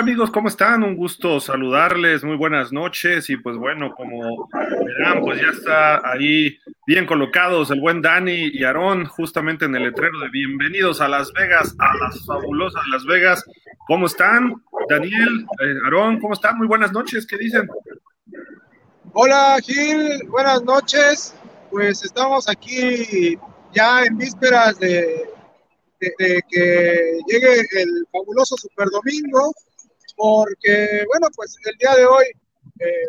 Hola, ¿qué tal amigos? ¿Cómo están? Un gusto saludarles, muy buenas noches y pues bueno, como verán, pues ya está ahí bien colocados el buen Dani y Aarón justamente en el letrero de bienvenidos a Las Vegas, a las fabulosas Las Vegas. ¿Cómo están? Daniel, eh, Aarón, ¿cómo están? Muy buenas noches, ¿qué dicen? Hola Gil, buenas noches. Pues estamos aquí ya en vísperas de de, que llegue el fabuloso Super Domingo, porque, bueno, pues el día de hoy eh,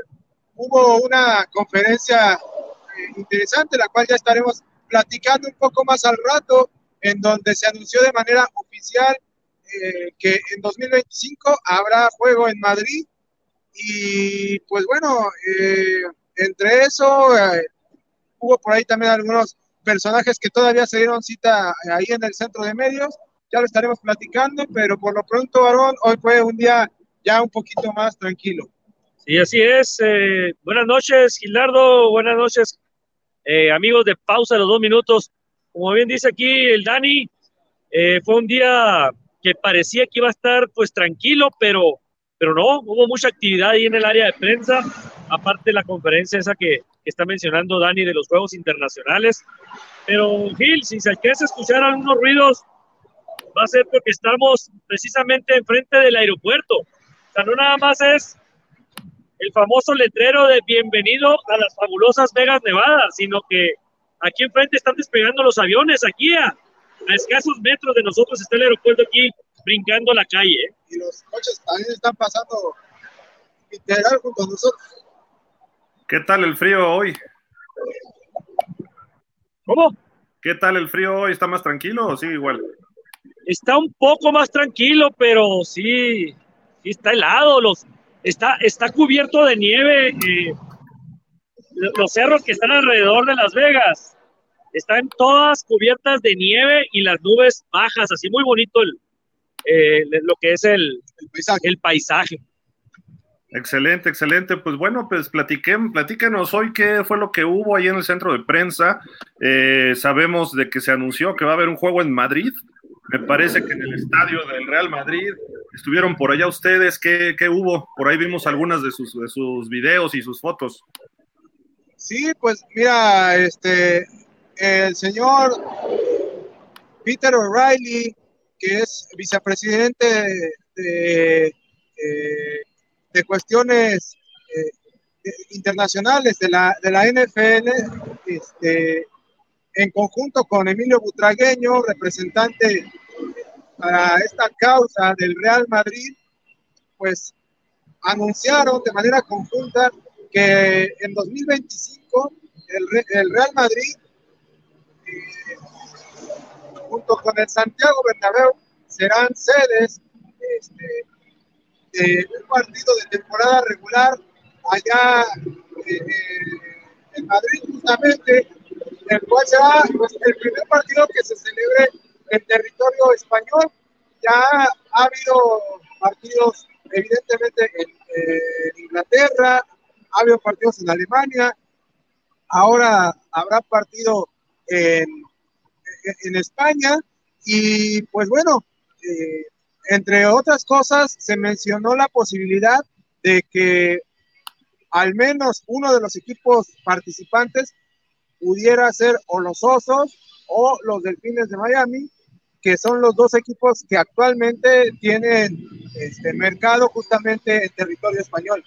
hubo una conferencia eh, interesante, la cual ya estaremos platicando un poco más al rato, en donde se anunció de manera oficial eh, que en 2025 habrá juego en Madrid. Y pues bueno, entre eso hubo por ahí también algunos personajes que todavía se dieron cita ahí en el centro de medios. Ya lo estaremos platicando, pero por lo pronto, Varón, hoy fue un día ya un poquito más tranquilo. Sí, así es. Eh, buenas noches, Gilardo. Buenas noches, eh, amigos de pausa de los dos minutos. Como bien dice aquí el Dani, eh, fue un día que parecía que iba a estar pues tranquilo, pero, pero no, hubo mucha actividad ahí en el área de prensa, aparte de la conferencia esa que, que está mencionando Dani de los Juegos Internacionales. Pero Gil, si se alcanza a escuchar algunos ruidos, va a ser porque estamos precisamente enfrente del aeropuerto. O sea, no nada más es el famoso letrero de bienvenido a las fabulosas Vegas Nevada, sino que aquí enfrente están despegando los aviones, aquí a, escasos metros de nosotros está el aeropuerto aquí brincando la calle. ¿eh? Y los coches también están pasando literal junto a nosotros. ¿Qué tal el frío hoy? ¿Cómo? ¿Qué tal el frío hoy? ¿Está más tranquilo o sigue igual? Está un poco más tranquilo, pero sí, sí está helado. Los, está, está cubierto de nieve. Eh, los cerros que están alrededor de Las Vegas están todas cubiertas de nieve y las nubes bajas. Así muy bonito el, eh, lo que es el, El paisaje. Excelente, excelente. Pues bueno, pues platiquen, platíquenos hoy qué fue lo que hubo ahí en el centro de prensa. Eh, sabemos de que se anunció que va a haber un juego en Madrid. Me parece que en el estadio del Real Madrid estuvieron por allá ustedes. ¿Qué, qué hubo? Por ahí vimos algunas de sus, de sus videos y sus fotos. Sí, pues mira, este, el señor Peter O'Reilly, que es vicepresidente de, de cuestiones eh, internacionales de la, de la NFL, este, en conjunto con Emilio Butragueño, representante para esta causa del Real Madrid, pues anunciaron de manera conjunta que en 2025 el, el Real Madrid, eh, junto con el Santiago Bernabéu, serán sedes este, de un partido de temporada regular allá eh, eh, en Madrid justamente, el cual será pues, el primer partido que se celebre en territorio español. Ya ha habido partidos evidentemente en, Inglaterra, ha habido partidos en Alemania, ahora habrá partido en, en España y pues bueno, eh, entre otras cosas, se mencionó la posibilidad de que al menos uno de los equipos participantes pudiera ser o los Osos o los Delfines de Miami, que son los dos equipos que actualmente tienen este mercado justamente en territorio español.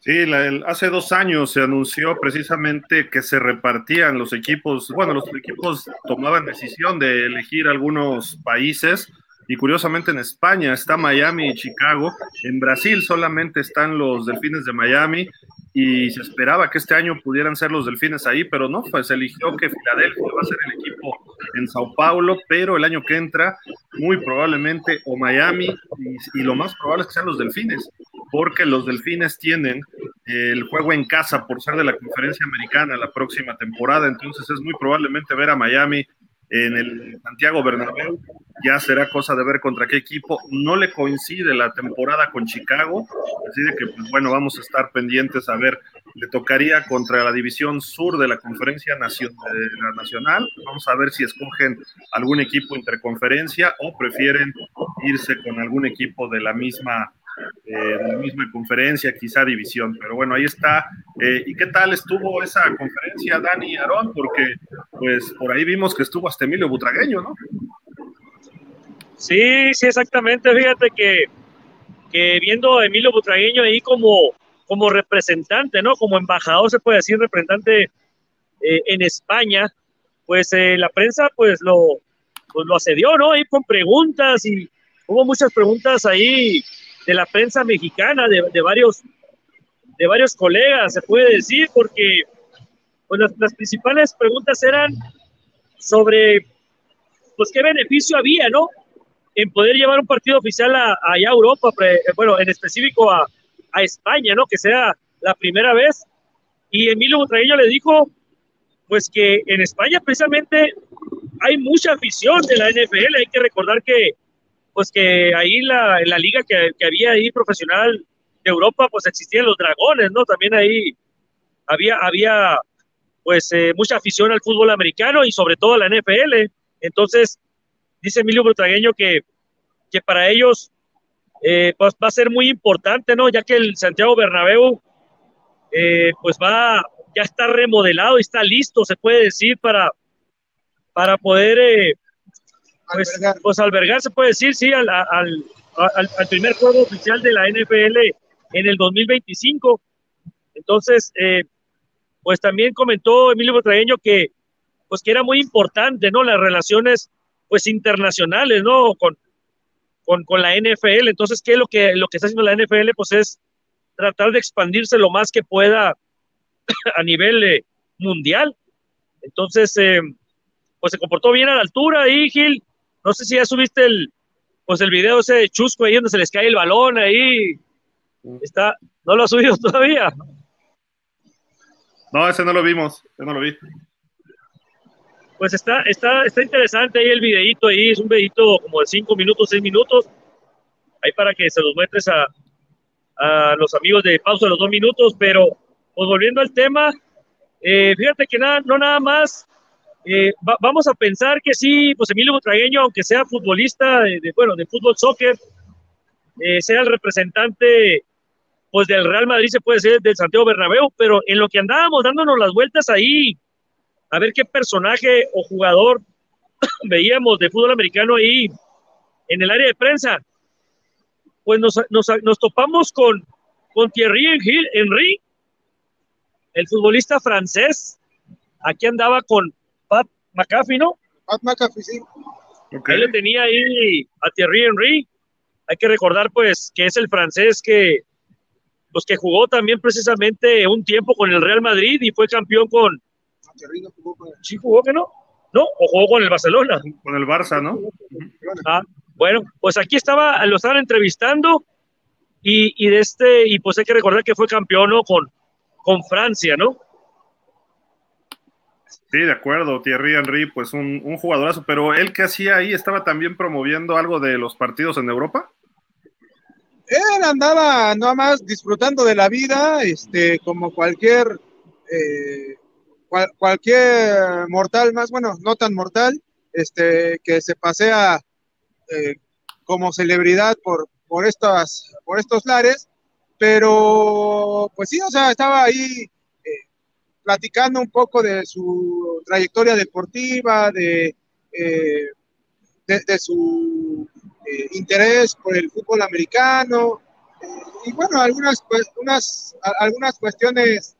Sí, hace dos años se anunció precisamente que se repartían los equipos, bueno, los equipos tomaban decisión de elegir algunos países y curiosamente en España está Miami y Chicago, en Brasil solamente están los Delfines de Miami y se esperaba que este año pudieran ser los Delfines ahí, pero no, pues eligió que Filadelfia va a ser el equipo en Sao Paulo, pero el año que entra muy probablemente o Miami y, y lo más probable es que sean los Delfines, porque los Delfines tienen el juego en casa por ser de la conferencia americana la próxima temporada, entonces es muy probablemente ver a Miami en el Santiago Bernabéu. Ya será cosa de ver contra qué equipo. No le coincide la temporada con Chicago, así de que, pues, bueno, vamos a estar pendientes a ver. Le tocaría contra la división sur de la conferencia nacional. Vamos a ver si escogen algún equipo interconferencia o prefieren irse con algún equipo de la misma eh, la misma conferencia, quizá división, pero bueno, ahí está. Eh, ¿Y qué tal estuvo esa conferencia, Dani Aarón? Porque pues por ahí vimos que estuvo hasta Emilio Butragueño, ¿no? Sí, sí, exactamente. Fíjate que, que viendo a Emilio Butragueño ahí como, como representante, ¿no? Como embajador, se puede decir, representante eh, en España, pues la prensa pues lo, pues lo asedió, ¿no? Ahí con preguntas y hubo muchas preguntas ahí de la prensa mexicana, de, varios, de varios colegas, se puede decir, porque pues, las, principales preguntas eran sobre pues qué beneficio había, ¿no? En poder llevar un partido oficial a, allá a Europa, bueno, en específico a, a, España, ¿no? Que sea la primera vez. Y Emilio Butragueño le dijo, pues que en España precisamente hay mucha afición de la NFL. Hay que recordar que pues que ahí la, en la liga que, que, había ahí profesional de Europa, pues existían los dragones, ¿no? También ahí había, había pues eh, mucha afición al fútbol americano y sobre todo a la NFL. Entonces, dice Emilio Butragueño que, que para ellos eh, pues va a ser muy importante, ¿no? Ya que el Santiago Bernabéu eh, pues va, ya está remodelado y está listo, se puede decir, para, para poder pues, albergar. pues albergar se puede decir, sí, al, al, al, primer juego oficial de la NFL en el 2025. Entonces, eh, pues también comentó Emilio Botragueño que, pues que era muy importante, ¿no? Las relaciones, pues internacionales, ¿no? Con, con, con la NFL. Entonces, ¿qué es lo que, lo que está haciendo la NFL? Pues es tratar de expandirse lo más que pueda a nivel eh, mundial. Entonces, eh, pues se comportó bien a la altura ahí, Gil, no sé si ya subiste el, pues el video ese de Chusco ahí donde se les cae el balón ahí. Está, ¿no lo ha subido todavía? No, ese no lo vimos, ese no lo vi. Pues está, está, está interesante ahí el videito ahí, es un videito como de cinco minutos, seis minutos. Ahí para que se los muestres a, a los amigos de pausa los dos minutos, pero pues volviendo al tema, eh, fíjate que nada, no nada más eh, vamos a pensar que sí, pues Emilio Butragueño, aunque sea futbolista, de, bueno, de fútbol soccer, eh, sea el representante pues del Real Madrid, se puede ser del Santiago Bernabéu, pero en lo que andábamos dándonos las vueltas ahí, a ver qué personaje o jugador veíamos de fútbol americano ahí en el área de prensa, pues nos, nos, nos topamos con, con Thierry Henry, el futbolista francés, aquí andaba con Pat McAfee, ¿no? Pat McAfee, sí. Él le tenía ahí a Thierry Henry. Hay que recordar, pues, que es el francés que, pues, que jugó también precisamente un tiempo con el Real Madrid y fue campeón con. Thierry no jugó con el... Sí, jugó que no. ¿No? ¿O jugó con el Barcelona? Con el Barça, ¿no? Ah, bueno, pues aquí estaba, lo estaban entrevistando y, y de este, y pues hay que recordar que fue campeón ¿no? con, con Francia, ¿no? Sí, de acuerdo, Thierry Henry, pues un, jugadorazo, pero él que hacía ahí estaba también promoviendo algo de los partidos en Europa. Él andaba nada más disfrutando de la vida, este, como cualquier, eh, cualquier mortal más, bueno, no tan mortal, este, que se pasea eh, como celebridad por, por, estas, por estos lares, pero pues sí, o sea, estaba ahí platicando un poco de su trayectoria deportiva, de, eh, de, su eh, interés por el fútbol americano, eh, y bueno, algunas, unas, algunas cuestiones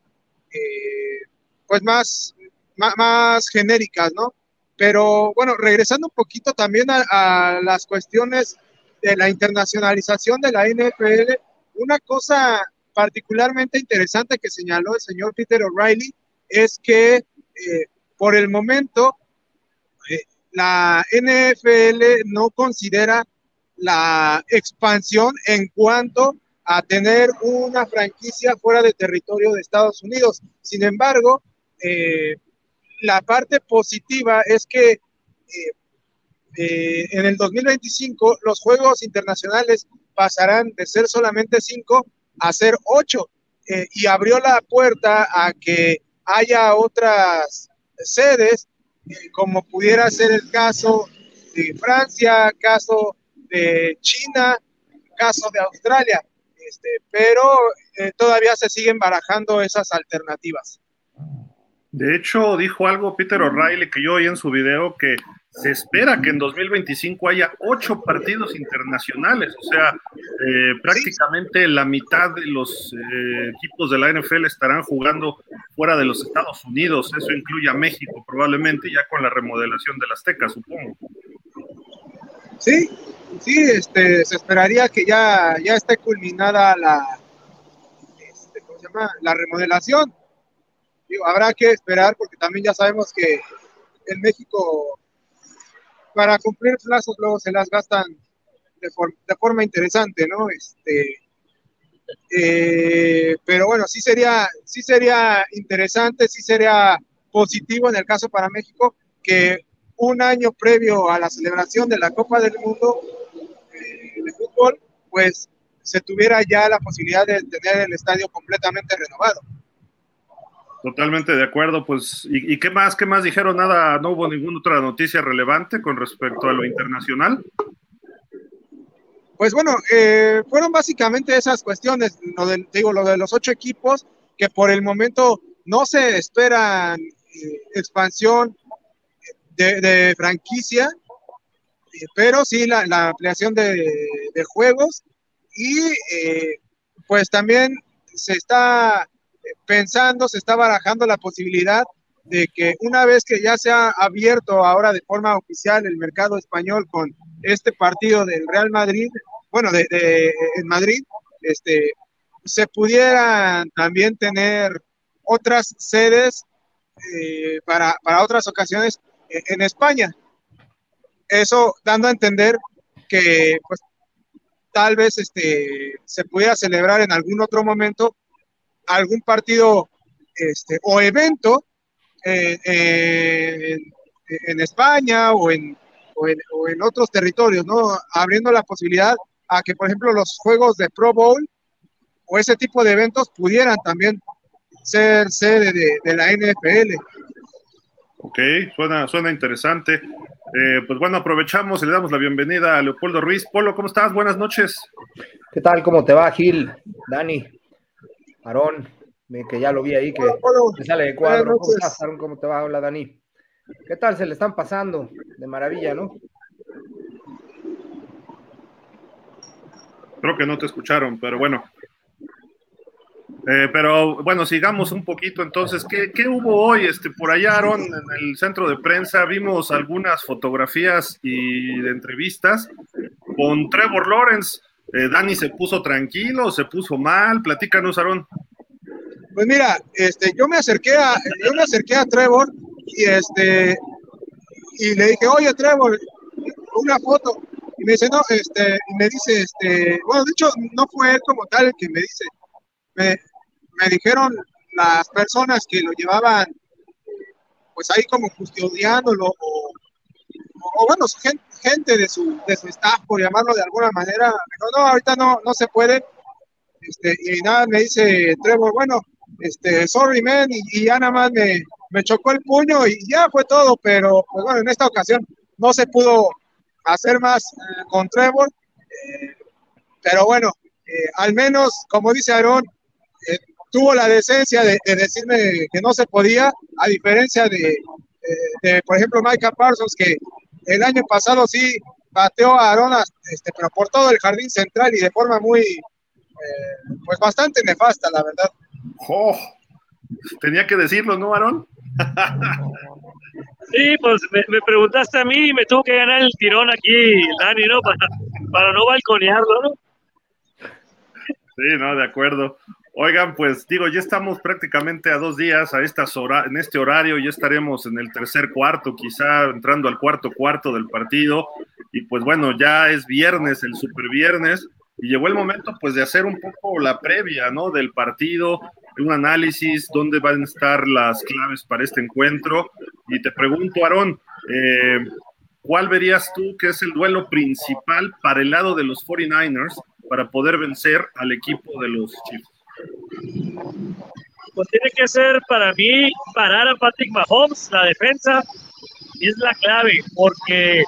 pues más, más, genéricas, ¿no? Pero bueno, regresando un poquito también a, a, las cuestiones de la internacionalización de la NFL, una cosa particularmente interesante que señaló el señor Peter O'Reilly es que eh, por el momento eh, la NFL no considera la expansión en cuanto a tener una franquicia fuera de territorio de Estados Unidos. Sin embargo, eh, la parte positiva es que en el 2025 los Juegos Internacionales pasarán de ser solamente cinco a ser ocho eh, y abrió la puerta a que haya otras sedes, eh, como pudiera ser el caso de Francia, caso de China, caso de Australia, este, pero eh, todavía se siguen barajando esas alternativas. De hecho, dijo algo Peter O'Reilly que yo oí en su video que se espera que en 2025 haya ocho partidos internacionales, o sea, eh, prácticamente la mitad de los eh, equipos de la NFL estarán jugando fuera de los Estados Unidos, eso incluye a México probablemente, ya con la remodelación de las Azteca, supongo. Sí, sí, este, se esperaría que ya, ya esté culminada la, este, la remodelación. habrá que esperar porque también ya sabemos que en México para cumplir plazos luego se las gastan de, de forma interesante, ¿no? Este, eh, pero bueno, sí sería, sí sería interesante, sí sería positivo en el caso para México que un año previo a la celebración de la Copa del Mundo eh, de fútbol, pues se tuviera ya la posibilidad de tener el estadio completamente renovado. Totalmente de acuerdo, pues, ¿y, qué más? ¿Qué más dijeron? Nada, no hubo ninguna otra noticia relevante con respecto a lo internacional. Pues bueno, eh, fueron básicamente esas cuestiones, lo de, digo, lo de los ocho equipos, que por el momento no se esperan eh, expansión de, franquicia, eh, pero sí la, ampliación de, juegos y pues también se está pensando, se está barajando la posibilidad de que una vez que ya se ha abierto ahora de forma oficial el mercado español con este partido del Real Madrid, bueno, de, en Madrid, este, se pudieran también tener otras sedes eh, para, para, otras ocasiones en, España. Eso dando a entender que pues tal vez este, se pudiera celebrar en algún otro momento algún partido este, o evento eh, eh, en, España o en, o en, otros territorios, ¿no? Abriendo la posibilidad a que, por ejemplo, los juegos de Pro Bowl o ese tipo de eventos pudieran también ser sede de, la NFL. Ok, suena, suena interesante. Eh, pues bueno, aprovechamos y le damos la bienvenida a Leopoldo Ruiz. Polo, ¿cómo estás? Buenas noches. ¿Qué tal? ¿Cómo te va, Gil? Dani. Aarón, que ya lo vi ahí, que sale de cuadro. ¿Cómo estás, Aarón? ¿Cómo te va? Hola, Dani. ¿Qué tal? Se le están pasando de maravilla, ¿no? Creo que no te escucharon, pero bueno. Eh, pero bueno, sigamos un poquito entonces. ¿Qué, ¿Qué, hubo hoy? Este, por allá, Aaron, en el centro de prensa, vimos algunas fotografías y de entrevistas con Trevor Lawrence. Eh, Dani se puso tranquilo, se puso mal, platícanos, Aarón. Pues mira, este, yo me acerqué a, yo me acerqué a Trevor y este, y le dije, oye Trevor, una foto. Y me dice, no, este, y me dice, este, bueno, de hecho, no fue él como tal el que me dice, me, me dijeron las personas que lo llevaban, pues ahí como custodiándolo o, o, bueno, gente, gente de su, de su staff, por llamarlo de alguna manera, dijo, no, ahorita no, no se puede. Este, y nada, me dice Trevor, bueno, este, sorry, man, y, ya nada más me, me, chocó el puño y ya fue todo, pero pues bueno, en esta ocasión no se pudo hacer más eh, con Trevor, eh, pero bueno, eh, al menos, como dice Aaron, tuvo la decencia de, de, decirme que no se podía, a diferencia de, de, por ejemplo, Micah Parsons, que el año pasado sí bateó a Arona, este, pero por todo el jardín central y de forma muy, eh, pues bastante nefasta, la verdad. Oh, tenía que decirlo, ¿no, Aaron? Sí, pues me, preguntaste a mí y me tuvo que ganar el tirón aquí, Dani, ¿no? Para, para no balconearlo, ¿no? Sí, no, de acuerdo. Oigan, pues digo, ya estamos prácticamente a dos días a estas hora, en este horario, ya estaremos en el tercer cuarto, quizá entrando al cuarto cuarto del partido. Y pues bueno, ya es viernes, el super viernes, y llegó el momento pues de hacer un poco la previa, ¿no? Del partido, un análisis, dónde van a estar las claves para este encuentro. Y te pregunto, Aarón, eh, ¿cuál verías tú que es el duelo principal para el lado de los 49ers para poder vencer al equipo de los Chiefs? Pues tiene que ser para mí parar a Patrick Mahomes, la defensa es la clave, porque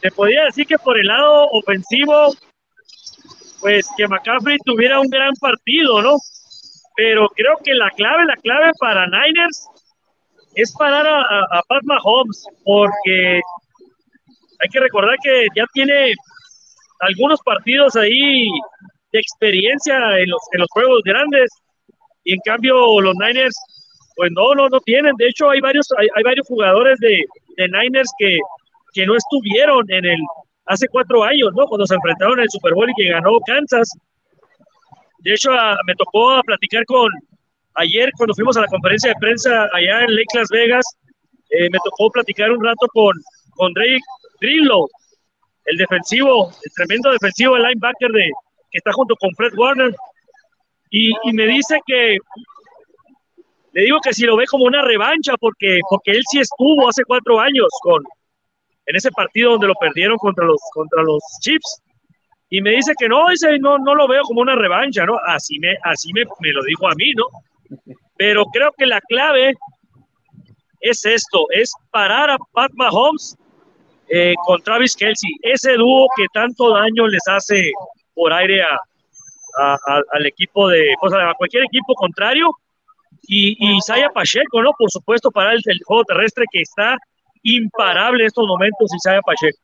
te podría decir que por el lado ofensivo, pues que McCaffrey tuviera un gran partido, ¿no? Pero creo que la clave, la clave para Niners es parar a, a, Pat Mahomes, porque hay que recordar que ya tiene algunos partidos ahí experiencia en los, en los juegos grandes y en cambio los Niners pues no, no, no tienen. De hecho hay varios, hay, hay varios jugadores de, de Niners que, que no estuvieron en el hace cuatro años, ¿no? Cuando se enfrentaron en el Super Bowl y que ganó Kansas. De hecho, me tocó platicar con, ayer cuando fuimos a la conferencia de prensa allá en Lake Las Vegas, eh, me tocó platicar un rato con, con Drake Grillo, el defensivo, el tremendo defensivo, el linebacker de, está junto con Fred Warner. Y, me dice que, le digo que si lo ve como una revancha, porque, porque él sí estuvo hace cuatro años con, en ese partido donde lo perdieron contra los, contra los Chiefs. Y me dice que no, ese no, no lo veo como una revancha, ¿no? Así me, así me, me lo dijo a mí, ¿no? Pero creo que la clave es esto, es parar a Pat Mahomes eh, con Travis Kelsey, ese dúo que tanto daño les hace por aire a, al equipo de, pues a cualquier equipo contrario, y, y Isaiah Pacheco, ¿no? Por supuesto, para el, el, juego terrestre que está imparable en estos momentos, Isaiah Pacheco.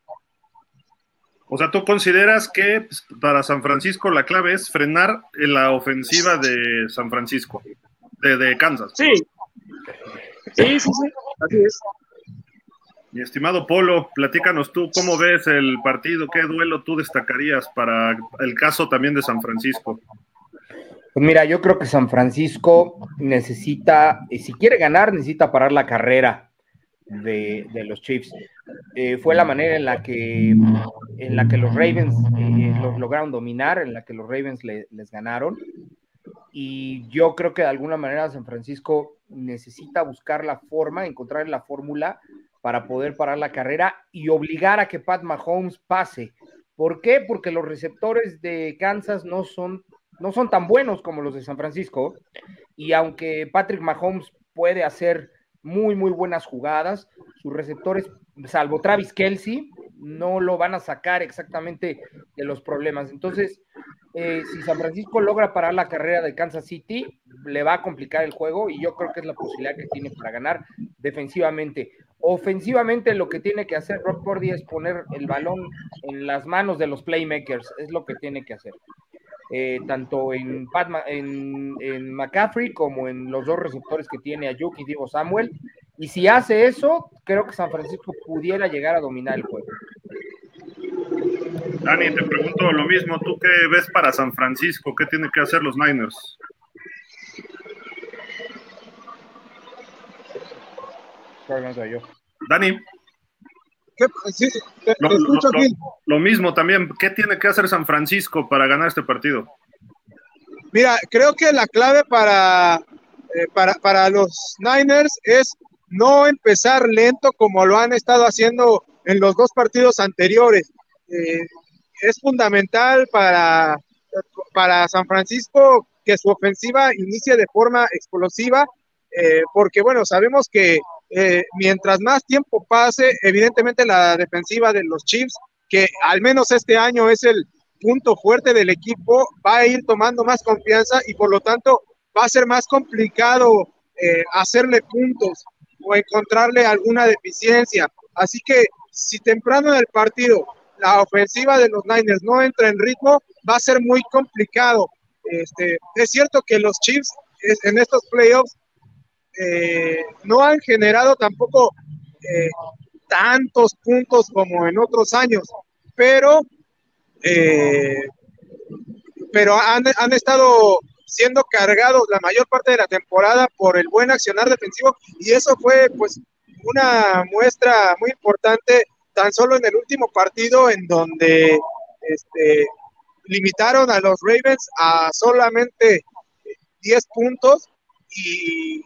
O sea, ¿tú consideras que pues, para San Francisco la clave es frenar la ofensiva de San Francisco, de, de Kansas? Sí. Sí, sí, sí, así es. Mi estimado Polo, platícanos tú cómo ves el partido, qué duelo tú destacarías para el caso también de San Francisco. Pues mira, yo creo que San Francisco necesita, si quiere ganar, necesita parar la carrera de, los Chiefs. Eh, fue la manera en la que, en la que los Ravens eh, los lograron dominar, en la que los Ravens le, les ganaron. Y yo creo que de alguna manera San Francisco necesita buscar la forma, encontrar la fórmula para poder parar la carrera y obligar a que Pat Mahomes pase. ¿Por qué? Porque los receptores de Kansas no son, no son tan buenos como los de San Francisco. Y aunque Patrick Mahomes puede hacer muy, muy buenas jugadas. Sus receptores, salvo Travis Kelsey, no lo van a sacar exactamente de los problemas. Entonces, eh, si San Francisco logra parar la carrera de Kansas City, le va a complicar el juego y yo creo que es la posibilidad que tiene para ganar defensivamente. Ofensivamente lo que tiene que hacer Rob Cordy es poner el balón en las manos de los playmakers, es lo que tiene que hacer. Eh, tanto en, en, en, McCaffrey como en los dos receptores que tiene Ayuk y Diego Samuel. Y si hace eso, creo que San Francisco pudiera llegar a dominar el juego. Dani, te pregunto lo mismo. ¿Tú qué ves para San Francisco? ¿Qué tienen que hacer los Niners? Dani lo, mismo también. ¿Qué tiene que hacer San Francisco para ganar este partido? Mira, creo que la clave para, eh, para, para los Niners es no empezar lento como lo han estado haciendo en los dos partidos anteriores. Eh, es fundamental para, para San Francisco que su ofensiva inicie de forma explosiva, eh, porque bueno, sabemos que eh, mientras más tiempo pase, evidentemente la defensiva de los Chiefs, que al menos este año es el punto fuerte del equipo, va a ir tomando más confianza y por lo tanto va a ser más complicado eh, hacerle puntos o encontrarle alguna deficiencia. Así que si temprano en el partido la ofensiva de los Niners no entra en ritmo, va a ser muy complicado. Este, es cierto que los Chiefs en estos playoffs eh, no han generado tampoco eh, tantos puntos como en otros años, pero, eh, pero han, han, estado siendo cargados la mayor parte de la temporada por el buen accionar defensivo y eso fue pues una muestra muy importante tan solo en el último partido en donde este, limitaron a los Ravens a solamente 10 puntos y,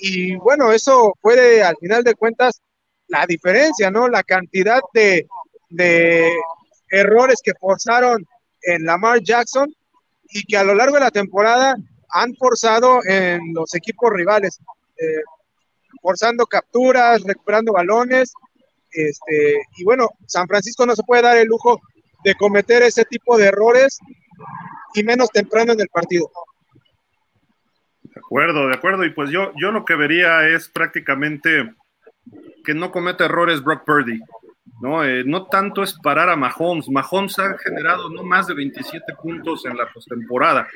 y, bueno, eso puede al final de cuentas la diferencia, ¿no? La cantidad de, de errores que forzaron en Lamar Jackson y que a lo largo de la temporada han forzado en los equipos rivales, eh, forzando capturas, recuperando balones Este, y bueno, San Francisco no se puede dar el lujo de cometer ese tipo de errores y menos temprano en el partido. De acuerdo, de acuerdo. Y pues yo, yo lo que vería es prácticamente que no cometa errores Brock Purdy. ¿no? Eh, no tanto es parar a Mahomes. Mahomes ha generado no más de 27 puntos en la postemporada.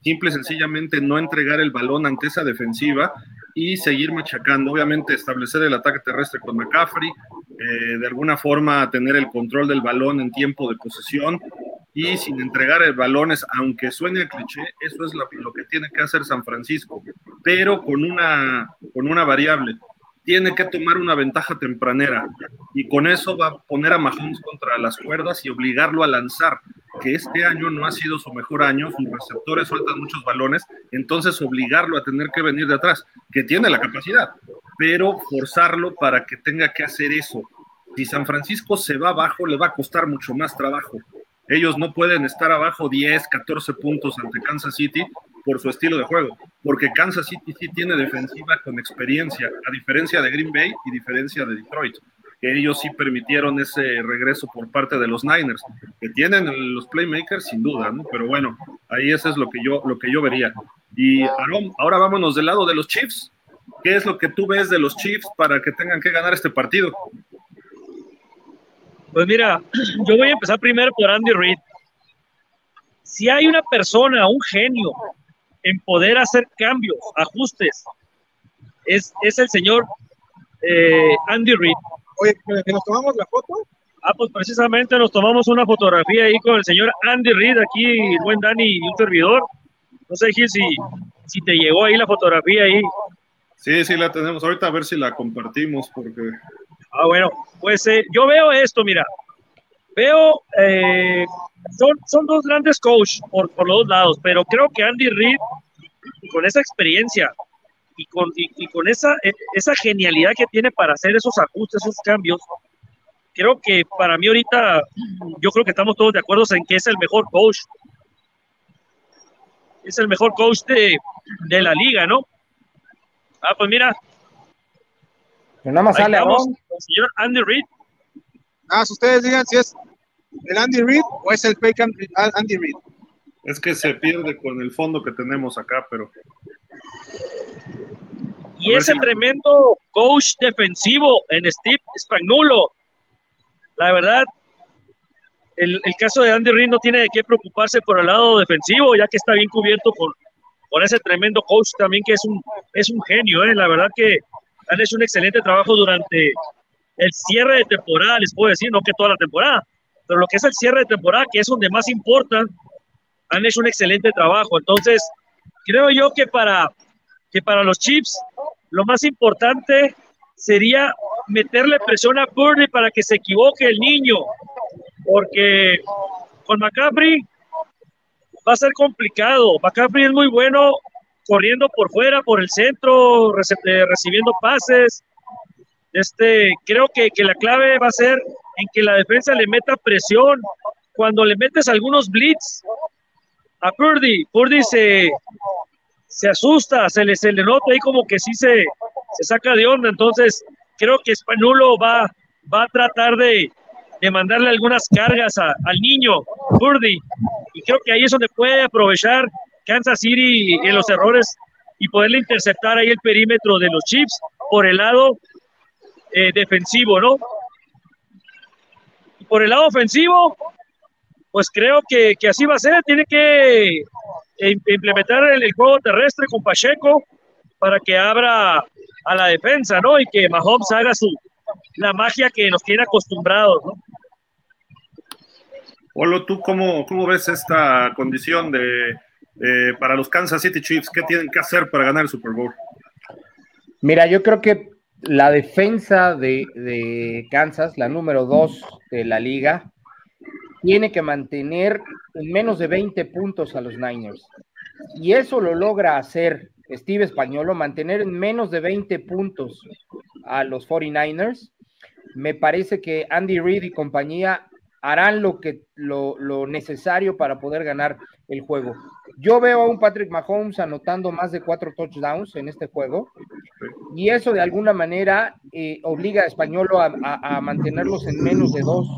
Simple y sencillamente no entregar el balón ante esa defensiva y seguir machacando. Obviamente establecer el ataque terrestre con McCaffrey, eh, de alguna forma tener el control del balón en tiempo de posesión y sin entregar el balones, aunque suene a cliché, eso es lo, lo, que tiene que hacer San Francisco, pero con una, con una variable tiene que tomar una ventaja tempranera y con eso va a poner a Mahomes contra las cuerdas y obligarlo a lanzar, que este año no ha sido su mejor año, sus receptores sueltan muchos balones, entonces obligarlo a tener que venir de atrás, que tiene la capacidad, pero forzarlo para que tenga que hacer eso. Si San Francisco se va abajo, le va a costar mucho más trabajo. Ellos no pueden estar abajo 10, 14 puntos ante Kansas City por su estilo de juego, porque Kansas City sí tiene defensiva con experiencia, a diferencia de Green Bay y diferencia de Detroit, que ellos sí permitieron ese regreso por parte de los Niners, que tienen los playmakers sin duda. Pero bueno, ahí eso es lo que yo, lo que yo vería. Y Aaron, ahora vámonos del lado de los Chiefs. ¿Qué es lo que tú ves de los Chiefs para que tengan que ganar este partido? Pues mira, yo voy a empezar primero por Andy Reid. Si hay una persona, un genio, en poder hacer cambios, ajustes, es, es el señor eh, Andy Reid. Oye, ¿que nos tomamos la foto? Ah, pues precisamente nos tomamos una fotografía ahí con el señor Andy Reid, aquí el buen Dani y un servidor. No sé, Gil, si, si te llegó ahí la fotografía ahí. Sí, sí la tenemos. Ahorita a ver si la compartimos porque... Ah, bueno, pues eh, yo veo esto, mira. Veo eh, son, son dos grandes coaches por, por los dos lados, pero creo que Andy Reid, con esa experiencia y con, y, con esa, e, esa genialidad que tiene para hacer esos ajustes, esos cambios, creo que para mí ahorita, yo creo que estamos todos de acuerdo en que es el mejor coach. Es el mejor coach de, de la liga, ¿no? Ah, pues mira. Nada más sale el señor Andy Reid. Ah, si ustedes digan si es el Andy Reid o es el fake Andy Reid? Es que se pierde con el fondo que tenemos acá, pero. Y ese tremendo coach defensivo en Steve Spagnuolo. La verdad, el, caso de Andy Reid no tiene de qué preocuparse por el lado defensivo, ya que está bien cubierto con, con ese tremendo coach también, que es un, es un genio. ¿eh? La verdad que han hecho un excelente trabajo durante el cierre de temporada, les puedo decir, no que toda la temporada, pero lo que es el cierre de temporada, que es donde más importa, han hecho un excelente trabajo. Entonces, creo yo que para, que para los Chips, lo más importante sería meterle presión a Purdy para que se equivoque el niño, porque con McCaffrey va a ser complicado. McCaffrey es muy bueno corriendo por fuera, por el centro, eh, recibiendo pases. Este, creo que, que la clave va a ser en que la defensa le meta presión. Cuando le metes algunos blitz a Purdy, Purdy se, se asusta, se le, se le nota ahí como que sí se, se saca de onda. Entonces, creo que Spanulo va, va a tratar de, de mandarle algunas cargas al niño, Purdy. Y creo que ahí es donde puede aprovechar Kansas City en los errores y poderle interceptar ahí el perímetro de los Chiefs por el lado eh, defensivo, ¿no? por el lado ofensivo, pues creo que, así va a ser. Tiene que eh, implementar el, juego terrestre con Pacheco para que abra a la defensa, ¿no? Y que Mahomes haga su la magia que nos tiene acostumbrados, ¿no? Olo, ¿tú cómo, cómo ves esta condición de para los Kansas City Chiefs? ¿Qué tienen que hacer para ganar el Super Bowl? Mira, yo creo que la defensa de, Kansas, la número dos de la liga, tiene que mantener en menos de 20 puntos a los Niners. Y eso lo logra hacer Steve Españolo, mantener en menos de 20 puntos a los 49ers. Me parece que Andy Reid y compañía harán lo, que, lo, necesario para poder ganar el juego. Yo veo a un Patrick Mahomes anotando más de cuatro touchdowns en este juego y eso de alguna manera eh, obliga a Españolo a, mantenerlos en menos de dos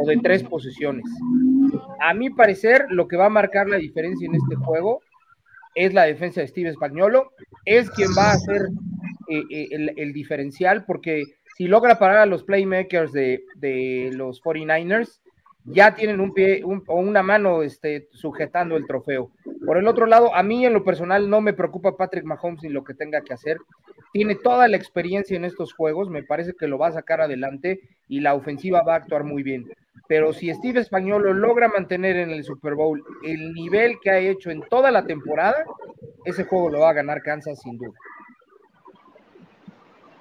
o de tres posiciones. A mi parecer, lo que va a marcar la diferencia en este juego es la defensa de Steve Españolo, es quien va a hacer eh, eh, el, diferencial, porque si logra parar a los playmakers de, de los 49ers, ya tienen un pie o una mano este, sujetando el trofeo. Por el otro lado, a mí en lo personal no me preocupa Patrick Mahomes ni lo que tenga que hacer. Tiene toda la experiencia en estos juegos, me parece que lo va a sacar adelante y la ofensiva va a actuar muy bien. Pero si Steve Español lo logra mantener en el Super Bowl el nivel que ha hecho en toda la temporada, ese juego lo va a ganar Kansas sin duda.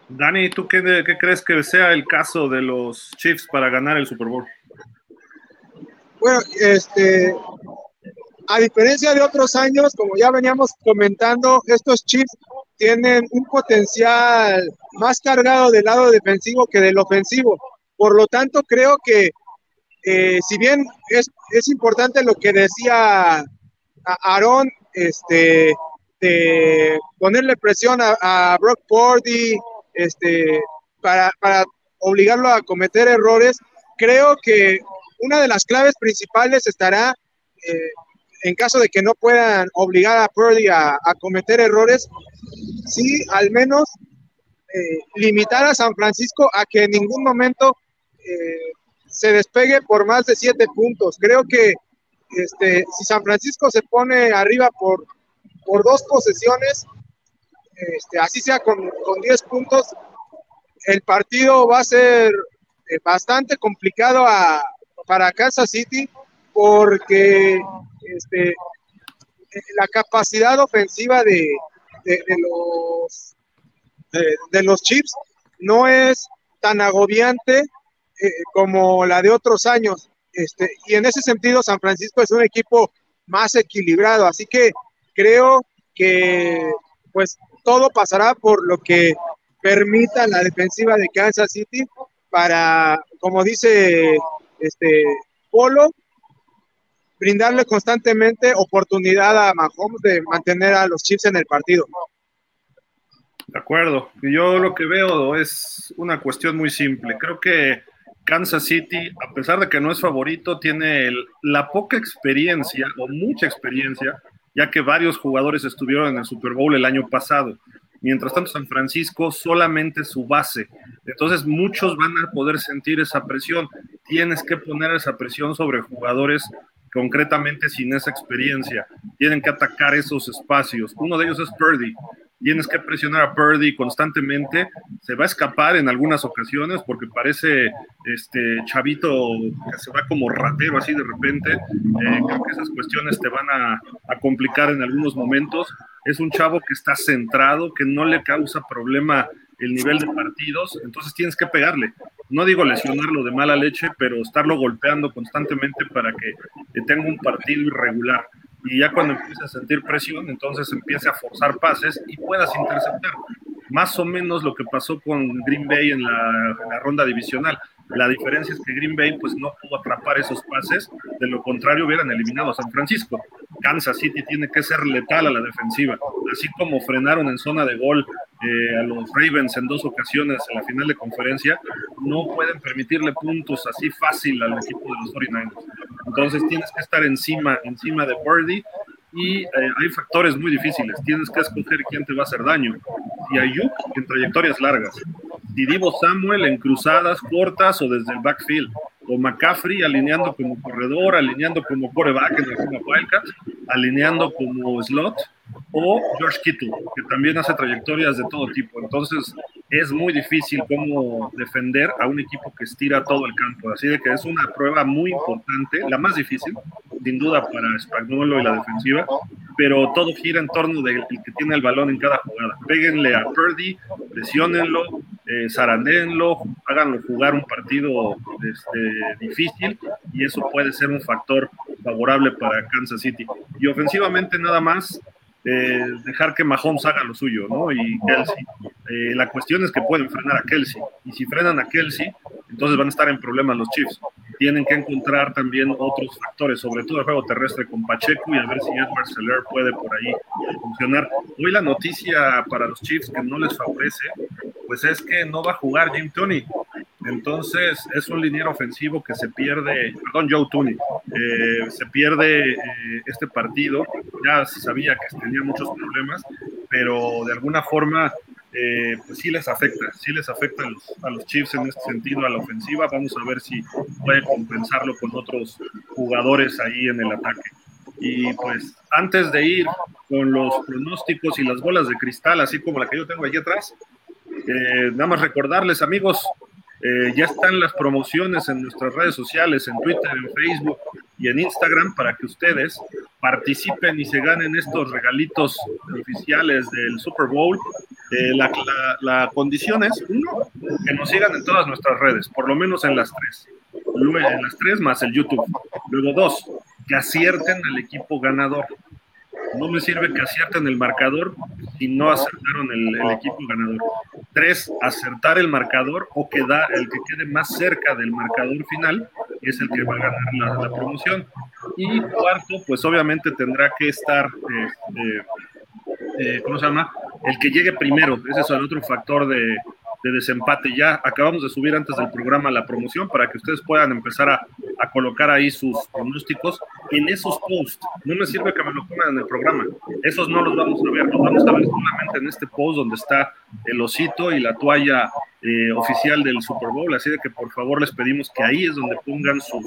Dani, ¿tú qué crees que sea el caso de los Chiefs para ganar el Super Bowl? Bueno, este, a diferencia de otros años, como ya veníamos comentando, estos Chiefs tienen un potencial más cargado del lado defensivo que del ofensivo. Por lo tanto, creo que eh, si bien es, es, importante lo que decía Aaron, este, ponerle presión a, Brock Purdy, este, para, para obligarlo a cometer errores, creo que una de las claves principales estará, eh, en caso de que no puedan obligar a Purdy a, cometer errores, sí, al menos eh, limitar a San Francisco a que en ningún momento eh, se despegue por más de siete puntos. Creo que este, si San Francisco se pone arriba por, por dos posesiones, este, así sea con, con 10 puntos, el partido va a ser bastante complicado a, para Kansas City porque este, la capacidad ofensiva de, los de, los Chips no es tan agobiante eh, como la de otros años. Este, y en ese sentido, San Francisco es un equipo más equilibrado. Así que creo que pues todo pasará por lo que permita la defensiva de Kansas City para, como dice este, Polo, brindarle constantemente oportunidad a Mahomes de mantener a los Chiefs en el partido. De acuerdo. Yo lo que veo es una cuestión muy simple. Creo que Kansas City, a pesar de que no es favorito, tiene la poca experiencia o mucha experiencia, ya que varios jugadores estuvieron en el Super Bowl el año pasado. Mientras tanto, San Francisco solamente su base. Entonces, muchos van a poder sentir esa presión. Tienes que poner esa presión sobre jugadores concretamente sin esa experiencia. Tienen que atacar esos espacios. Uno de ellos es Purdy. Tienes que presionar a Purdy constantemente. Se va a escapar en algunas ocasiones porque parece este chavito que se va como ratero así de repente. Eh, creo que esas cuestiones te van a, a complicar en algunos momentos es un chavo que está centrado, que no le causa problema el nivel de partidos, entonces tienes que pegarle. No digo lesionarlo de mala leche, pero estarlo golpeando constantemente para que tenga un partido irregular. Y ya cuando empiece a sentir presión, entonces empiece a forzar pases y puedas interceptar. Más o menos lo que pasó con Green Bay en la, en la ronda divisional. La diferencia es que Green Bay pues no pudo atrapar esos pases, de lo contrario hubieran eliminado a San Francisco. Kansas City tiene que ser letal a la defensiva, así como frenaron en zona de gol eh, a los Ravens en dos ocasiones en la final de conferencia, no pueden permitirle puntos así fácil al equipo de los 49ers. Entonces tienes que estar encima, encima de Birdie y eh, hay factores muy difíciles. Tienes que escoger quién te va a hacer daño. Y Ayuk en trayectorias largas. Y Divo Samuel en cruzadas cortas o desde el backfield. O McCaffrey alineando como corredor, alineando como coreback en la zona Wildcat, alineando como slot o George Kittle, que también hace trayectorias de todo tipo. Entonces, es muy difícil cómo defender a un equipo que estira todo el campo. Así de que es una prueba muy importante, la más difícil, sin duda, para Spagnuolo y la defensiva, pero todo gira en torno del que tiene el balón en cada jugada. Péguenle a Purdy, presionenlo, eh, háganlo jugar un partido este, difícil y eso puede ser un factor favorable para Kansas City. Y ofensivamente nada más, eh, dejar que Mahomes haga lo suyo, ¿no? Y Kelsey. Eh, la cuestión es que pueden frenar a Kelsey. Y si frenan a Kelsey, entonces van a estar en problemas los Chiefs. Tienen que encontrar también otros factores, sobre todo el juego terrestre con Pacheco y a ver si Edward Seller puede por ahí funcionar. Hoy la noticia para los Chiefs que no les favorece, pues es que no va a jugar Jim Tony. Entonces es un liniero ofensivo que se pierde, perdón, Joe Tooney, eh, se pierde eh, este partido. Ya se sabía que tenía muchos problemas, pero de alguna forma eh, pues sí les afecta, sí les afecta a los, a los, Chiefs en este sentido a la ofensiva. Vamos a ver si puede compensarlo con otros jugadores ahí en el ataque. Y pues antes de ir con los pronósticos y las bolas de cristal, así como la que yo tengo aquí atrás, eh, nada más recordarles amigos, eh, ya están las promociones en nuestras redes sociales, en Twitter, en Facebook y en Instagram para que ustedes participen y se ganen estos regalitos oficiales del Super Bowl. Eh, la, condición es, uno, que nos sigan en todas nuestras redes, por lo menos en las tres. Luego, en las tres más el YouTube. Luego, dos, que acierten al equipo ganador. No me sirve que acierten el marcador si no acertaron el, equipo ganador. Tres, acertar el marcador o queda el que quede más cerca del marcador final es el que va a ganar la, promoción. Y cuarto, pues obviamente tendrá que estar, eh, eh, ¿cómo se llama? El que llegue primero. Ese es el otro factor de, de desempate. Ya acabamos de subir antes del programa la promoción para que ustedes puedan empezar a, colocar ahí sus pronósticos en esos posts. No me sirve que me lo pongan en el programa. Esos no los vamos a ver. Los vamos a ver solamente en este post donde está el osito y la toalla eh, oficial del Super Bowl. Así de que por favor les pedimos que ahí es donde pongan sus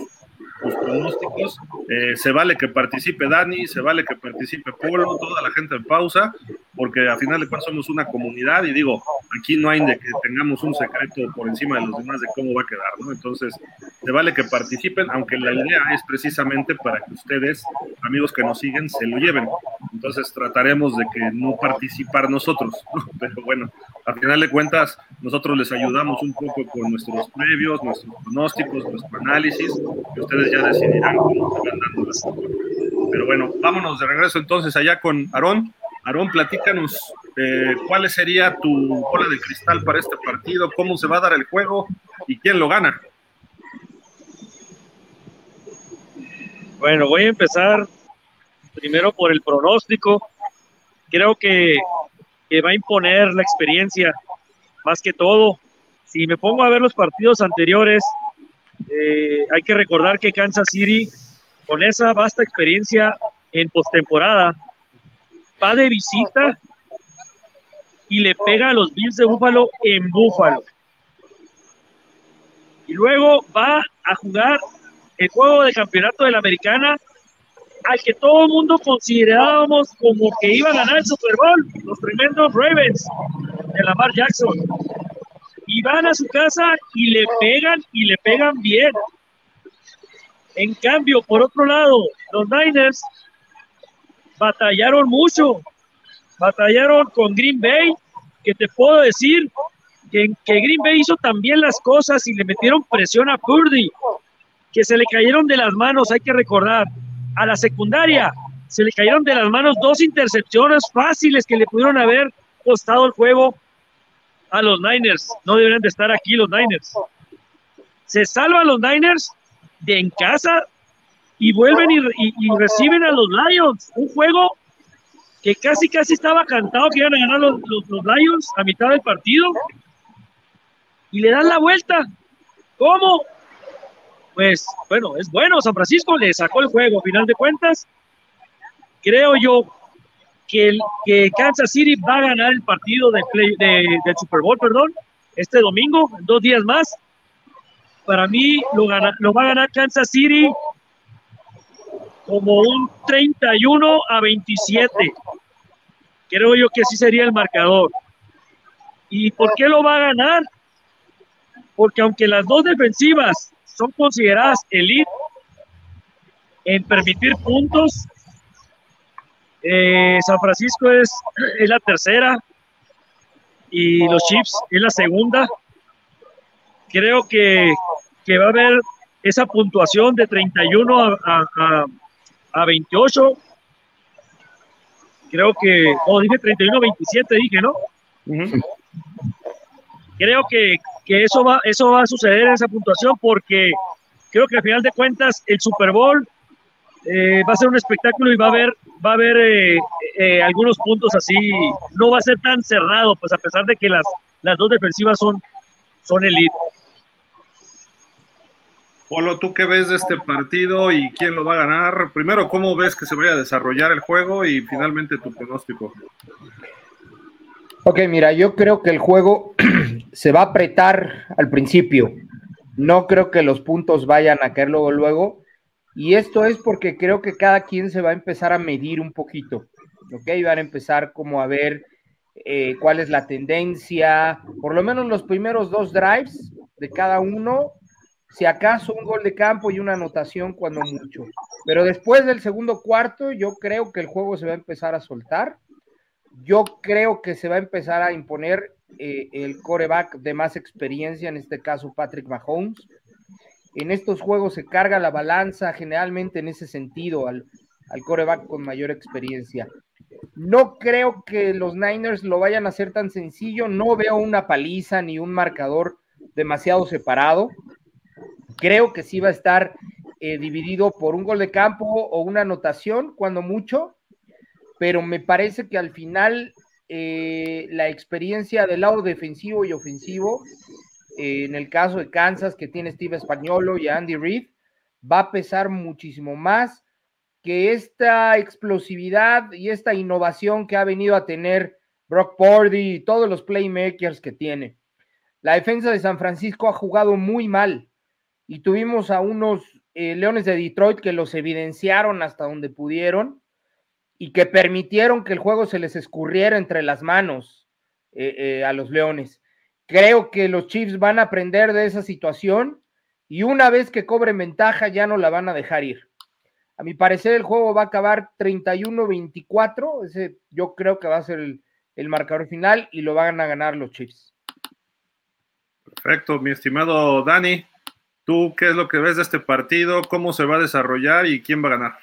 los pronósticos. Eh, se vale que participe Dani, se vale que participe Polo, toda la gente en pausa, porque a final de cuentas somos una comunidad y digo, aquí no hay de que tengamos un secreto por encima de los demás de cómo va a quedar, ¿no? Entonces, se vale que participen, aunque la idea es precisamente para que ustedes, amigos que nos siguen, se lo lleven. Entonces, trataremos de que no participar nosotros, Pero bueno, a final de cuentas, nosotros les ayudamos un poco con nuestros previos, nuestros pronósticos, nuestro análisis, que ustedes decidirán cómo se dando las. Pero bueno, vámonos de regreso entonces allá con Aarón. Aarón, platícanos eh, cuál sería tu bola de cristal para este partido, cómo se va a dar el juego y quién lo gana. Bueno, voy a empezar primero por el pronóstico. Creo que, que va a imponer la experiencia más que todo. Si me pongo a ver los partidos anteriores, eh, hay que recordar que Kansas City, con esa vasta experiencia en postemporada, va de visita y le pega a los Bills de Búfalo en Búfalo. Y luego va a jugar el juego de campeonato de la americana al que todo el mundo considerábamos como que iba a ganar el Super Bowl, los tremendos Ravens de Lamar Jackson y van a su casa y le pegan y le pegan bien. En cambio, por otro lado, los Niners batallaron mucho, batallaron con Green Bay, que te puedo decir que, que Green Bay hizo también las cosas y le metieron presión a Purdy, que se le cayeron de las manos, hay que recordar, a la secundaria, se le cayeron de las manos dos intercepciones fáciles que le pudieron haber costado el juego a los Niners. No deberían de estar aquí los Niners. Se salvan los Niners de en casa y vuelven y, reciben a los Lions. Un juego que casi, casi estaba cantado que iban a ganar los, los, Lions a mitad del partido. Y le dan la vuelta. ¿Cómo? Pues bueno, es bueno. San Francisco le sacó el juego. A final de cuentas, creo yo que, Kansas City va a ganar el partido de, del Super Bowl, perdón, este domingo, dos días más. Para mí lo, lo va a ganar Kansas City como un 31 a 27. Creo yo que así sería el marcador. ¿Y por qué lo va a ganar? Porque aunque las dos defensivas son consideradas elite en permitir puntos, eh, San Francisco es, es, la tercera y los Chiefs es la segunda. Creo que, que va a haber esa puntuación de 31 a, a, a 28. Creo que, oh, dije 31 a 27, dije, ¿no? Creo que, que, eso, va, eso va a suceder en esa puntuación porque creo que al final de cuentas el Super Bowl eh, va a ser un espectáculo y va a haber, va a haber eh, eh, algunos puntos así, no va a ser tan cerrado, pues a pesar de que las, las dos defensivas son, son elite. Polo, ¿tú qué ves de este partido y quién lo va a ganar? Primero, ¿cómo ves que se vaya a desarrollar el juego y finalmente tu pronóstico? Ok, mira, yo creo que el juego se va a apretar al principio. No creo que los puntos vayan a caer luego, luego. Y esto es porque creo que cada quien se va a empezar a medir un poquito. Ok, van a empezar como a ver eh, cuál es la tendencia. Por lo menos los primeros dos drives de cada uno si acaso un gol de campo y una anotación cuando mucho. Pero después del segundo cuarto, yo creo que el juego se va a empezar a soltar. Yo creo que se va a empezar a imponer eh, el coreback de más experiencia, en este caso Patrick Mahomes. En estos juegos se carga la balanza generalmente en ese sentido al, al coreback con mayor experiencia. No creo que los Niners lo vayan a hacer tan sencillo. No veo una paliza ni un marcador demasiado separado. Creo que sí va a estar eh, dividido por un gol de campo o una anotación, cuando mucho, pero me parece que al final eh, la experiencia del lado defensivo y ofensivo, en el caso de Kansas, que tiene Steve Españolo y Andy Reid, va a pesar muchísimo más que esta explosividad y esta innovación que ha venido a tener Brock Purdy y todos los playmakers que tiene. La defensa de San Francisco ha jugado muy mal y tuvimos a unos eh, Leones de Detroit que los evidenciaron hasta donde pudieron y que permitieron que el juego se les escurriera entre las manos eh, eh, a los Leones. Creo que los Chiefs van a aprender de esa situación y una vez que cobren ventaja ya no la van a dejar ir. A mi parecer el juego va a acabar 31-24, ese yo creo que va a ser el, el marcador final y lo van a ganar los Chiefs. Perfecto, mi estimado Dani. ¿Tú qué es lo que ves de este partido? ¿Cómo se va a desarrollar y quién va a ganar?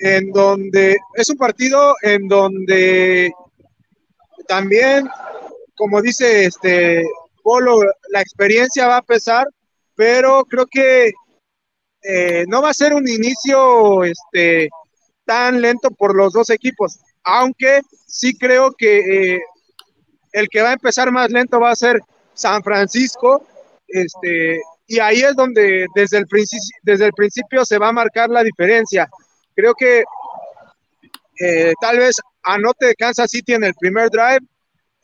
En donde es un partido en donde también, como dice este Polo, la experiencia va a pesar, pero creo que eh, no va a ser un inicio este, tan lento por los dos equipos, aunque sí creo que eh, el que va a empezar más lento va a ser San Francisco, este, y ahí es donde desde el, desde el principio se va a marcar la diferencia. Creo que eh, tal vez anote Kansas City en el primer drive.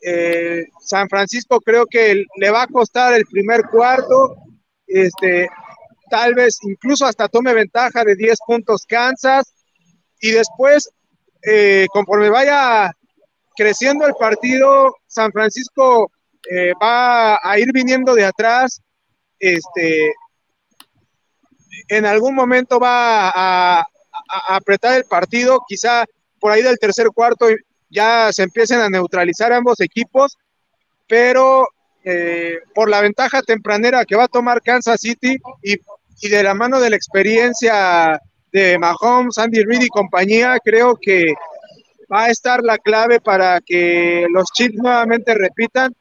Eh, San Francisco creo que le va a costar el primer cuarto. Este, tal vez incluso hasta tome ventaja de 10 puntos Kansas. Y después, eh, conforme vaya creciendo el partido, San Francisco va a ir viniendo de atrás, este, en algún momento va a, apretar el partido, quizá por ahí del tercer cuarto ya se empiecen a neutralizar ambos equipos, pero eh, por la ventaja tempranera que va a tomar Kansas City y, y de la mano de la experiencia de Mahomes, Andy Reid y compañía, creo que va a estar la clave para que los Chiefs nuevamente repitan.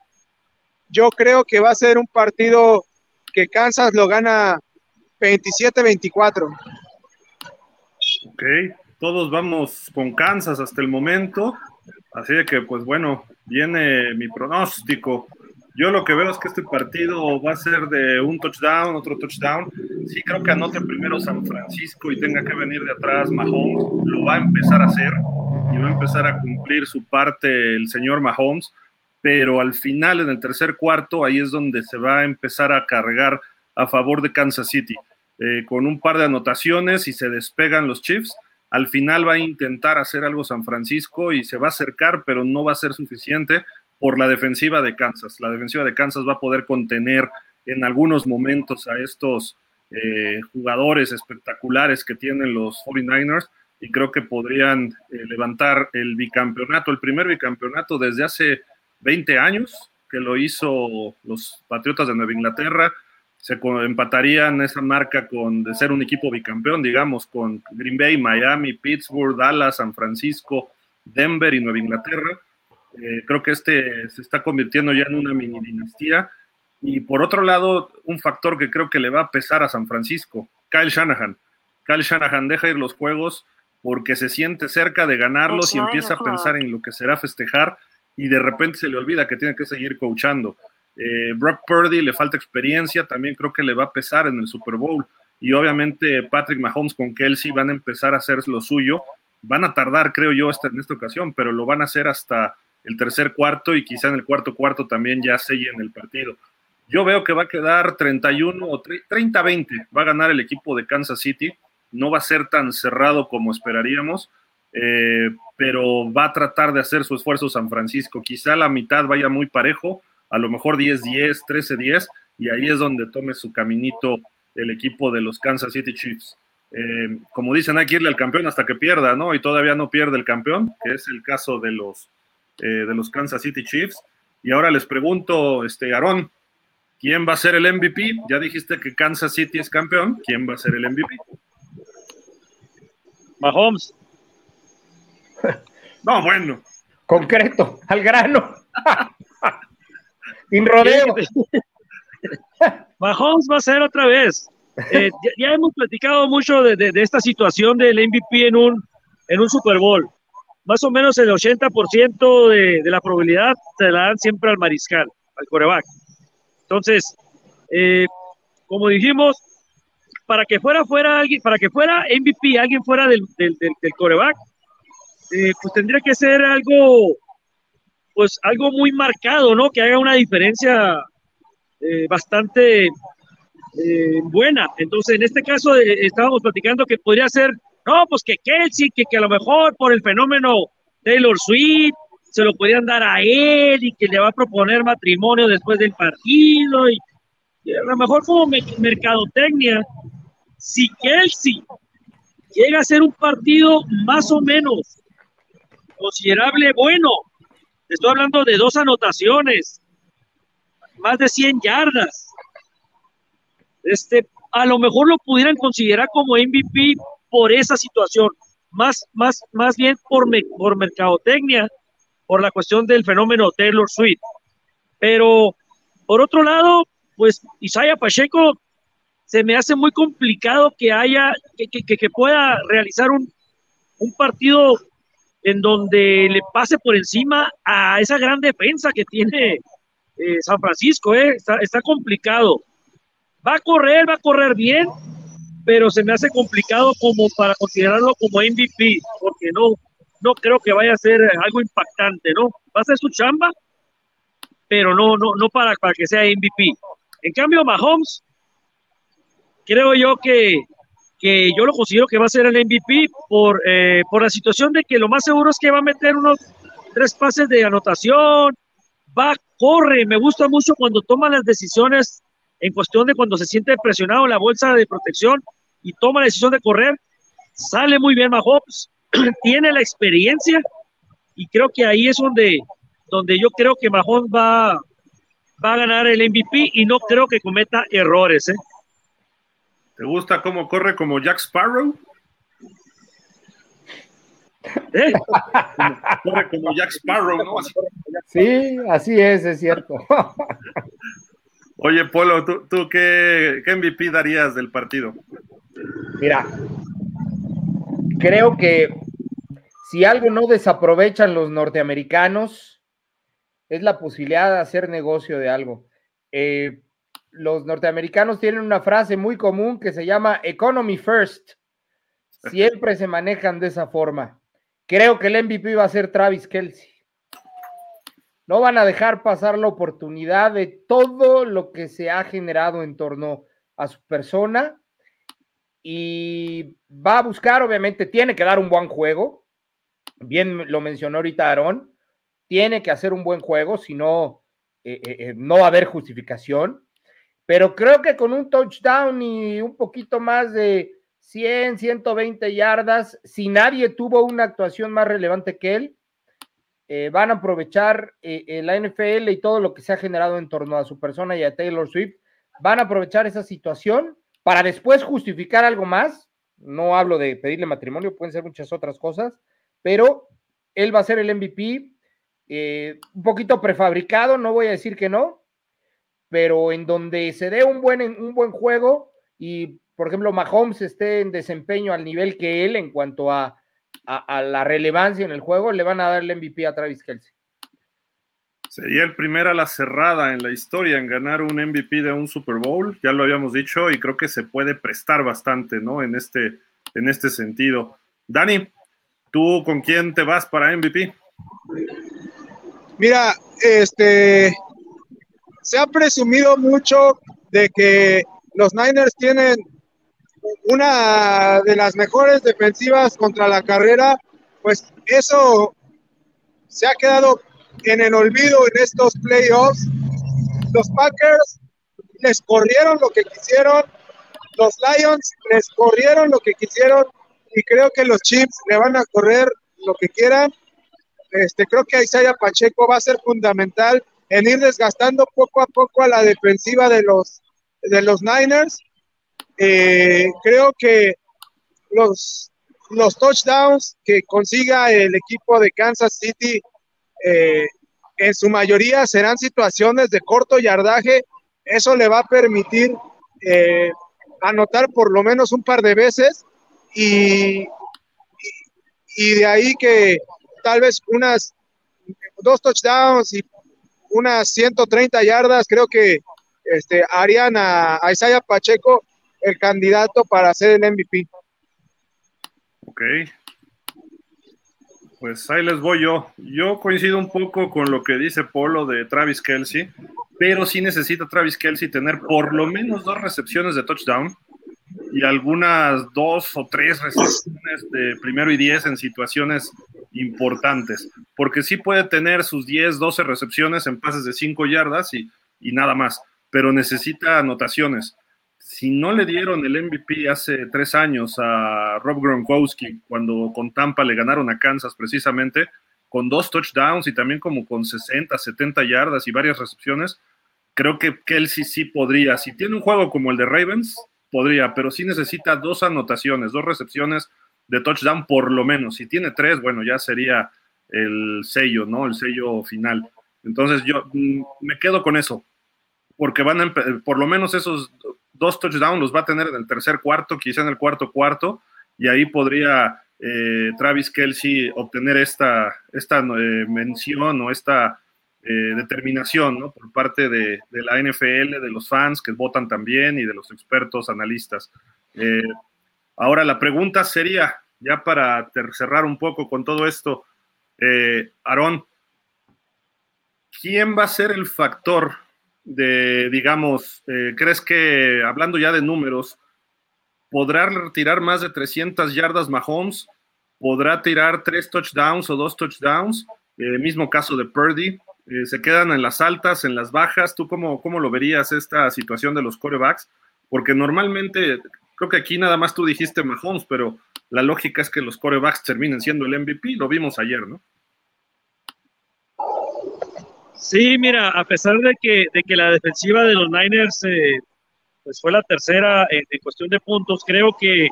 Yo creo que va a ser un partido que Kansas lo gana 27-24. Ok, todos vamos con Kansas hasta el momento. Así que, pues bueno, viene mi pronóstico. Yo lo que veo es que este partido va a ser de un touchdown, otro touchdown. Sí creo que anote primero San Francisco y tenga que venir de atrás Mahomes. Lo va a empezar a hacer y va a empezar a cumplir su parte el señor Mahomes. Pero al final, en el tercer cuarto, ahí es donde se va a empezar a cargar a favor de Kansas City. Eh, con un par de anotaciones y se despegan los Chiefs. Al final va a intentar hacer algo San Francisco y se va a acercar, pero no va a ser suficiente por la defensiva de Kansas. La defensiva de Kansas va a poder contener en algunos momentos a estos eh, jugadores espectaculares que tienen los 49ers y creo que podrían eh, levantar el bicampeonato, el primer bicampeonato desde hace 20 años que lo hizo los Patriotas de Nueva Inglaterra. Se empatarían esa marca con de ser un equipo bicampeón, digamos, con Green Bay, Miami, Pittsburgh, Dallas, San Francisco, Denver y Nueva Inglaterra. Eh, creo que este se está convirtiendo ya en una mini dinastía Y por otro lado, un factor que creo que le va a pesar a San Francisco, Kyle Shanahan. Kyle Shanahan deja ir los juegos porque se siente cerca de ganarlos y empieza a pensar en lo que será festejar y de repente se le olvida que tiene que seguir coachando. Eh, Brock Purdy le falta experiencia, también creo que le va a pesar en el Super Bowl. Y obviamente Patrick Mahomes con Kelsey van a empezar a hacer lo suyo. Van a tardar, creo yo, hasta en esta ocasión, pero lo van a hacer hasta el tercer cuarto y quizá en el cuarto cuarto también ya sellen el partido. Yo veo que va a quedar 31 o 30-20. Va a ganar el equipo de Kansas City. No va a ser tan cerrado como esperaríamos, eh, pero va a tratar de hacer su esfuerzo San Francisco. Quizá la mitad vaya muy parejo, a lo mejor 10-10, 13-10, y ahí es donde tome su caminito el equipo de los Kansas City Chiefs. Eh, como dicen, hay que irle al campeón hasta que pierda, ¿no? Y todavía no pierde el campeón, que es el caso de los, eh, de los Kansas City Chiefs. Y ahora les pregunto, este, Aarón, ¿quién va a ser el MVP? Ya dijiste que Kansas City es campeón, ¿quién va a ser el MVP? Mahomes. No, bueno. Concreto, al grano. Sin rodeo. Mahomes va a ser otra vez. Eh, ya, hemos platicado mucho de, esta situación del MVP en un, en un Super Bowl. Más o menos el 80% de, de la probabilidad se la dan siempre al mariscal, al coreback. Entonces, eh, como dijimos, para que fuera, fuera alguien, para que fuera MVP, alguien fuera del, del, del, coreback, eh, pues tendría que ser algo, pues algo muy marcado, ¿no? Que haga una diferencia eh, bastante eh, buena. Entonces, en este caso estábamos platicando que podría ser, no, pues que Kelsey, que, que a lo mejor por el fenómeno Taylor Swift, se lo podían dar a él y que le va a proponer matrimonio después del partido y, a lo mejor como mercadotecnia, si Kelsey llega a ser un partido más o menos considerable bueno, estoy hablando de dos anotaciones, más de 100 yardas. Este, a lo mejor lo pudieran considerar como MVP por esa situación, más, más, más bien por, por mercadotecnia, por la cuestión del fenómeno Taylor Swift. Pero por otro lado, pues Isaiah Pacheco se me hace muy complicado que haya, que, que, que pueda realizar un, un partido en donde le pase por encima a esa gran defensa que tiene eh, San Francisco, eh, está, complicado. Va a correr, va a correr bien, pero se me hace complicado como para considerarlo como MVP, porque no, no creo que vaya a ser algo impactante, ¿no? Va a ser su chamba, pero no, no, no para, para que sea MVP. En cambio, Mahomes, creo yo que, que yo lo considero que va a ser el MVP por, eh, por la situación de que lo más seguro es que va a meter unos tres pases de anotación, va, corre, me gusta mucho cuando toma las decisiones en cuestión de cuando se siente presionado en la bolsa de protección y toma la decisión de correr, sale muy bien Mahomes, tiene la experiencia y creo que ahí es donde, donde yo creo que Mahomes va, va a ganar el MVP y no creo que cometa errores. ¿eh? ¿Te gusta cómo corre como Jack Sparrow? ¿Eh? Corre como Jack Sparrow, ¿no? Sí, así es, es cierto. Oye, Polo, ¿tú, qué, qué, MVP darías del partido? Mira, creo que si algo no desaprovechan los norteamericanos, es la posibilidad de hacer negocio de algo. Eh, los norteamericanos tienen una frase muy común que se llama economy first. Siempre se manejan de esa forma. Creo que el MVP va a ser Travis Kelsey. No van a dejar pasar la oportunidad de todo lo que se ha generado en torno a su persona y va a buscar, obviamente, tiene que dar un buen juego. Bien lo mencionó ahorita Aarón, tiene que hacer un buen juego, si no, eh, eh, eh, no va a haber justificación. Pero creo que con un touchdown y un poquito más de 100, 120 yardas, si nadie tuvo una actuación más relevante que él, eh, van a aprovechar eh, la NFL y todo lo que se ha generado en torno a su persona y a Taylor Swift, van a aprovechar esa situación para después justificar algo más. No hablo de pedirle matrimonio, pueden ser muchas otras cosas, pero él va a ser el MVP, eh, un poquito prefabricado, no voy a decir que no, pero en donde se dé un buen, un buen juego y, por ejemplo, Mahomes esté en desempeño al nivel que él en cuanto a, a, la relevancia en el juego, le van a dar el MVP a Travis Kelsey. Sería el primer a la cerrada en la historia en ganar un MVP de un Super Bowl, ya lo habíamos dicho, y creo que se puede prestar bastante, ¿no? En este, en este sentido. Dani, ¿tú con quién te vas para MVP? Mira, este, se ha presumido mucho de que los Niners tienen una de las mejores defensivas contra la carrera, pues eso se ha quedado en el olvido en estos playoffs. Los Packers les corrieron lo que quisieron, los Lions les corrieron lo que quisieron y creo que los Chiefs le van a correr lo que quieran. Este, creo que Isaiah Pacheco va a ser fundamental en ir desgastando poco a poco a la defensiva de los, de los Niners. Eh, creo que los, los touchdowns que consiga el equipo de Kansas City eh, en su mayoría serán situaciones de corto yardaje. Eso le va a permitir eh, anotar por lo menos un par de veces y, y, de ahí que tal vez unas dos touchdowns y unas 130 yardas, creo que este, harían a, a Isaiah Pacheco el candidato para ser el MVP. Ok, pues ahí les voy yo. Yo coincido un poco con lo que dice Polo de Travis Kelsey, pero sí necesita Travis Kelsey tener por lo menos dos recepciones de touchdown y algunas dos o tres recepciones de primero y diez en situaciones importantes, porque sí puede tener sus 10, 12 recepciones en pases de 5 yardas y, y nada más, pero necesita anotaciones si no le dieron el MVP hace tres años a Rob Gronkowski, cuando con Tampa le ganaron a Kansas precisamente, con dos touchdowns y también como con 60, 70 yardas y varias recepciones, creo que Kelsey sí podría. Si tiene un juego como el de Ravens, podría, pero sí necesita dos anotaciones, dos recepciones de touchdown por lo menos. Si tiene tres, bueno, ya sería el sello, ¿no? El sello final. Entonces yo mm, me quedo con eso, porque van a, por lo menos esos dos touchdowns los va a tener en el tercer cuarto, quizá en el cuarto cuarto, y ahí podría eh, Travis Kelsey obtener esta, esta eh, mención o esta eh, determinación por parte de, la NFL, de los fans que votan también y de los expertos analistas. ahora la pregunta sería, ya para cerrar un poco con todo esto, Aarón, ¿quién va a ser el factor de, digamos, eh, ¿crees que, hablando ya de números, podrá retirar más de 300 yardas Mahomes? ¿Podrá tirar tres touchdowns o dos touchdowns? Eh, mismo caso de Purdy. Eh, ¿Se quedan en las altas, en las bajas? ¿Tú cómo, cómo lo verías esta situación de los corebacks? Porque normalmente, creo que aquí nada más tú dijiste Mahomes, pero la lógica es que los corebacks terminen siendo el MVP. Lo vimos ayer, ¿no? Sí, mira, a pesar de que, de que la defensiva de los Niners eh, pues fue la tercera en, cuestión de puntos, creo que,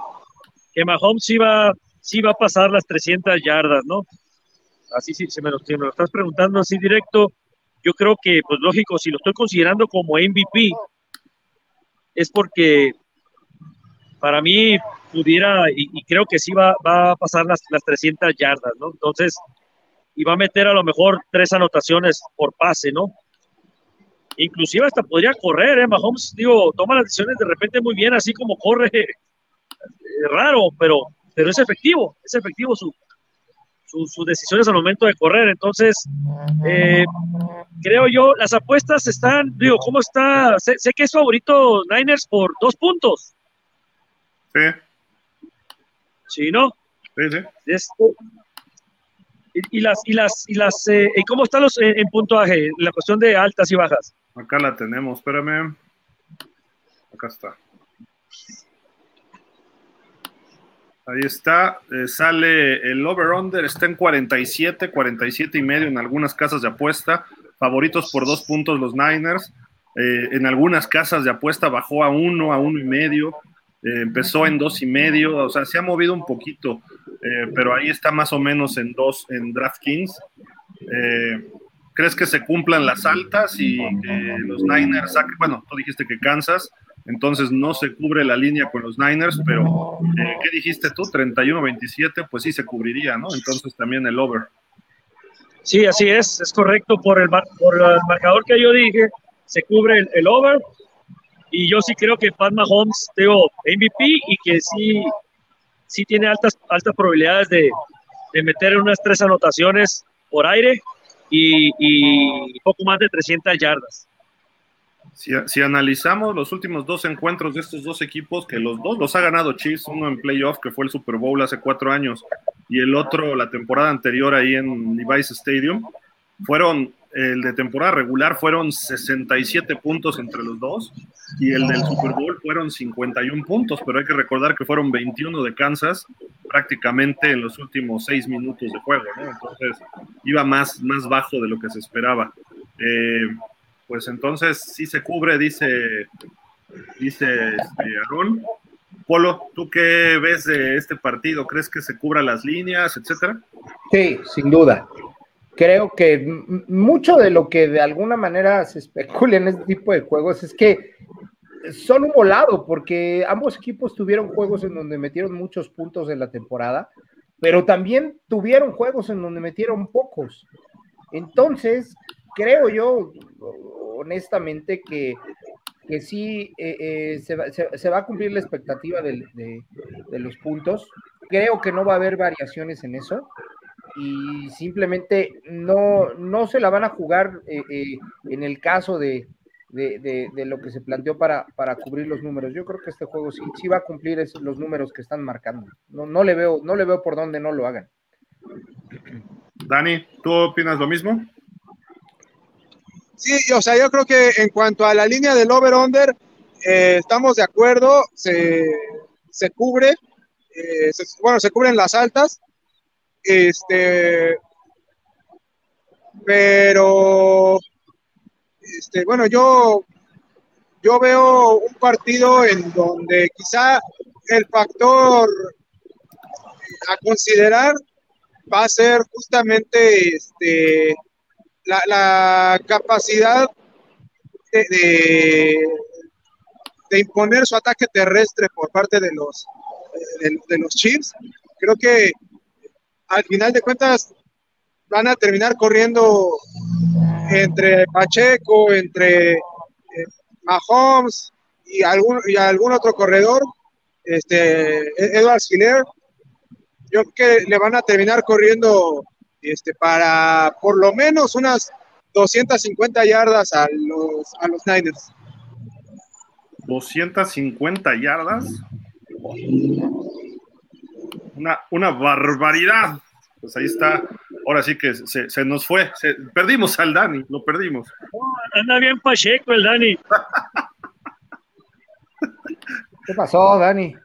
que Mahomes sí va, sí va a pasar las 300 yardas, ¿no? Así sí, si me, lo, estás preguntando así directo, yo creo que, pues lógico, si lo estoy considerando como MVP, es porque para mí pudiera, y, creo que sí va, va a pasar las, las 300 yardas, ¿no? Entonces, y va a meter a lo mejor tres anotaciones por pase, ¿no? Inclusive hasta podría correr, ¿eh? Mahomes, digo, toma las decisiones de repente muy bien, así como corre, eh, raro, pero, pero es efectivo, es efectivo su, sus decisiones al momento de correr. Entonces, eh, creo yo, las apuestas están, digo, ¿cómo está? Sé, que es favorito Niners por dos puntos. Sí. Sí, ¿no? Sí, sí. Esto, y, las y las y las eh, cómo están los en, puntuaje la cuestión de altas y bajas acá la tenemos espérame acá está ahí está eh, sale el over under está en 47 47 y medio en algunas casas de apuesta favoritos por dos puntos los Niners eh, en algunas casas de apuesta bajó a uno a uno y medio empezó en dos y medio o sea se ha movido un poquito eh, pero ahí está más o menos en dos en DraftKings. Eh, ¿Crees que se cumplan las altas y los Niners? Bueno, tú dijiste que Kansas, entonces no se cubre la línea con los Niners, pero eh, ¿qué dijiste tú? 31-27, pues sí se cubriría, ¿no? Entonces también el over. Sí, así es, es correcto. Por el, por el marcador que yo dije, se cubre el, over. Y yo sí creo que Pat Mahomes, tengo MVP y que sí, sí tiene altas, altas probabilidades de, de meter unas tres anotaciones por aire y, y poco más de 300 yardas. Si, analizamos los últimos dos encuentros de estos dos equipos, que los dos los ha ganado Chiefs, uno en playoff, que fue el Super Bowl hace cuatro años, y el otro la temporada anterior ahí en Levi's Stadium, fueron, el de temporada regular fueron 67 puntos entre los dos, y el del Super Bowl fueron 51 puntos, pero hay que recordar que fueron 21 de Kansas prácticamente en los últimos seis minutos de juego, Entonces iba más, más bajo de lo que se esperaba. Eh, pues entonces sí se cubre, dice, dice este, Aaron. Polo, ¿tú qué ves de este partido? ¿Crees que se cubra las líneas, etcétera? Sí, sin duda. Creo que mucho de lo que de alguna manera se especula en este tipo de juegos es que son un volado, porque ambos equipos tuvieron juegos en donde metieron muchos puntos en la temporada, pero también tuvieron juegos en donde metieron pocos. Entonces, creo yo, honestamente, que, que sí eh, eh, se, va, se, va, a cumplir la expectativa de, de, los puntos. Creo que no va a haber variaciones en eso y simplemente no, no se la van a jugar eh, en el caso de, de, lo que se planteó para, para cubrir los números. Yo creo que este juego sí, sí va a cumplir los números que están marcando. No, no, le veo, no le veo por dónde no lo hagan. Dani, ¿tú opinas lo mismo? Sí, o sea, yo creo que en cuanto a la línea del over-under, eh, estamos de acuerdo, se, cubre, eh, bueno, se cubren las altas, este, pero, este, bueno, yo, yo veo un partido en donde quizá el factor a considerar va a ser justamente este, la, capacidad de, de, imponer su ataque terrestre por parte de los, de, los Chiefs, creo que al final de cuentas van a terminar corriendo entre Pacheco, entre eh, Mahomes y algún, y algún otro corredor, este, Edward Schiller, yo creo que le van a terminar corriendo este, para por lo menos unas 250 yardas a los, a los Niners. 250 yardas. Una, una barbaridad. Pues ahí está. Ahora sí que se, se nos fue. perdimos al Dani, lo perdimos. anda bien Pacheco el Dani. ¿Qué pasó, Dani?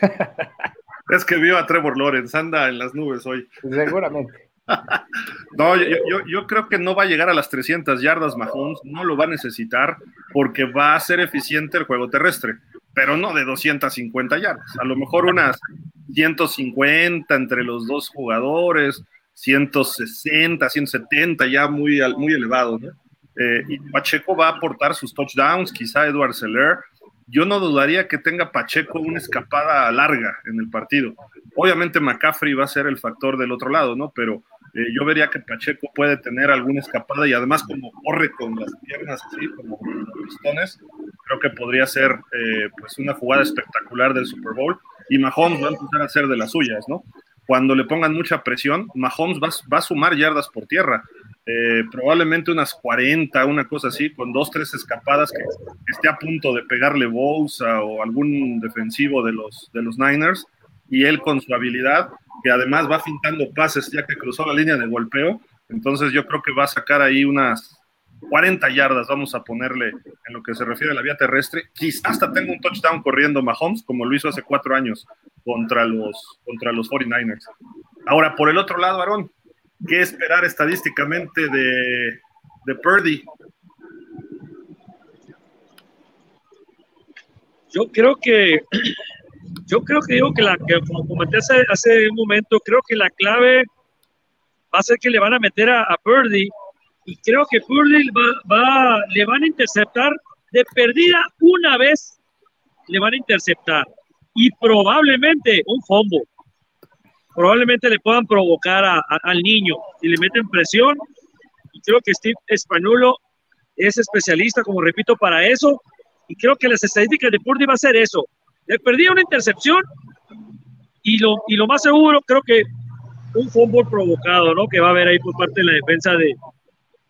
Es que vio a Trevor Lawrence, anda en las nubes hoy. Seguramente. no, yo, creo que no va a llegar a las 300 yardas Mahomes, no lo va a necesitar porque va a ser eficiente el juego terrestre, pero no de 250 yardas, a lo mejor unas 150 entre los dos jugadores, 160, 170, ya muy, muy elevado, eh, y Pacheco va a aportar sus touchdowns, quizá Edward Seller, yo no dudaría que tenga Pacheco una escapada larga en el partido. Obviamente McCaffrey va a ser el factor del otro lado, ¿no? Pero eh, yo vería que Pacheco puede tener alguna escapada y además como corre con las piernas así, como los pistones, creo que podría ser eh, pues una jugada espectacular del Super Bowl y Mahomes va a empezar a hacer de las suyas, ¿no? Cuando le pongan mucha presión, Mahomes va, a sumar yardas por tierra. Eh, probablemente unas 40, una cosa así, con dos, tres escapadas que, esté a punto de pegarle bolsa o algún defensivo de los, de los Niners, y él con su habilidad, que además va fintando pases ya que cruzó la línea de golpeo, entonces yo creo que va a sacar ahí unas 40 yardas, vamos a ponerle en lo que se refiere a la vía terrestre. Quizás hasta tenga un touchdown corriendo Mahomes, como lo hizo hace cuatro años contra los, contra los 49ers. Ahora, por el otro lado, Aaron, ¿Qué esperar estadísticamente de, de Purdy? Yo creo que, yo creo que digo que la que como comenté hace, hace un momento, creo que la clave va a ser que le van a meter a, a Purdy y creo que Purdy va, le van a interceptar de perdida una vez, le van a interceptar y probablemente un fombo. Probablemente le puedan provocar al niño y le meten presión. Y creo que Steve Españolo es especialista, como repito, para eso. Y creo que las estadísticas de Purdy va a ser eso. Le perdí una intercepción y lo, y lo más seguro, creo que un fútbol provocado, ¿no? Que va a haber ahí por parte de la defensa de,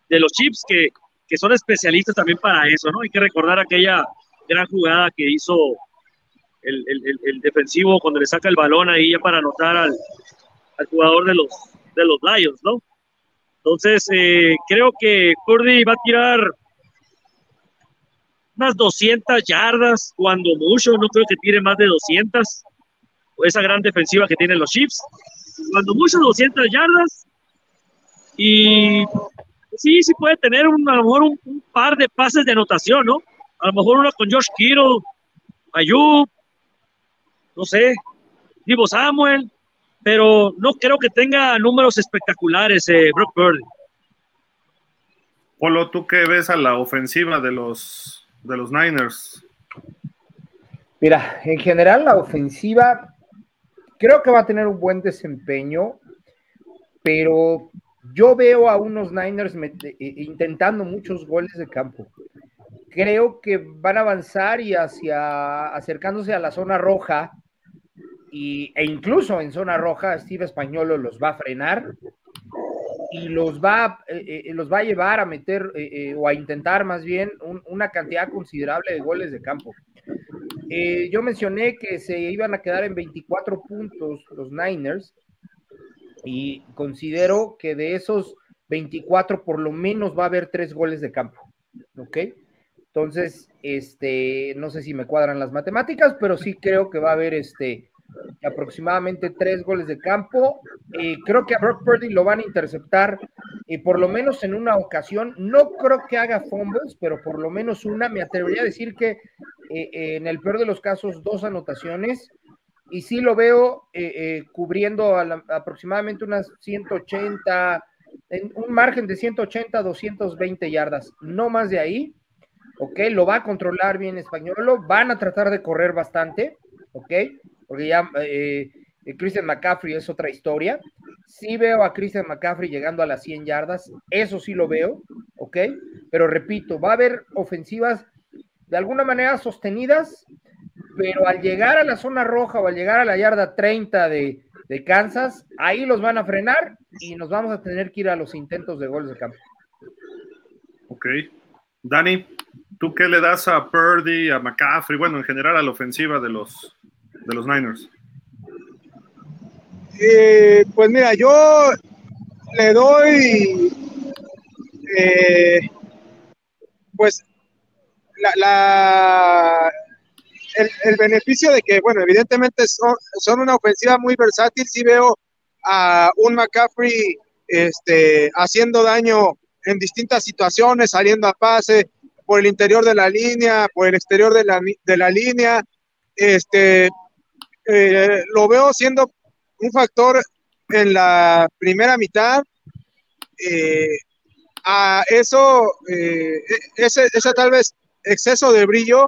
de los Chips, que, que, son especialistas también para eso, ¿no? Hay que recordar aquella gran jugada que hizo el, el, el defensivo cuando le saca el balón ahí ya para anotar al, al jugador de los, de los Lions, ¿no? Entonces, eh, creo que Purdy va a tirar unas 200 yardas, cuando mucho, no creo que tire más de 200, esa gran defensiva que tienen los Chiefs. Cuando mucho 200 yardas, y sí, sí puede tener un, a lo mejor un, par de pases de anotación, ¿no? A lo mejor uno con Josh Kittle, Ayub, no sé, Divo Samuel, pero no creo que tenga números espectaculares, eh, Brock Purdy. Polo, ¿tú qué ves a la ofensiva de los, de los Niners? Mira, en general la ofensiva creo que va a tener un buen desempeño, pero yo veo a unos Niners eh, intentando muchos goles de campo. Creo que van a avanzar y hacia acercándose a la zona roja e incluso en zona roja Steve Españolo los va a frenar y los va, eh, eh, los va a llevar a meter eh, o a intentar más bien una cantidad considerable de goles de campo. yo mencioné que se iban a quedar en 24 puntos los Niners y considero que de esos 24 por lo menos va a haber tres goles de campo. ¿Ok? Entonces, este, no sé si me cuadran las matemáticas, pero sí creo que va a haber este, aproximadamente tres goles de campo. Eh, creo que a Brock Purdy lo van a interceptar y por lo menos en una ocasión. No creo que haga fumbles, pero por lo menos una. Me atrevería a decir que eh, en el peor de los casos, dos anotaciones. Y sí lo veo eh, cubriendo aproximadamente unas 180, en un margen de 180 220 yardas, no más de ahí. Ok, lo va a controlar bien Español, van a tratar de correr bastante, ok, porque ya eh, eh, Christian McCaffrey es otra historia. Sí veo a Christian McCaffrey llegando a las 100 yardas, eso sí lo veo, ¿ok? Pero repito, va a haber ofensivas de alguna manera sostenidas, pero al llegar a la zona roja o al llegar a la yarda 30 de, de Kansas, ahí los van a frenar y nos vamos a tener que ir a los intentos de goles de campo. Ok. Dani, ¿tú qué le das a Purdy, a McCaffrey, bueno, en general a la ofensiva de los, de los Niners? Eh, pues mira, yo le doy eh, pues la, el, beneficio de que, bueno, evidentemente son, una ofensiva muy versátil. Si veo a un McCaffrey este, haciendo daño en distintas situaciones, saliendo a pase por el interior de la línea, por el exterior de la, de la línea. Este, eh, lo veo siendo un factor en la primera mitad. Eh, a eso, eh, ese, tal vez exceso de brillo,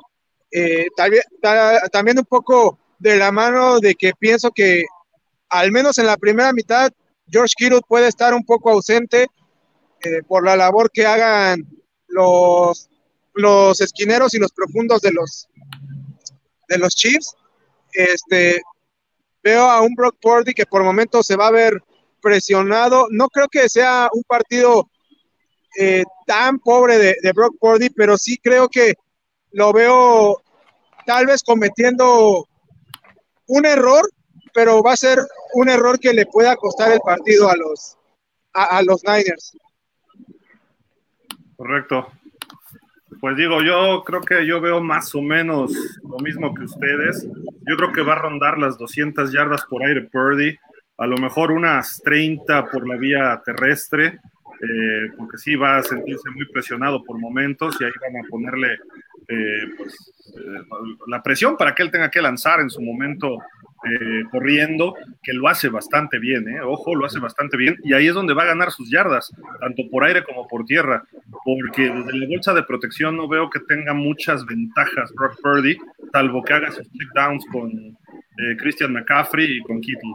también, un poco de la mano de que pienso que al menos en la primera mitad George Kittle puede estar un poco ausente por la labor que hagan los, los esquineros y los profundos de los, de los Chiefs. Este, veo a un Brock Purdy que por momentos se va a ver presionado. No creo que sea un partido eh, tan pobre de, Brock Purdy, pero sí creo que lo veo tal vez cometiendo un error, pero va a ser un error que le pueda costar el partido a los, a los Niners. Correcto. Pues digo, yo creo que yo veo más o menos lo mismo que ustedes. Yo creo que va a rondar las 200 yardas por aire Purdy, a lo mejor unas 30 por la vía terrestre, eh, porque sí va a sentirse muy presionado por momentos y ahí van a ponerle eh, pues, eh, la presión para que él tenga que lanzar en su momento eh, corriendo, que lo hace bastante bien, ¿eh? ojo, lo hace bastante bien, y ahí es donde va a ganar sus yardas, tanto por aire como por tierra, porque desde la bolsa de protección no veo que tenga muchas ventajas Brock Purdy, salvo que haga sus checkdowns con eh, Christian McCaffrey y con Kittle.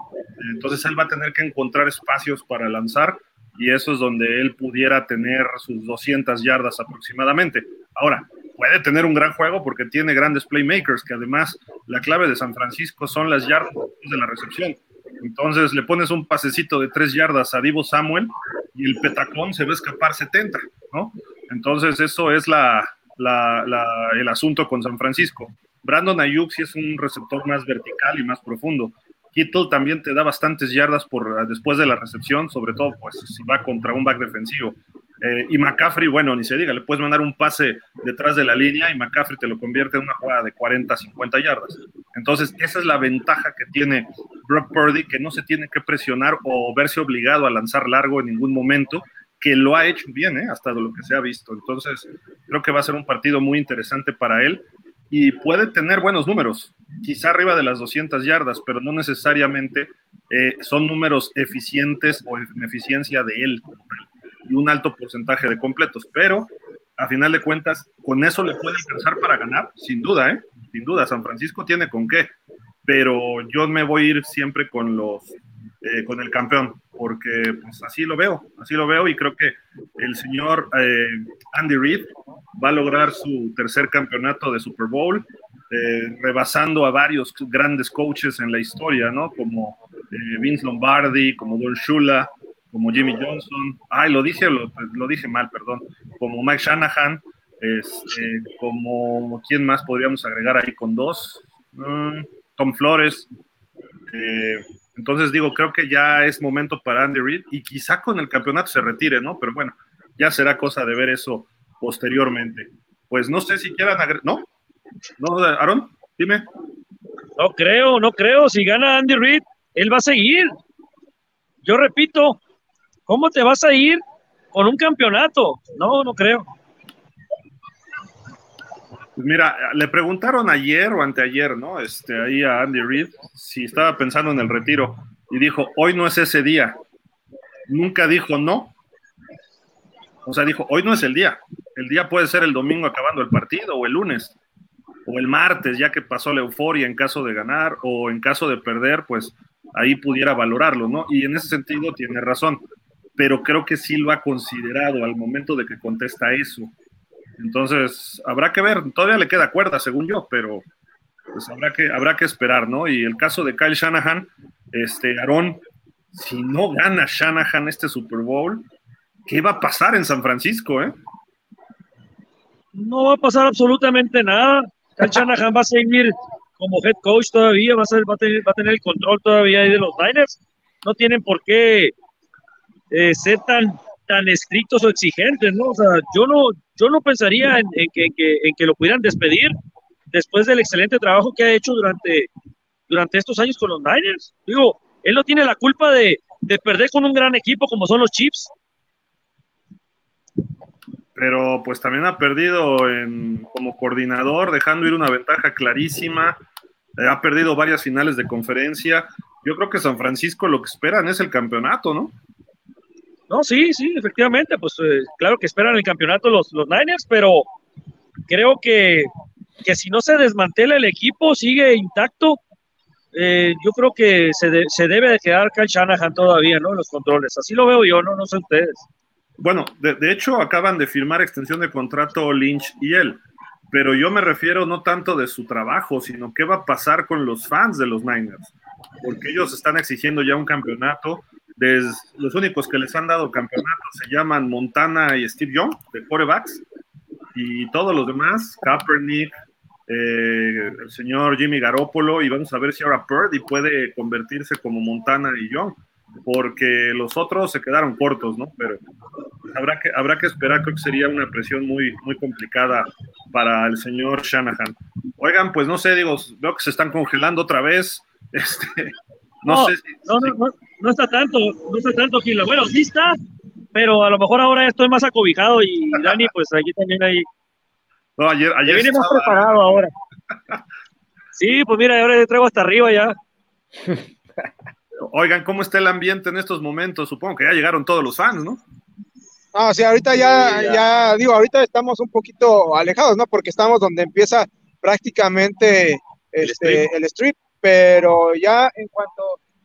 Entonces él va a tener que encontrar espacios para lanzar, y eso es donde él pudiera tener sus 200 yardas aproximadamente. Ahora, puede tener un gran juego porque tiene grandes playmakers, que además la clave de San Francisco son las yardas de la recepción. Entonces le pones un pasecito de tres yardas a Divo Samuel y el petacón se va a escapar 70, ¿no? Entonces eso es la, el asunto con San Francisco. Brandon Ayuk sí es un receptor más vertical y más profundo. Kittle también te da bastantes yardas por, después de la recepción, sobre todo pues si va contra un back defensivo. Eh, y McCaffrey, bueno, ni se diga, le puedes mandar un pase detrás de la línea y McCaffrey te lo convierte en una jugada de 40, 50 yardas. Entonces, esa es la ventaja que tiene Brock Purdy, que no se tiene que presionar o verse obligado a lanzar largo en ningún momento, que lo ha hecho bien, ¿eh? hasta lo que se ha visto. Entonces, creo que va a ser un partido muy interesante para él y puede tener buenos números, quizá arriba de las 200 yardas, pero no necesariamente eh, son números eficientes o en eficiencia de él y un alto porcentaje de completos, pero a final de cuentas, con eso le puede alcanzar para ganar, sin duda, ¿eh? Sin duda, San Francisco tiene con qué, pero yo me voy a ir siempre con los, eh, con el campeón, porque pues así lo veo, así lo veo y creo que el señor eh, Andy Reid va a lograr su tercer campeonato de Super Bowl, eh, rebasando a varios grandes coaches en la historia, ¿no? Como Vince Lombardi, como Don Shula, como Jimmy Johnson, ay, lo dije, lo, dije mal, perdón, como Mike Shanahan, este, como, ¿quién más podríamos agregar ahí con dos? Mm, Tom Flores. Eh, entonces digo, creo que ya es momento para Andy Reid y quizá con el campeonato se retire, ¿no? Pero bueno, ya será cosa de ver eso posteriormente. Pues no sé si quieran ¿no? ¿No, Aaron? Dime. No creo, no creo. Si gana Andy Reid, él va a seguir. Yo repito, ¿Cómo te vas a ir con un campeonato? No, no creo. Pues mira, le preguntaron ayer o anteayer, ¿no? Este, ahí a Andy Reid si estaba pensando en el retiro y dijo, hoy no es ese día. Nunca dijo no. O sea, dijo, hoy no es el día. El día puede ser el domingo acabando el partido o el lunes o el martes, ya que pasó la euforia en caso de ganar o en caso de perder, pues ahí pudiera valorarlo, ¿no? Y en ese sentido tiene razón pero creo que sí lo ha considerado al momento de que contesta eso. Entonces, habrá que ver, todavía le queda cuerda, según yo, pero pues habrá que, habrá que esperar, ¿no? Y el caso de Kyle Shanahan, este, Aarón, si no gana Shanahan este Super Bowl, ¿qué va a pasar en San Francisco, eh? No va a pasar absolutamente nada. Kyle Shanahan va a seguir como head coach todavía, va a, va, a tener, va a tener el control todavía ahí de los Niners. No tienen por qué eh, ser tan, tan estrictos o exigentes, ¿no? O sea, yo no, yo no pensaría en, que, en, que, lo pudieran despedir después del excelente trabajo que ha hecho durante, durante estos años con los Niners. Digo, él no tiene la culpa de, de perder con un gran equipo como son los Chiefs. Pero pues también ha perdido en, como coordinador, dejando ir una ventaja clarísima. Eh, ha perdido varias finales de conferencia. Yo creo que San Francisco lo que esperan es el campeonato, ¿no? No, sí, sí, efectivamente, pues eh, claro que esperan el campeonato los, los Niners, pero creo que, que si no se desmantela el equipo, sigue intacto, eh, yo creo que se, se, debe de quedar Kyle Shanahan todavía, ¿no? Los controles. Así lo veo yo, no, no sé ustedes. Bueno, de, de, hecho acaban de firmar extensión de contrato Lynch y él, pero yo me refiero no tanto de su trabajo, sino qué va a pasar con los fans de los Niners, porque ellos están exigiendo ya un campeonato los únicos que les han dado campeonato se llaman Montana y Steve Young, de quarterbacks, y todos los demás, Kaepernick, eh, el señor Jimmy Garoppolo, y vamos a ver si ahora Purdy puede convertirse como Montana y Young, porque los otros se quedaron cortos, ¿no? Pero habrá que, habrá que esperar, creo que sería una presión muy, muy complicada para el señor Shanahan. Oigan, pues no sé, digo, veo que se están congelando otra vez. Este, no, sé no, no, no, está tanto, no está tanto, Gila. Bueno, sí está, pero a lo mejor ahora estoy más acobijado y Dani, pues aquí también hay. No, ayer, ayer. Viene más preparado ahora. Sí, pues mira, ahora le traigo hasta arriba ya. Oigan, ¿cómo está el ambiente en estos momentos? Supongo que ya llegaron todos los fans, ¿no? No, sí, ahorita ya, ya, digo, ahorita estamos un poquito alejados, ¿no? Porque estamos donde empieza prácticamente este, el, strip. Pero ya en cuanto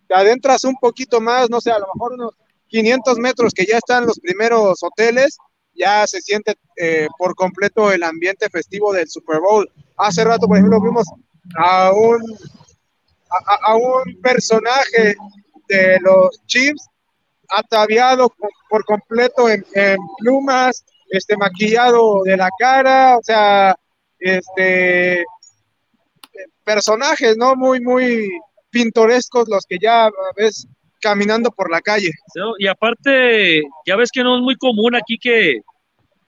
te adentras un poquito más, no sé, a lo mejor unos 500 metros que ya están los primeros hoteles, ya se siente eh, por completo el ambiente festivo del Super Bowl. Hace rato, por ejemplo, vimos a un, a un personaje de los Chiefs ataviado por completo en, plumas, este maquillado de la cara, o sea, este personajes, ¿no? Muy, muy pintorescos los que ya ves caminando por la calle. Y aparte, ya ves que no es muy común aquí que,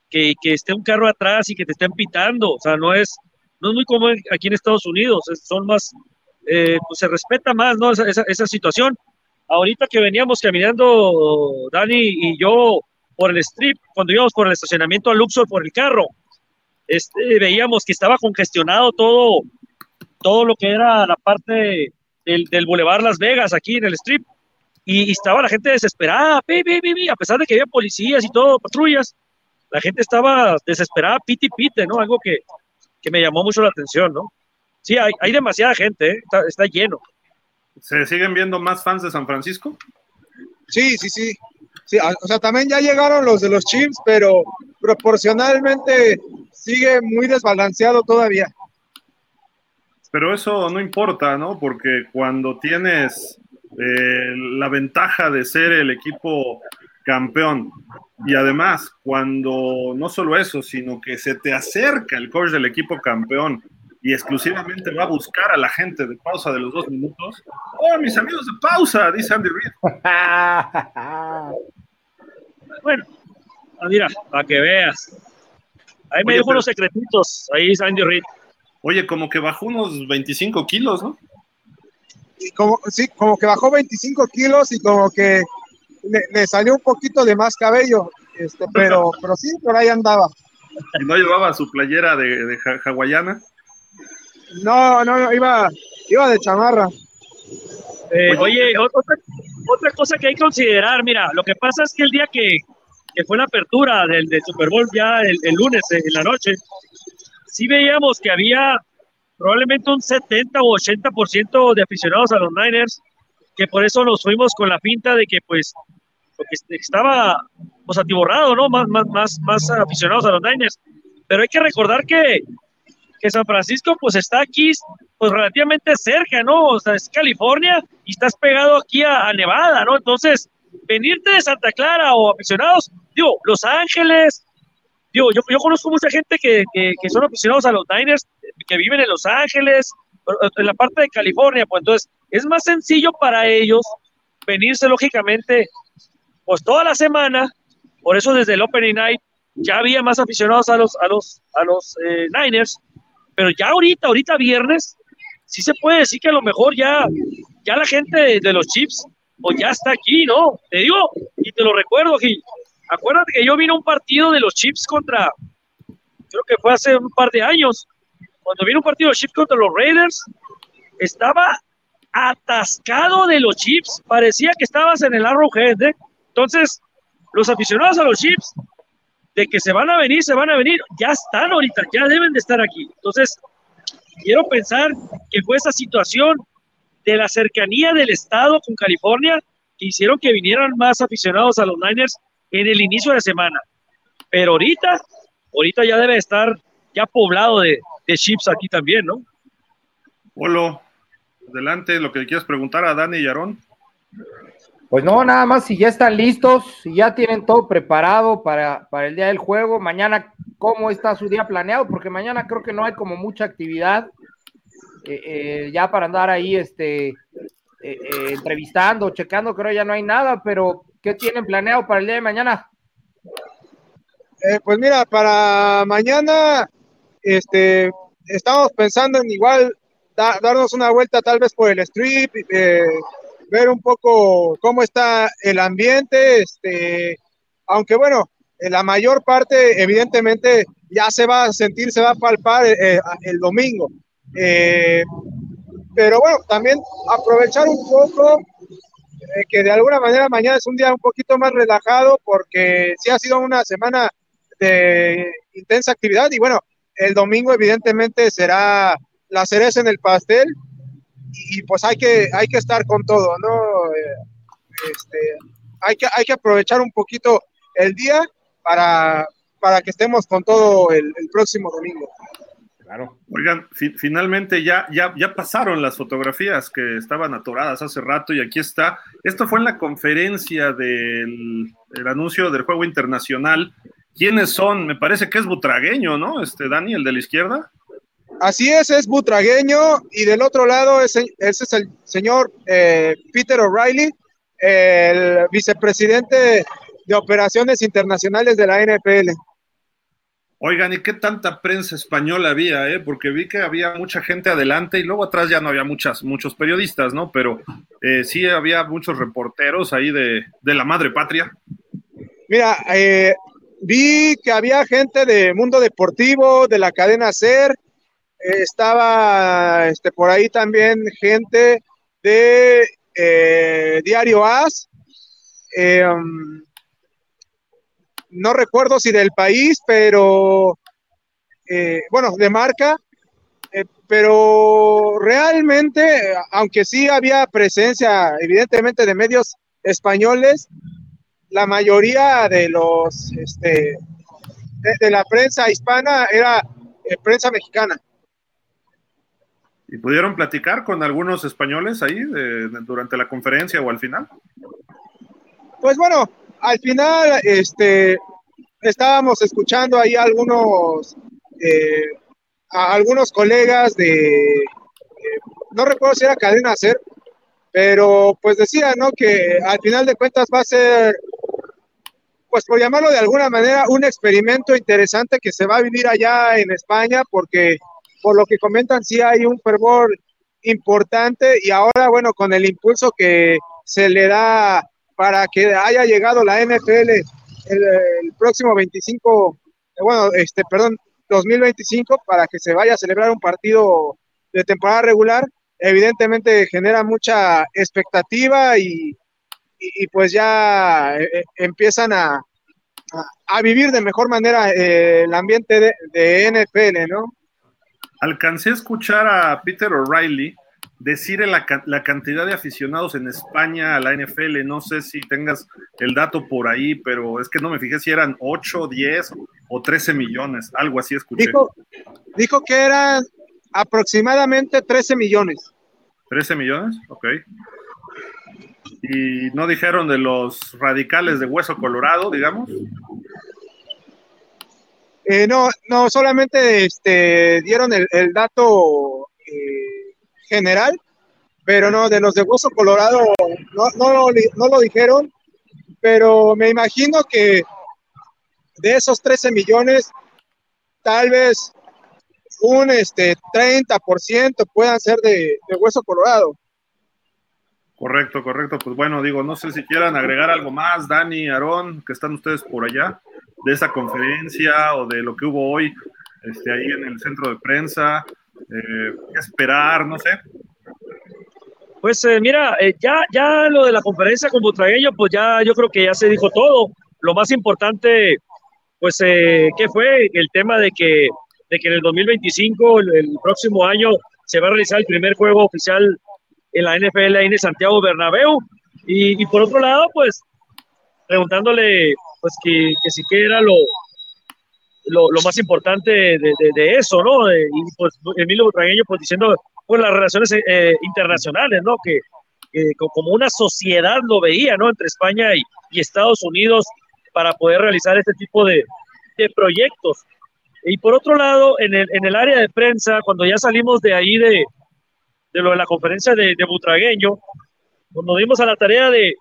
que, esté un carro atrás y que te estén pitando, o sea, no es, no es muy común aquí en Estados Unidos, son más, eh, pues se respeta más, ¿no? Esa, esa situación ahorita que veníamos caminando Dani y yo por el strip, cuando íbamos por el estacionamiento a Luxor por el carro, este, veíamos que estaba congestionado todo, todo lo que era la parte del, del Boulevard Las Vegas aquí en el strip. Y, estaba la gente desesperada, a pesar de que había policías y todo, patrullas, la gente estaba desesperada, piti pite, ¿no? Algo que, que me llamó mucho la atención, ¿no? Sí, hay, hay demasiada gente, ¿eh? está, está lleno. ¿Se siguen viendo más fans de San Francisco? Sí, sí, sí. sí o sea, también ya llegaron los de los Chiefs, pero proporcionalmente sigue muy desbalanceado todavía. Pero eso no importa, ¿no? Porque cuando tienes eh, la ventaja de ser el equipo campeón y además cuando no solo eso, sino que se te acerca el coach del equipo campeón y exclusivamente va a buscar a la gente de pausa de los dos minutos. ¡Oh, mis amigos de pausa! Dice Andy Reid. bueno, mira, para que veas. Ahí me dijo unos secretitos, ahí dice Andy Reid. Oye, como que bajó unos 25 kilos, ¿no? Y como, sí, como que bajó 25 kilos y como que le, salió un poquito de más cabello, este, pero, pero sí, por ahí andaba. ¿Y no llevaba su playera de, de hawaiana? No, no, no, iba, iba de chamarra. Eh, oye, otra, otra, cosa que hay que considerar, mira, lo que pasa es que el día que, que fue la apertura del, del Super Bowl, ya el, el, lunes eh, en la noche, sí veíamos que había probablemente un 70 o 80% de aficionados a los Niners, que por eso nos fuimos con la pinta de que pues estaba pues atiborrado, ¿no? Más, más, más, más aficionados a los Niners. Pero hay que recordar que que San Francisco pues está aquí pues relativamente cerca, ¿no? O sea, es California y estás pegado aquí a, Nevada, ¿no? Entonces, venirte de Santa Clara o aficionados, digo, Los Ángeles, digo, yo, conozco mucha gente que, que, son aficionados a los Niners, que viven en Los Ángeles, en la parte de California, pues entonces es más sencillo para ellos venirse lógicamente pues toda la semana, por eso desde el Opening Night ya había más aficionados a los, a los, a los eh, Niners, pero ya ahorita, ahorita viernes, sí se puede decir que a lo mejor ya, ya la gente de, los Chips, o ya está aquí, ¿no? Te digo, y te lo recuerdo, Gil. Acuérdate que yo vine un partido de los Chips contra, creo que fue hace un par de años, cuando vino un partido de los Chips contra los Raiders, estaba atascado de los Chips, parecía que estabas en el Arrowhead, ¿eh? Entonces, los aficionados a los Chips de que se van a venir, se van a venir, ya están ahorita, ya deben de estar aquí. Entonces, quiero pensar que fue esa situación de la cercanía del Estado con California que hicieron que vinieran más aficionados a los Niners en el inicio de la semana. Pero ahorita, ahorita ya debe estar ya poblado de, de chips aquí también, ¿no? Polo, adelante, lo que le quieras preguntar a Dani y Aarón. Pues no, nada más si ya están listos, si ya tienen todo preparado para, el día del juego, mañana, ¿cómo está su día planeado? Porque mañana creo que no hay como mucha actividad eh, eh, ya para andar ahí este, eh, entrevistando, checando, creo ya no hay nada, pero ¿qué tienen planeado para el día de mañana? pues mira, para mañana este, estamos pensando en igual darnos una vuelta tal vez por el strip, ver un poco cómo está el ambiente, este, aunque bueno, la mayor parte evidentemente ya se va a sentir, se va a palpar eh, eh, el domingo. Eh, pero bueno, también aprovechar un poco eh, que de alguna manera mañana es un día un poquito más relajado porque sí ha sido una semana de intensa actividad y bueno, el domingo evidentemente será la cereza en el pastel y pues hay que, hay que estar con todo, ¿no? Eh, este, hay, que, hay que aprovechar un poquito el día para, para que estemos con todo el, próximo domingo. Claro. Oigan, finalmente ya, ya, ya pasaron las fotografías que estaban atoradas hace rato y aquí está. Esto fue en la conferencia del anuncio del juego internacional. ¿Quiénes son? Me parece que es Butragueño, ¿no? Este Dani, el de la izquierda. Así es, es Butragueño y del otro lado ese, es el señor eh, Peter O'Reilly, el vicepresidente de operaciones internacionales de la NFL. Oigan, ¿y qué tanta prensa española había? Eh? Porque vi que había mucha gente adelante y luego atrás ya no había muchas, muchos periodistas, ¿no? Pero eh, sí había muchos reporteros ahí de, la madre patria. Mira, eh, vi que había gente de Mundo Deportivo, de la cadena SER, eh, estaba este, por ahí también gente de Diario AS. No recuerdo si del país, pero eh, bueno, de marca, eh, pero realmente, aunque sí había presencia evidentemente de medios españoles, la mayoría de los, este, de, la prensa hispana era eh, prensa mexicana. ¿Y pudieron platicar con algunos españoles ahí durante la conferencia o al final? Pues bueno, al final, este, estábamos escuchando ahí algunos, eh, a algunos colegas de, eh, no recuerdo si era Cadena Ser, pero pues decía, ¿no? Que al final de cuentas va a ser, pues por llamarlo de alguna manera, un experimento interesante que se va a vivir allá en España, porque por lo que comentan, sí hay un fervor importante y ahora, bueno, con el impulso que se le da para que haya llegado la NFL el, próximo 25, bueno, este, perdón, 2025, para que se vaya a celebrar un partido de temporada regular, evidentemente genera mucha expectativa y, y, pues ya eh, eh, empiezan a, a, vivir de mejor manera eh, el ambiente de, de NFL, ¿no? Alcancé a escuchar a Peter O'Reilly decir la, la, cantidad de aficionados en España a la NFL. No sé si tengas el dato por ahí, pero es que no me fijé si eran 8, 10 o 13 millones, algo así escuché. Dijo, dijo que eran aproximadamente 13 millones. 13 millones, ok. Y no dijeron de los radicales de hueso colorado, digamos. Eh, no, no, solamente este, dieron el, el dato eh, general, pero no, de los de Hueso Colorado no, no, no lo dijeron, pero me imagino que de esos 13 millones, tal vez un este, 30% puedan ser de, de, Hueso Colorado. Correcto, correcto. Pues bueno, digo, no sé si quieran agregar algo más, Dani, Aarón, que están ustedes por allá, de esa conferencia o de lo que hubo hoy este, ahí en el centro de prensa, eh, esperar, no sé. Pues eh, mira, eh, ya, ya lo de la conferencia con Butragueño, pues ya yo creo que ya se dijo todo. Lo más importante, pues, eh, ¿qué fue? El tema de que, de que en el 2025, el, próximo año, se va a realizar el primer juego oficial en la NFL en Santiago Bernabéu. Y, por otro lado, pues, preguntándole, pues, que, que si era lo, lo, más importante de, eso, ¿no? Y pues Emilio Butragueño, pues diciendo, pues las relaciones eh, internacionales, ¿no? Que, como una sociedad lo veía, ¿no? Entre España y, Estados Unidos para poder realizar este tipo de, proyectos. Y por otro lado, en el, en el área de prensa, cuando ya salimos de ahí de, de lo de la conferencia de, de Butragueño, pues nos dimos a la tarea de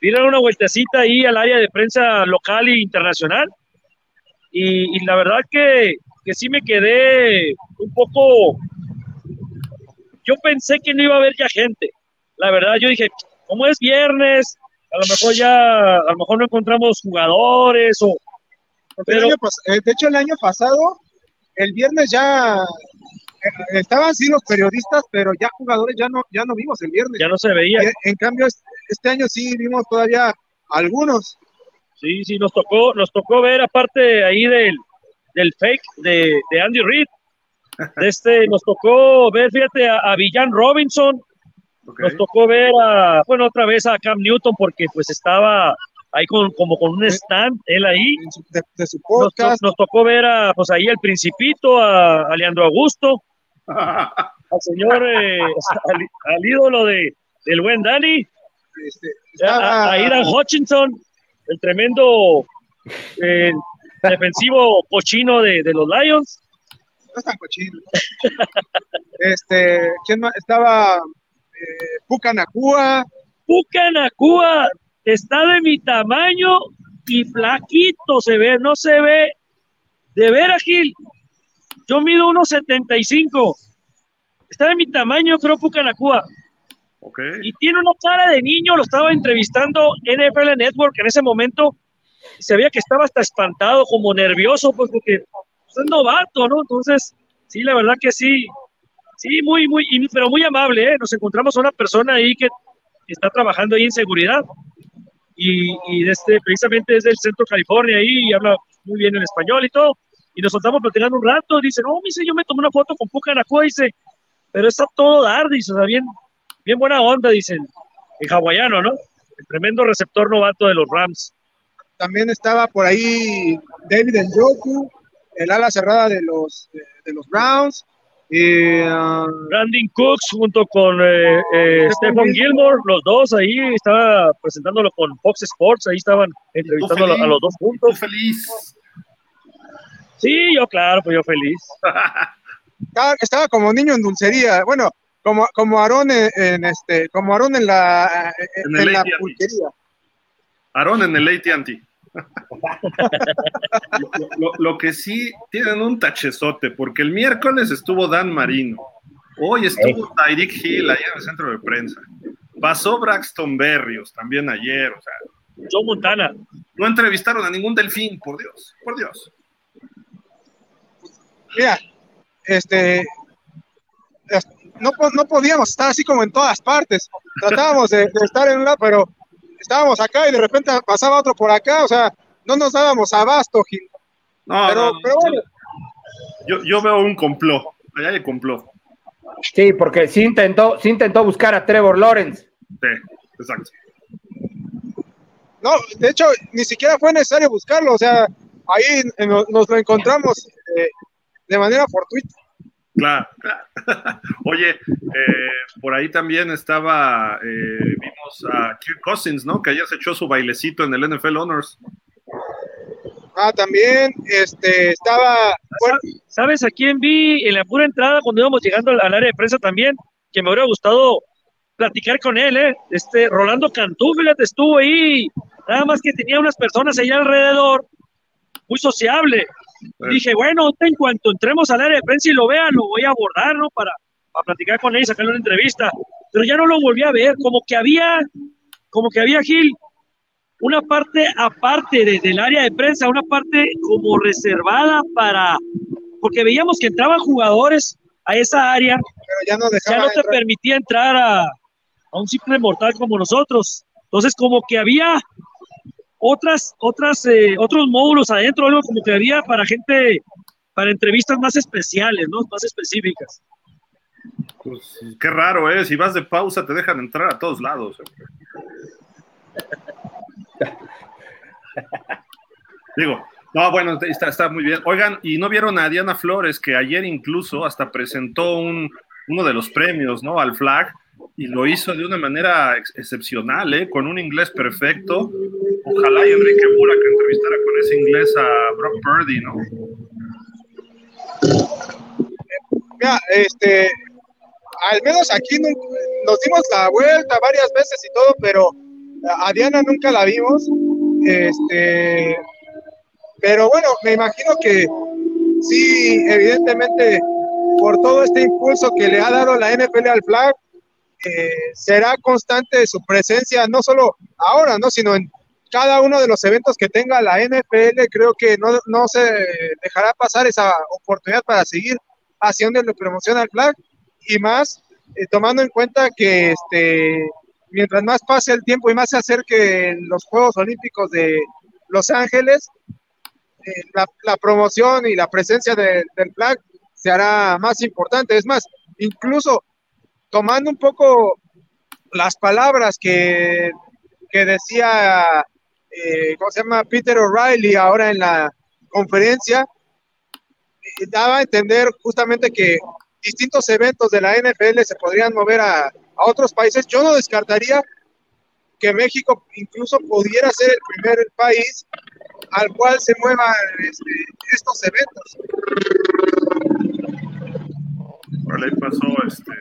ir a una vueltecita ahí al área de prensa local e internacional y, la verdad que, que sí me quedé un poco, yo pensé que no iba a haber ya gente, la verdad yo dije, como es viernes, a lo mejor ya, a lo mejor no encontramos jugadores o... Pero, eh, de hecho el año pasado, el viernes ya estaban sí los periodistas, pero ya jugadores ya no, ya no vimos el viernes. Ya no se veía. En, cambio, este año sí vimos todavía algunos. Sí, sí, nos tocó, nos tocó ver aparte ahí del, del fake de, de Andy Reid. Este, nos tocó ver, fíjate, a, a Villan Robinson, nos tocó ver a, bueno, otra vez a Cam Newton porque pues estaba ahí con, como con un stand, él ahí. De, su podcast. Nos, tocó ver a, pues ahí el Principito, a, Leandro Augusto, al señor, eh, al, ídolo de, del buen Dani, este, a, a, Hutchinson, el tremendo eh, defensivo cochino de, de, los Lions. No es tan cochino. este, ¿quién más? Estaba eh, Pucanacúa. Pucanacúa está de mi tamaño y flaquito se ve, no se ve. De veras, Gil, yo mido unos 75. Está de mi tamaño, creo, Pucanacúa. Y tiene una cara de niño, lo estaba entrevistando NFL Network en ese momento. Y se veía que estaba hasta espantado, como nervioso, pues porque es novato, ¿no? Entonces, sí, la verdad que sí, Sí, muy, muy, pero muy amable, ¿eh? Nos encontramos a una persona ahí que está trabajando ahí en seguridad y, y este, precisamente desde el centro de California ahí y habla muy bien el español y todo. Y nos soltamos platicando un rato. Dice, no, dice, yo me tomé una foto con Puka dice, pero está todo dar, dice, o sea, bien, bien buena onda, dicen, en hawaiano, ¿no? El tremendo receptor novato de los Rams. También estaba por ahí David Njoku, el ala cerrada de los, de los Browns. Y, uh, Brandon Cooks junto con eh, eh, Stephen Gilmore, los dos ahí, estaba presentándolo con Fox Sports, ahí estaban entrevistando a, los dos juntos. feliz? Sí, yo claro, pues yo feliz. estaba, como niño en dulcería, bueno, como, como Aarón en, este, como Aarón en la, en, la pulquería. Aarón en el AT&T lo, que sí tienen un tachezote, porque el miércoles estuvo Dan Marino, hoy estuvo Tyreek Hill ahí en el centro de prensa, pasó Braxton Berrios también ayer, o sea. Joe Montana. No entrevistaron a ningún delfín, por Dios, por Dios. Mira, este, no, no podíamos estar así como en todas partes. Tratábamos de, de estar en una, pero estábamos acá y de repente pasaba otro por acá, o sea, no nos dábamos abasto, Gil. No, pero, bueno. Yo, yo, veo un complot, allá hay complot. Sí, porque sí intentó, sí intentó buscar a Trevor Lawrence. Sí, exacto. No, de hecho, ni siquiera fue necesario buscarlo, o sea, ahí nos, lo encontramos eh, de manera fortuita. Claro, Oye, eh, por ahí también estaba, eh, vimos a Kirk Cousins, ¿no? Que ayer se echó su bailecito en el NFL Honors. Ah, también, este, estaba... ¿Sabes a quién vi en la pura entrada cuando íbamos llegando al área de prensa también? Que me hubiera gustado platicar con él, ¿eh? Este, Rolando Cantú, fíjate, estuvo ahí, nada más que tenía unas personas ahí alrededor, muy sociable, Dije, bueno, en cuanto entremos al área de prensa y lo vea, lo voy a abordar, ¿no? Para, para platicar con él y sacarle una entrevista. Pero ya no lo volví a ver, como que había, como que había Gil, una parte aparte del área de prensa, una parte como reservada para, porque veíamos que entraban jugadores a esa área, pero ya no, ya no te permitía entrar a, a un simple mortal como nosotros. Entonces, como que había otras, otras, eh, otros módulos adentro, algo como que había para gente, para entrevistas más especiales, ¿no? Más específicas. Pues qué raro, ¿eh? Si vas de pausa te dejan entrar a todos lados. Digo, no, bueno, está, está muy bien. Oigan, ¿y no vieron a Diana Flores que ayer incluso hasta presentó un, uno de los premios, ¿no? Al flag y lo hizo de una manera excepcional, ¿eh? con un inglés perfecto. Ojalá y Enrique que entrevistara con ese inglés a Brock Purdy, ¿no? Mira, este, al menos aquí nos dimos la vuelta varias veces y todo, pero a Diana nunca la vimos. Este, pero bueno, me imagino que sí, evidentemente, por todo este impulso que le ha dado la NFL al flag, será constante su presencia, no solo ahora, ¿no? sino en cada uno de los eventos que tenga la NFL, creo que no, no se dejará pasar esa oportunidad para seguir le promociona el flag y más eh, tomando en cuenta que este, mientras más pase el tiempo y más se acerque los Juegos Olímpicos de Los Ángeles, eh, la, promoción y la presencia del flag se hará más importante. Es más, incluso tomando un poco las palabras que, que decía, eh, ¿cómo se llama? Peter O'Reilly ahora en la conferencia, eh, daba a entender justamente que distintos eventos de la NFL se podrían mover a, otros países. Yo no descartaría que México incluso pudiera ser el primer país al cual se muevan este, estos eventos. Por ahí pasó este,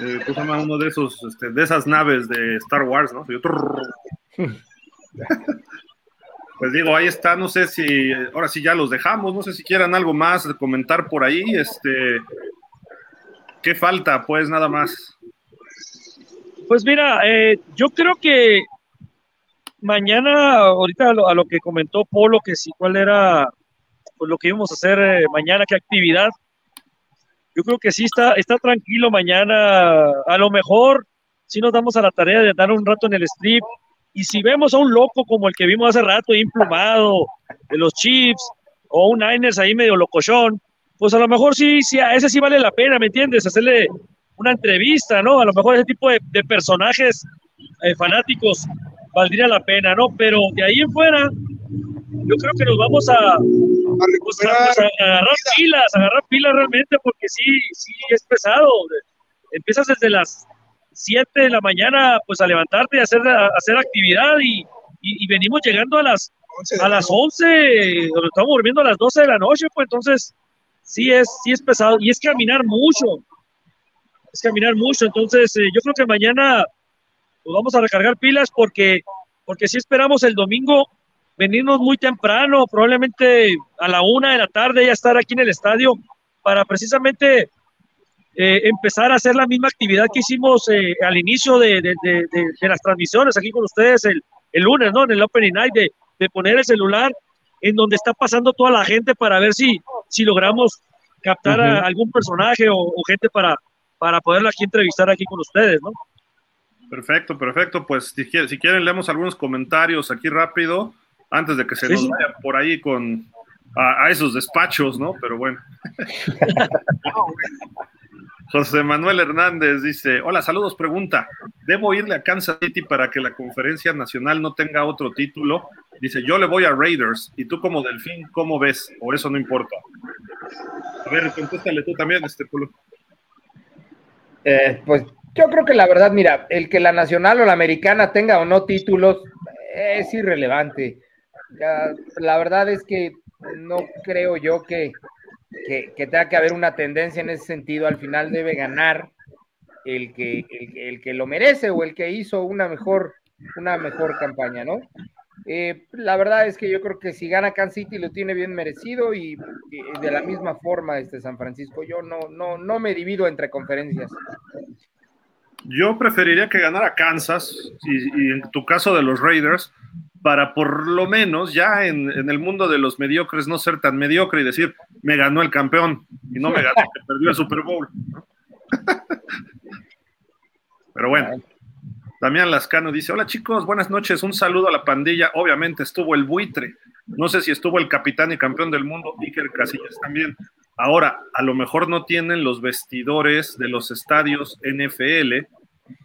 eh, uno de esos, este, de esas naves de Star Wars, ¿no? pues digo, ahí está, no sé si, ahora sí ya los dejamos, no sé si quieran algo más comentar por ahí, este, ¿qué falta? Pues nada más. Pues mira, eh, yo creo que mañana, ahorita a lo, que comentó Polo, que sí, cuál era pues, lo que íbamos a hacer eh, mañana, qué actividad. Yo creo que sí está, está tranquilo mañana. A lo mejor sí nos damos a la tarea de dar un rato en el strip. Y si vemos a un loco como el que vimos hace rato, implumado, de los Chiefs, o un Niners ahí medio locochón, pues a lo mejor sí, sí, a ese sí vale la pena, ¿me entiendes? Hacerle una entrevista, ¿no? A lo mejor ese tipo de, personajes eh, fanáticos valdría la pena, ¿no? Pero de ahí en fuera, yo creo que nos vamos a, pues, agarrar pilas, agarrar pilas realmente, porque sí, sí es pesado. Empiezas desde las 7 de la mañana, pues a levantarte y hacer, hacer actividad y, venimos llegando a las a las 11, nos estamos durmiendo a las 12 de la noche, pues entonces sí es, sí es pesado. Y es caminar mucho, es caminar mucho, entonces eh, yo creo que mañana pues vamos a recargar pilas porque, porque si esperamos el domingo venirnos muy temprano, probablemente a la una de la tarde ya estar aquí en el estadio para precisamente eh, empezar a hacer la misma actividad que hicimos eh, al inicio de, de, de, las transmisiones aquí con ustedes el, el, lunes, ¿no? En el Opening Night, de, poner el celular en donde está pasando toda la gente para ver si, si logramos captar a algún personaje o, o, gente para, para poderla aquí entrevistar aquí con ustedes, ¿no? Perfecto, perfecto. Pues si, si quieren, leemos algunos comentarios aquí rápido, antes de que se nos vaya por ahí con a, esos despachos, ¿no? Pero bueno. José Manuel Hernández dice, hola, saludos, pregunta, ¿debo irle a Kansas City para que la conferencia nacional no tenga otro título? Dice, yo le voy a Raiders, y tú como Delfín, ¿cómo ves? O eso no importa. A ver, contéstale tú también, este pueblo. Eh, pues yo creo que la verdad, mira, el que la nacional o la americana tenga o no títulos es irrelevante. La verdad es que no creo yo que, tenga que haber una tendencia en ese sentido. Al final debe ganar el que, el, que lo merece o el que hizo una mejor, una mejor campaña, ¿no? Eh, la verdad es que yo creo que si gana Kansas City lo tiene bien merecido y, y, de la misma forma este San Francisco. Yo no, no, no me divido entre conferencias. Yo preferiría que ganara Kansas y, en tu caso de los Raiders, para por lo menos ya en, el mundo de los mediocres no ser tan mediocre y decir, me ganó el campeón y no me ganó, que perdió el Super Bowl. Pero bueno, Damián Lascano dice, hola chicos, buenas noches, un saludo a la pandilla. Obviamente estuvo el buitre, no sé si estuvo el capitán y campeón del mundo, Iker Casillas también. Ahora, a lo mejor no tienen los vestidores de los estadios NFL,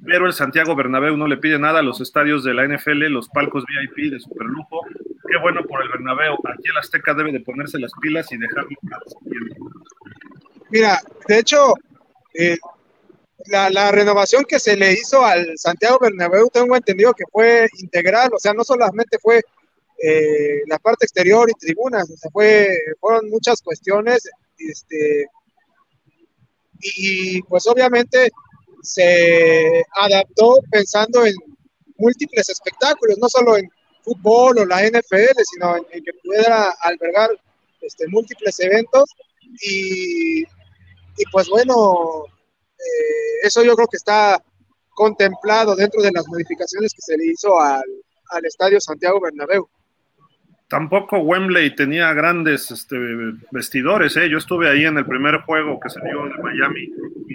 pero el Santiago Bernabéu no le pide nada a los estadios de la NFL, los palcos VIP de superlujo. Qué bueno por el Bernabéu. Aquí el Azteca debe de ponerse las pilas y dejarlo Mira, de hecho, eh, la, renovación que se le hizo al Santiago Bernabéu, tengo entendido que fue integral, o sea, no solamente fue eh, la parte exterior y tribunas, o fueron muchas cuestiones este, y pues obviamente se adaptó pensando en múltiples espectáculos, no solo en fútbol o la NFL, sino en, que pudiera albergar este, múltiples eventos. Y, pues bueno, eh, eso yo creo que está contemplado dentro de las modificaciones que se le hizo al, al Estadio Santiago Bernabéu. Tampoco Wembley tenía grandes este, vestidores. ¿eh? Yo estuve ahí en el primer juego que se dio de Miami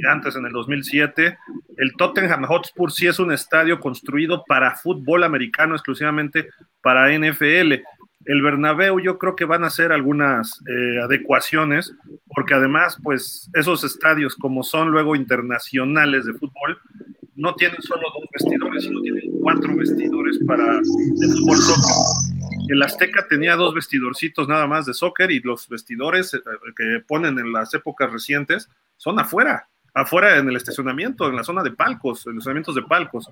antes en el 2007. El Tottenham Hotspur sí es un estadio construido para fútbol americano, exclusivamente para NFL. El Bernabéu yo creo que van a hacer algunas eh, adecuaciones, porque además, pues esos estadios como son luego internacionales de fútbol, no tienen solo dos vestidores, sino tienen cuatro vestidores para el fútbol. El Azteca tenía dos vestidorcitos nada más de soccer y los vestidores eh, que ponen en las épocas recientes son afuera afuera en el estacionamiento, en la zona de palcos, en los estacionamientos de palcos.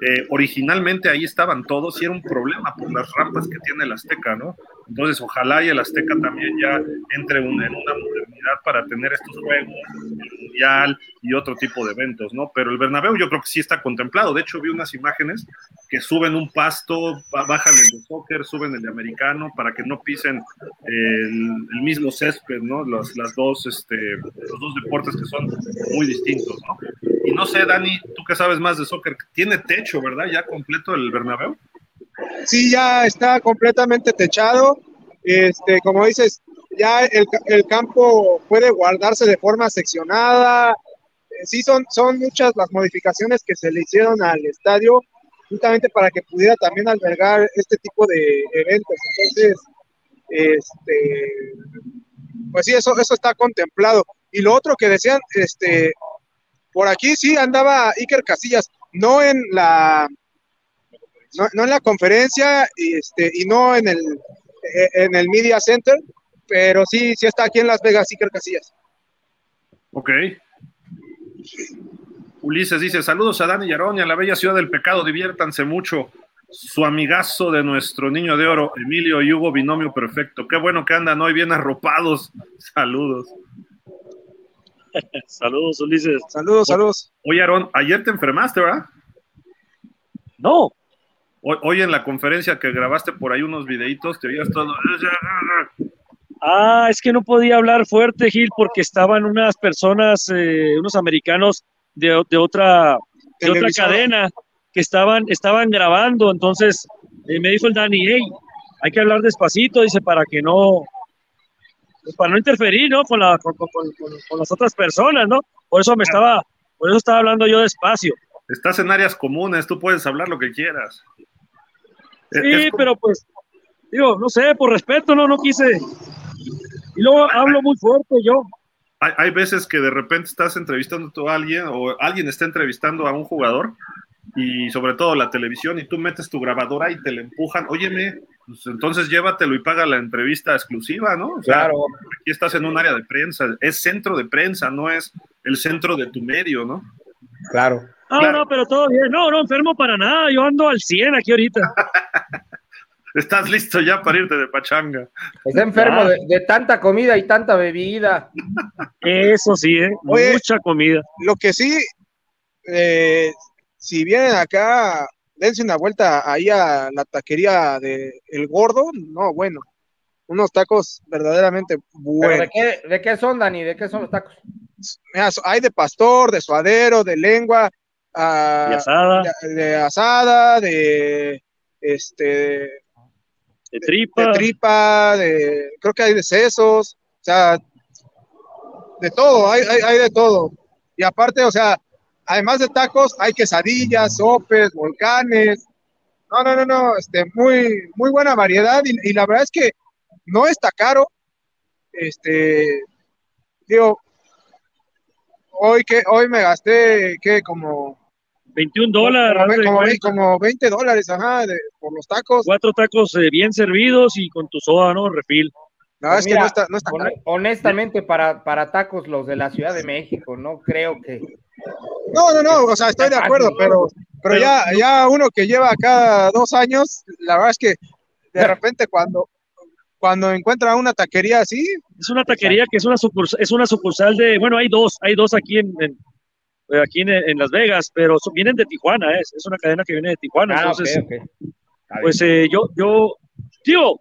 Eh, originalmente ahí estaban todos y era un problema por las rampas que tiene el Azteca, ¿no? Entonces, ojalá y el Azteca también ya entre en una modernidad para tener estos juegos, el Mundial y otro tipo de eventos, ¿no? Pero el Bernabéu yo creo que sí está contemplado. De hecho, vi unas imágenes que suben un pasto, bajan el de soccer, suben el de americano para que no pisen el, mismo césped, ¿no? Los, las dos, este, los dos deportes que son muy distintos, ¿no? Y no sé, Dani, tú que sabes más de soccer, tiene techo, ¿verdad? Ya completo el Bernabéu. Sí, ya está completamente techado. Este, como dices, ya el, el campo puede guardarse de forma seccionada. Eh, sí, son, son muchas las modificaciones que se le hicieron al estadio, justamente para que pudiera también albergar este tipo de eventos. Entonces, este, pues sí, eso, eso está contemplado. Y lo otro que decían, este, por aquí sí andaba Iker Casillas, no en la, no, en la conferencia y, este, y no en el, en el Media Center, pero sí, sí está aquí en Las Vegas Iker Casillas. Ok. Ulises dice, saludos a Dani Yarón y a la bella ciudad del pecado, diviértanse mucho. Su amigazo de nuestro niño de oro, Emilio y Hugo, binomio perfecto. Qué bueno que andan hoy bien arropados. Saludos. saludos, Ulises. Saludos, saludos. Oye, Aarón, ayer te enfermaste, ¿verdad? No. Hoy, en la conferencia que grabaste por ahí unos videitos, te oías todo. Ah, es que no podía hablar fuerte, Gil, porque estaban unas personas, eh, unos americanos de, otra, de otra cadena que estaban, estaban grabando. Entonces eh, me dijo el Dani, hey, hay que hablar despacito, dice, para que no, pues, para no interferir, ¿no? Con, la, con, las otras personas, ¿no? Por eso me estaba, por eso estaba hablando yo despacio. Estás en áreas comunes, tú puedes hablar lo que quieras. Sí, pero pues, digo, no sé, por respeto, no, no quise. Y luego hablo muy fuerte yo. Hay, hay veces que de repente estás entrevistando a alguien o alguien está entrevistando a un jugador y sobre todo la televisión y tú metes tu grabadora y te la empujan, óyeme, pues entonces llévatelo y paga la entrevista exclusiva, ¿no? claro. Aquí estás en un área de prensa, es centro de prensa, no es el centro de tu medio, ¿no? Claro. No, no, pero todo bien. No, no enfermo para nada. Yo ando al 100 aquí ahorita. Estás listo ya para irte de pachanga. Está enfermo de, tanta comida y tanta bebida. Eso sí, ¿eh? mucha comida. Lo que sí, eh, si vienen acá, dense una vuelta ahí a la taquería de El Gordo. No, bueno, unos tacos verdaderamente buenos. de, qué, son, Dani? ¿De qué son los tacos? hay de pastor, de suadero, de lengua, ah, de asada, de, asada, de este, de tripa, de, tripa, de creo que hay de sesos, o sea, de todo, hay, hay, hay de todo. Y aparte, o sea, además de tacos, hay quesadillas, sopes, volcanes. No, no, no, no, este, muy, muy buena variedad y, la verdad es que no está caro. Este, digo, hoy que hoy me gasté que como 21 dólares. Como, 20 dólares, ajá, por los tacos. Cuatro tacos eh, bien servidos y con tu soda, ¿no? Refil. No, es que no está, no está honestamente, para, para tacos los de la Ciudad de México, no creo que. No, no, no, o sea, estoy de acuerdo, pero, pero ya, ya uno que lleva cada dos años, la verdad es que de repente cuando, cuando encuentra una taquería así. Es una taquería que es una sucursal, es una sucursal de, bueno, hay dos, hay dos aquí en, aquí en, Las Vegas, pero vienen de Tijuana, es, es una cadena que viene de Tijuana. Ah, entonces, pues eh, yo, yo, tío,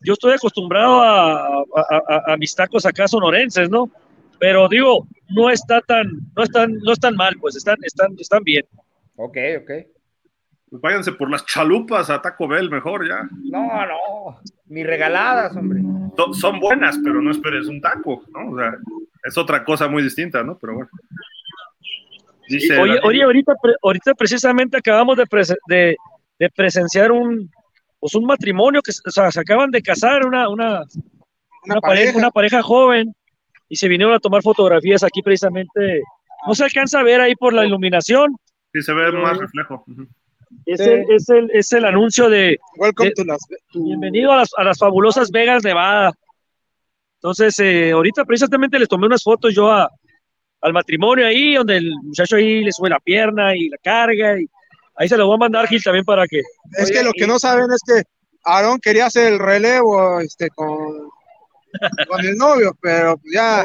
yo estoy acostumbrado a, mis tacos acá sonorenses, ¿no? Pero digo, no está tan, no están, no están mal, pues están, están, están bien. Ok, ok. Pues váyanse por las chalupas a Taco Bell mejor ya. No, no, ni regaladas, hombre. son buenas, pero no esperes un taco, ¿no? O sea, es otra cosa muy distinta, ¿no? Pero bueno. Oye, oye, ahorita, ahorita precisamente acabamos de, de, presenciar un, pues un matrimonio que o sea, se acaban de casar, una, una, una, pareja. una pareja joven, y se vinieron a tomar fotografías aquí precisamente. No se alcanza a ver ahí por la iluminación. Sí, se ve más reflejo. Es, el, es, el, es el anuncio de, bienvenido a las, a las, fabulosas Vegas, Nevada. Entonces, eh, ahorita precisamente les tomé unas fotos yo a, al matrimonio ahí, donde el muchacho ahí le sube la pierna y la carga, y ahí se lo voy a mandar Gil también para que... Es que lo que no saben es que Aaron quería hacer el relevo este, con, con el novio, pero ya...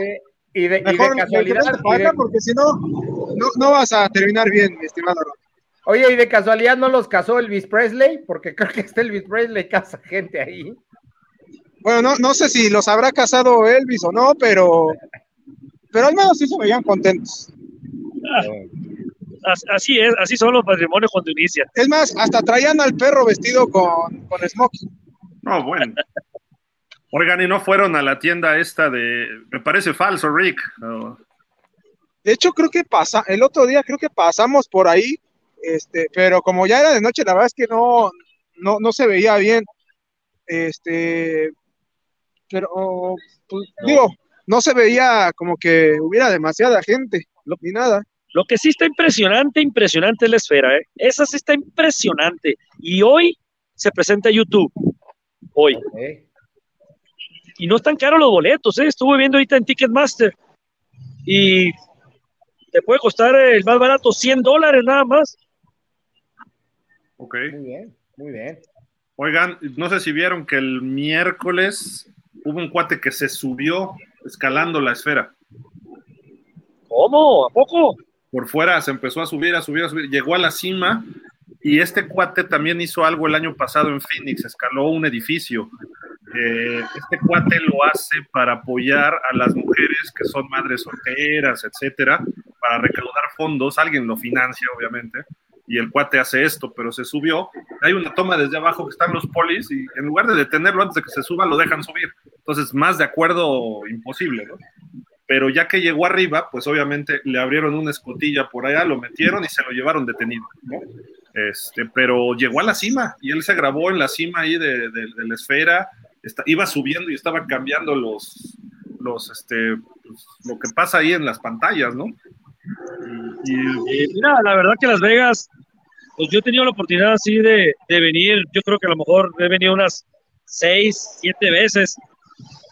Y de, mejor y de casualidad, porque si no, no, no vas a terminar bien, mi estimado Aaron. Oye, ¿y de casualidad no los casó Elvis Presley? Porque creo que este Elvis Presley casa gente ahí. Bueno, no, no sé si los habrá casado Elvis o no, pero, pero al menos sí se veían contentos. Ah, así es, así son los matrimonios cuando inician. Es más, hasta traían al perro vestido con, con smoking. No, bueno. Oigan, y no fueron a la tienda esta de, me parece falso, Rick. De hecho, creo que pasa, el otro día creo que pasamos por ahí este, pero como ya era de noche, la verdad es que no, no, se veía bien. Este, pero, pues, digo, no se veía como que hubiera demasiada gente, ni nada. Lo que sí está impresionante, impresionante es la esfera, ¿eh? Esa sí está impresionante. Y hoy se presenta YouTube. Hoy. Y no están caros los boletos, ¿eh? Estuve viendo ahorita en Ticketmaster. Y te puede costar el más barato 100 dólares nada más. Ok. Muy bien, muy bien. Oigan, no sé si vieron que el miércoles hubo un cuate que se subió escalando la esfera. ¿Cómo? ¿A poco? Por fuera se empezó a subir, a subir, a subir. Llegó a la cima y este cuate también hizo algo el año pasado en Phoenix, escaló un edificio. Eh, este cuate lo hace para apoyar a las mujeres que son madres solteras, etcétera, para recaudar fondos. Alguien lo financia, obviamente y el cuate hace esto, pero se subió. Hay una toma desde abajo que están los polis y en lugar de detenerlo antes de que se suba, lo dejan subir. Entonces, más de acuerdo imposible, ¿no? Pero ya que llegó arriba, pues obviamente le abrieron una escotilla por allá, lo metieron y se lo llevaron detenido, ¿no? Este, pero llegó a la cima y él se grabó en la cima ahí de, la esfera, iba subiendo y estaba cambiando los, los, este, pues, lo que pasa ahí en las pantallas, ¿no? Y, mira, la verdad que Las Vegas, pues yo he tenido la oportunidad así de, de, venir, yo creo que a lo mejor he venido unas seis, siete veces,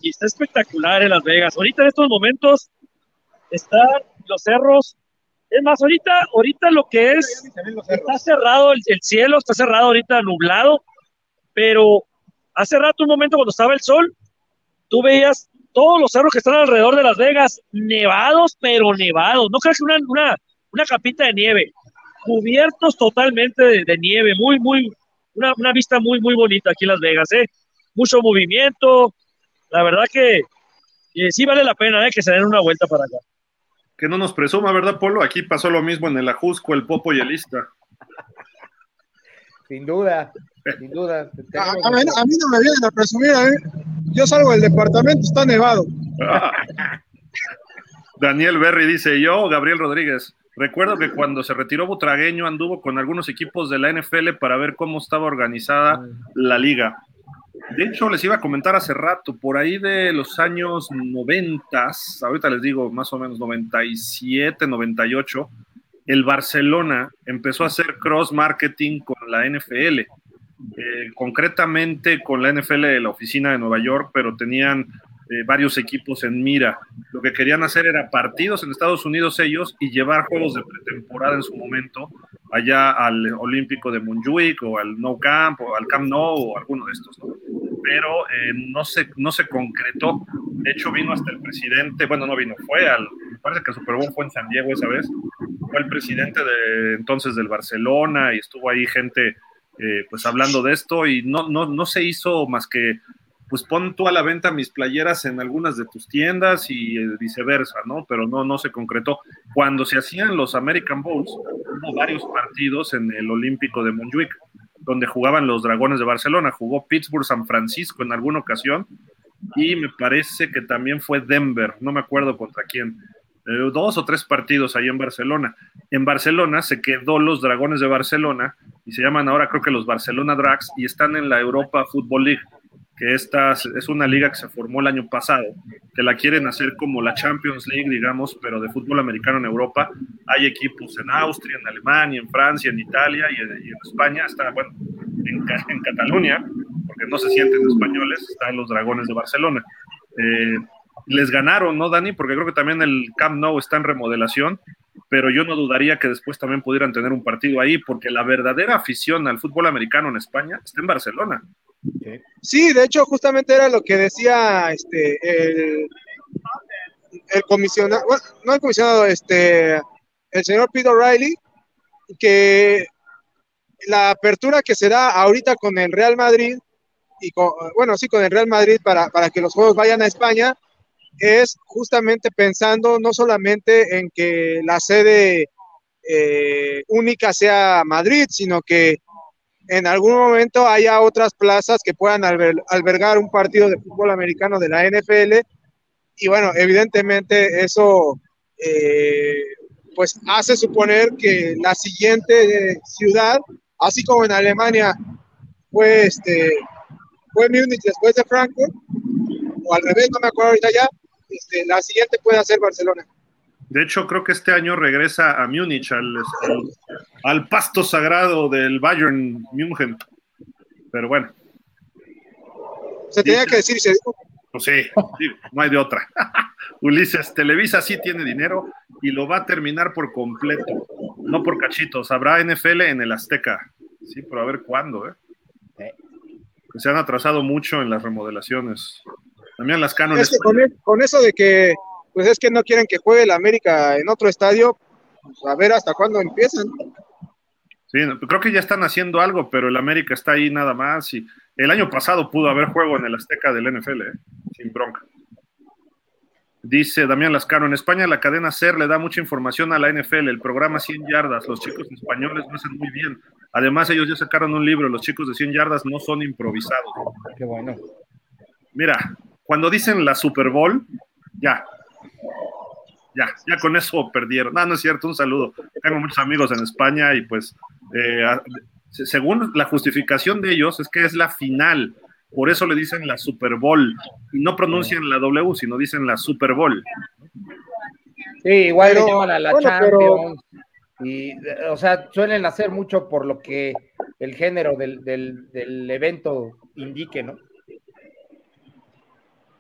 y está espectacular en Las Vegas. Ahorita en estos momentos están los cerros, es más, ahorita, ahorita lo que es, está cerrado el, el cielo, está cerrado ahorita nublado, pero hace rato, un momento cuando estaba el sol, tú veías todos los cerros que están alrededor de Las Vegas, nevados, pero nevados. No creas que una, una, una capita de nieve, cubiertos totalmente de, nieve, muy, muy, una, una, vista muy, muy bonita aquí en Las Vegas, ¿eh? Mucho movimiento, la verdad que sí vale la pena, ¿eh? Que se den una vuelta para acá. Que no nos presuma, ¿verdad, Polo? Aquí pasó lo mismo en el Ajusco, el Popo y el Ista. Sin duda, sin duda. A, mí, no me vienen a presumir, ¿eh? Yo salgo del departamento, está nevado. Daniel Berry dice, yo, Gabriel Rodríguez, recuerdo que cuando se retiró Butragueño anduvo con algunos equipos de la NFL para ver cómo estaba organizada la liga. De hecho, les iba a comentar hace rato, por ahí de los años 90, ahorita les digo más o menos 97, 98, el Barcelona empezó a hacer cross marketing con la NFL. Eh, concretamente con la NFL de la oficina de Nueva York, pero tenían eh, varios equipos en mira. Lo que querían hacer era partidos en Estados Unidos ellos y llevar juegos de pretemporada en su momento allá al Olímpico de Montjuic o al No Camp o al Camp Nou o alguno de estos, Pero eh, no, se, no se concretó. De hecho, vino hasta el presidente, bueno, no vino, fue al, me parece que el Super Bowl fue en San Diego esa vez, fue el presidente de entonces del Barcelona y estuvo ahí gente eh, pues hablando de esto y no, no, no se hizo más que pues pon tú a la venta mis playeras en algunas de tus tiendas y eh, viceversa, ¿no? Pero no, no se concretó. Cuando se hacían los American Bowls, hubo varios partidos en el Olímpico de Montjuic, donde jugaban los Dragones de Barcelona. Jugó Pittsburgh, San Francisco en alguna ocasión y me parece que también fue Denver, no me acuerdo contra quién. Eh, dos o tres partidos ahí en Barcelona. En Barcelona se quedó los Dragones de Barcelona y se llaman ahora creo que los Barcelona Drags y están en la Europa Football League que esta es una liga que se formó el año pasado, que la quieren hacer como la Champions League, digamos, pero de fútbol americano en Europa. Hay equipos en Austria, en Alemania, en Francia, en Italia y en, España. Está, bueno, en, Cataluña, porque no se sienten españoles, están los Dragones de Barcelona. Eh, les ganaron, ¿no, Dani? Porque creo que también el Camp Nou está en remodelación, pero yo no dudaría que después también pudieran tener un partido ahí, porque la verdadera afición al fútbol americano en España está en Barcelona. Sí, de hecho, justamente era lo que decía este el, comisionado, bueno, no el comisionado, este el señor Peter O'Reilly, que la apertura que se da ahorita con el Real Madrid y con, bueno, sí, con el Real Madrid para, para que los juegos vayan a España, es justamente pensando no solamente en que la sede eh, única sea Madrid, sino que en algún momento haya otras plazas que puedan albergar un partido de fútbol americano de la NFL. Y bueno, evidentemente eso eh, pues hace suponer que la siguiente ciudad, así como en Alemania fue, este, fue Múnich después de Frankfurt, o al revés, no me acuerdo ahorita ya, este, la siguiente puede ser Barcelona. De hecho, creo que este año regresa a Múnich, al, al, pasto sagrado del Bayern München. Pero bueno. Se tenía que decir, se Pues sí, no hay de otra. Ulises, Televisa sí tiene dinero y lo va a terminar por completo, no por cachitos. Habrá NFL en el Azteca. Sí, pero a ver cuándo, ¿eh? se han atrasado mucho en las remodelaciones. También las cánones. con, eso de que pues es que no quieren que juegue el América en otro estadio, pues, a ver hasta cuándo empiezan. Sí, creo que ya están haciendo algo, pero el América está ahí nada más. Y el año pasado pudo haber juego en el Azteca del NFL, ¿eh? sin bronca. Dice Damián Lascano, en España la cadena SER le da mucha información a la NFL, el programa 100 yardas, los chicos españoles lo hacen muy bien. Además, ellos ya sacaron un libro, los chicos de 100 yardas no son improvisados. Qué bueno. Mira, cuando dicen la Super Bowl, ya, ya, ya con eso perdieron. No, no es cierto, un saludo. Tengo muchos amigos en España y pues, eh, según la justificación de ellos, es que es la final. Por eso le dicen la Super Bowl. Y no pronuncian la W, sino dicen la Super Bowl. Sí, igual le llaman a la Champions. Y, o sea, suelen hacer mucho por lo que el género del, del, del evento indique, ¿no?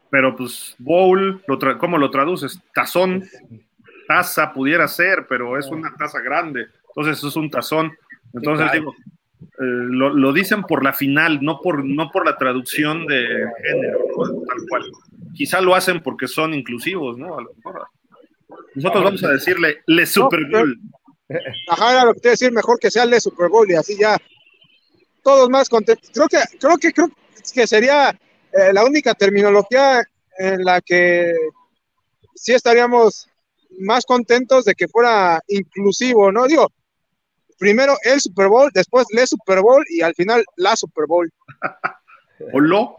Pero pues bowl, lo ¿cómo lo traduces? Tazón, taza pudiera ser, pero es una taza grande, entonces eso es un tazón. Entonces digo, eh, lo, dicen por la final, no por, no por la traducción de género, tal cual. Quizá lo hacen porque son inclusivos, ¿no? A lo mejor. Nosotros vamos a decirle Le Super Bowl. Ajá, era lo que te decir, mejor que sea Le Super Bowl y así ya todos más contentos. Creo que, creo que, creo que sería eh, la única terminología en la que sí estaríamos más contentos de que fuera inclusivo, ¿no? Digo, primero el Super Bowl, después le Super Bowl y al final la Super Bowl. o lo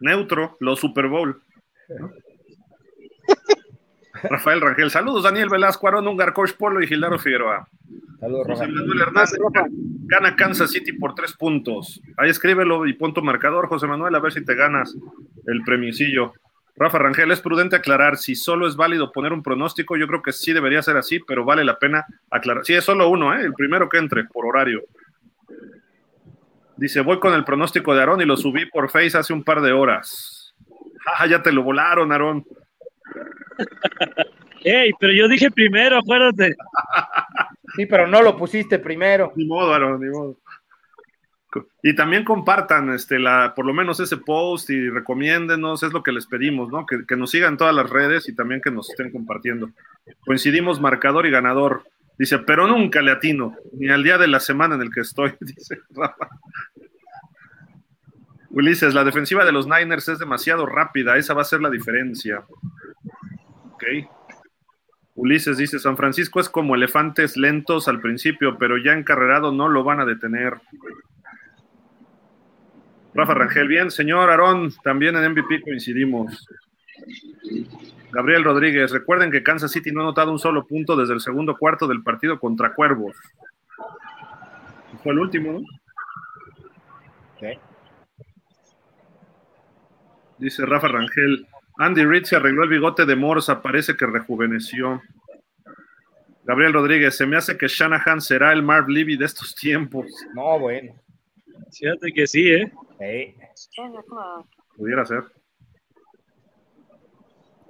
neutro, lo Super Bowl. Rafael Rangel, saludos Daniel Velasco, Aaron Ungar, Coach Polo y Gildardo Figueroa. Saludos, José Manuel Hernández. Gana Kansas City por tres puntos. Ahí escríbelo y punto marcador, José Manuel, a ver si te ganas el premiecillo. Rafa Rangel, es prudente aclarar si solo es válido poner un pronóstico. Yo creo que sí debería ser así, pero vale la pena aclarar. Sí, es solo uno, ¿eh? el primero que entre por horario. Dice, voy con el pronóstico de Aarón y lo subí por Face hace un par de horas. Ah, ya te lo volaron, Aarón. Ey, pero yo dije primero, acuérdate. Sí, pero no lo pusiste primero. Ni modo, Aaron, ni modo. Y también compartan este, la, por lo menos ese post y recomiéndenos, es lo que les pedimos, ¿no? Que, nos sigan todas las redes y también que nos estén compartiendo. Coincidimos marcador y ganador. Dice, pero nunca le atino, ni al día de la semana en el que estoy, dice Rafa. Ulises, la defensiva de los Niners es demasiado rápida, esa va a ser la diferencia. Ok. Ulises dice, San Francisco es como elefantes lentos al principio, pero ya encarrerado no lo van a detener. Rafa Rangel, bien, señor Aarón, también en MVP coincidimos. Gabriel Rodríguez, recuerden que Kansas City no ha notado un solo punto desde el segundo cuarto del partido contra Cuervos. Fue el último, ¿no? Dice Rafa Rangel, Andy Reid se arregló el bigote de Morsa, parece que rejuveneció. Gabriel Rodríguez, se me hace que Shanahan será el Marv Levy de estos tiempos. No, bueno. Fíjate que sí, ¿eh? Pudiera ser.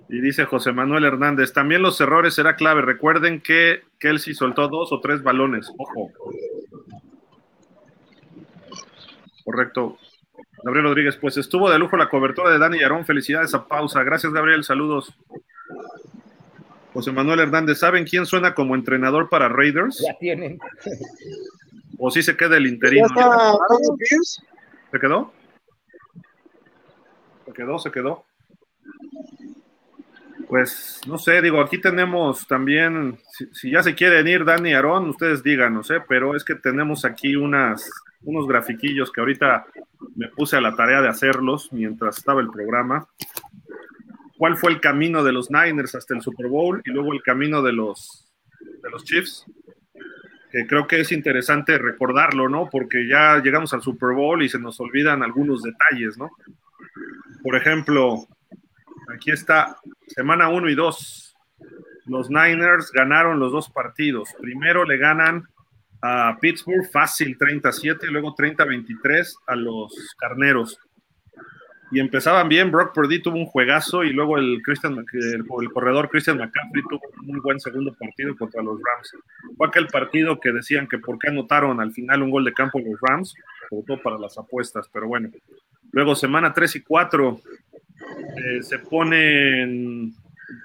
Y dice José Manuel Hernández, también los errores será clave. Recuerden que Kelsey soltó dos o tres balones. Ojo. Correcto. Gabriel Rodríguez, pues estuvo de lujo la cobertura de Dani Yarón. Felicidades a pausa. Gracias, Gabriel. Saludos. José Manuel Hernández, ¿saben quién suena como entrenador para Raiders? Ya tienen. ¿O si se queda el interino? ¿Se quedó? Se quedó, se quedó. Pues no sé, digo, aquí tenemos también, si, ya se quieren ir Dani y Aarón, ustedes díganos, ¿eh? pero es que tenemos aquí unas, unos grafiquillos que ahorita me puse a la tarea de hacerlos mientras estaba el programa. ¿Cuál fue el camino de los Niners hasta el Super Bowl y luego el camino de los, de los Chiefs? Que creo que es interesante recordarlo, ¿no? Porque ya llegamos al Super Bowl y se nos olvidan algunos detalles, ¿no? Por ejemplo, aquí está, semana 1 y 2. Los Niners ganaron los dos partidos. Primero le ganan a Pittsburgh fácil 37, luego 30-23 a los Carneros. Y empezaban bien, Brock Purdy tuvo un juegazo y luego el, Christian, el, corredor Christian McCaffrey tuvo un muy buen segundo partido contra los Rams. Fue aquel partido que decían que por qué anotaron al final un gol de campo los Rams, sobre todo para las apuestas, pero bueno. Luego semana 3 y 4 eh, se ponen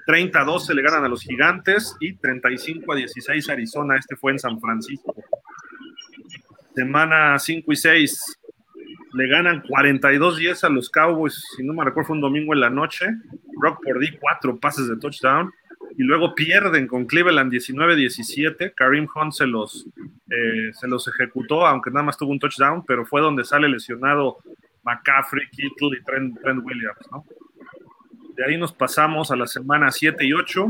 30 12 le ganan a los Gigantes y 35 a 16 Arizona. Este fue en San Francisco. Semana 5 y 6 le ganan 42-10 a los Cowboys. Si no me recuerdo, fue un domingo en la noche. Brock Purdy, cuatro pases de touchdown. Y luego pierden con Cleveland 19-17. Karim Hunt se los, eh, se los ejecutó, aunque nada más tuvo un touchdown, pero fue donde sale lesionado McCaffrey, Kittle y Trent, Trent Williams. ¿no? De ahí nos pasamos a la semana 7 y 8,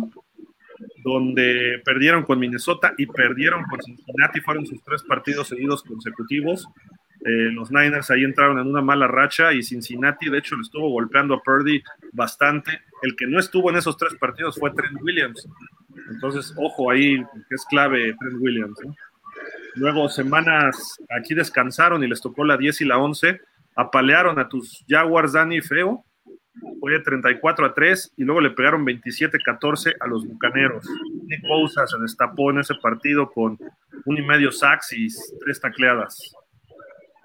donde perdieron con Minnesota y perdieron con Cincinnati. Fueron sus tres partidos seguidos consecutivos. Eh, los Niners ahí entraron en una mala racha y Cincinnati, de hecho, le estuvo golpeando a Purdy bastante. El que no estuvo en esos tres partidos fue Trent Williams. Entonces, ojo ahí, que es clave Trent Williams. Luego, semanas aquí descansaron y les tocó la 10 y la 11. Apalearon a tus Jaguars, Dani Feo fue 34 a 3 y luego le pegaron 27-14 a los Bucaneros. Nick Bosa se destapó en ese partido con un y medio sacks y tres tacleadas.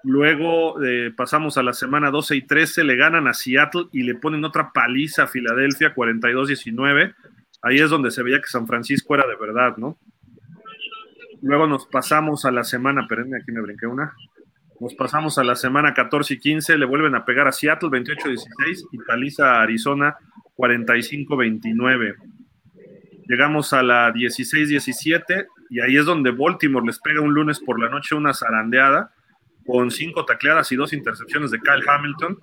Luego eh, pasamos a la semana 12 y 13, le ganan a Seattle y le ponen otra paliza a Filadelfia, 42-19. Ahí es donde se veía que San Francisco era de verdad, ¿no? Luego nos pasamos a la semana, espérenme, aquí me brinqué una. Nos pasamos a la semana 14 y 15, le vuelven a pegar a Seattle 28-16 y paliza a Arizona 45-29. Llegamos a la 16-17 y ahí es donde Baltimore les pega un lunes por la noche una zarandeada con cinco tacleadas y dos intercepciones de Kyle Hamilton.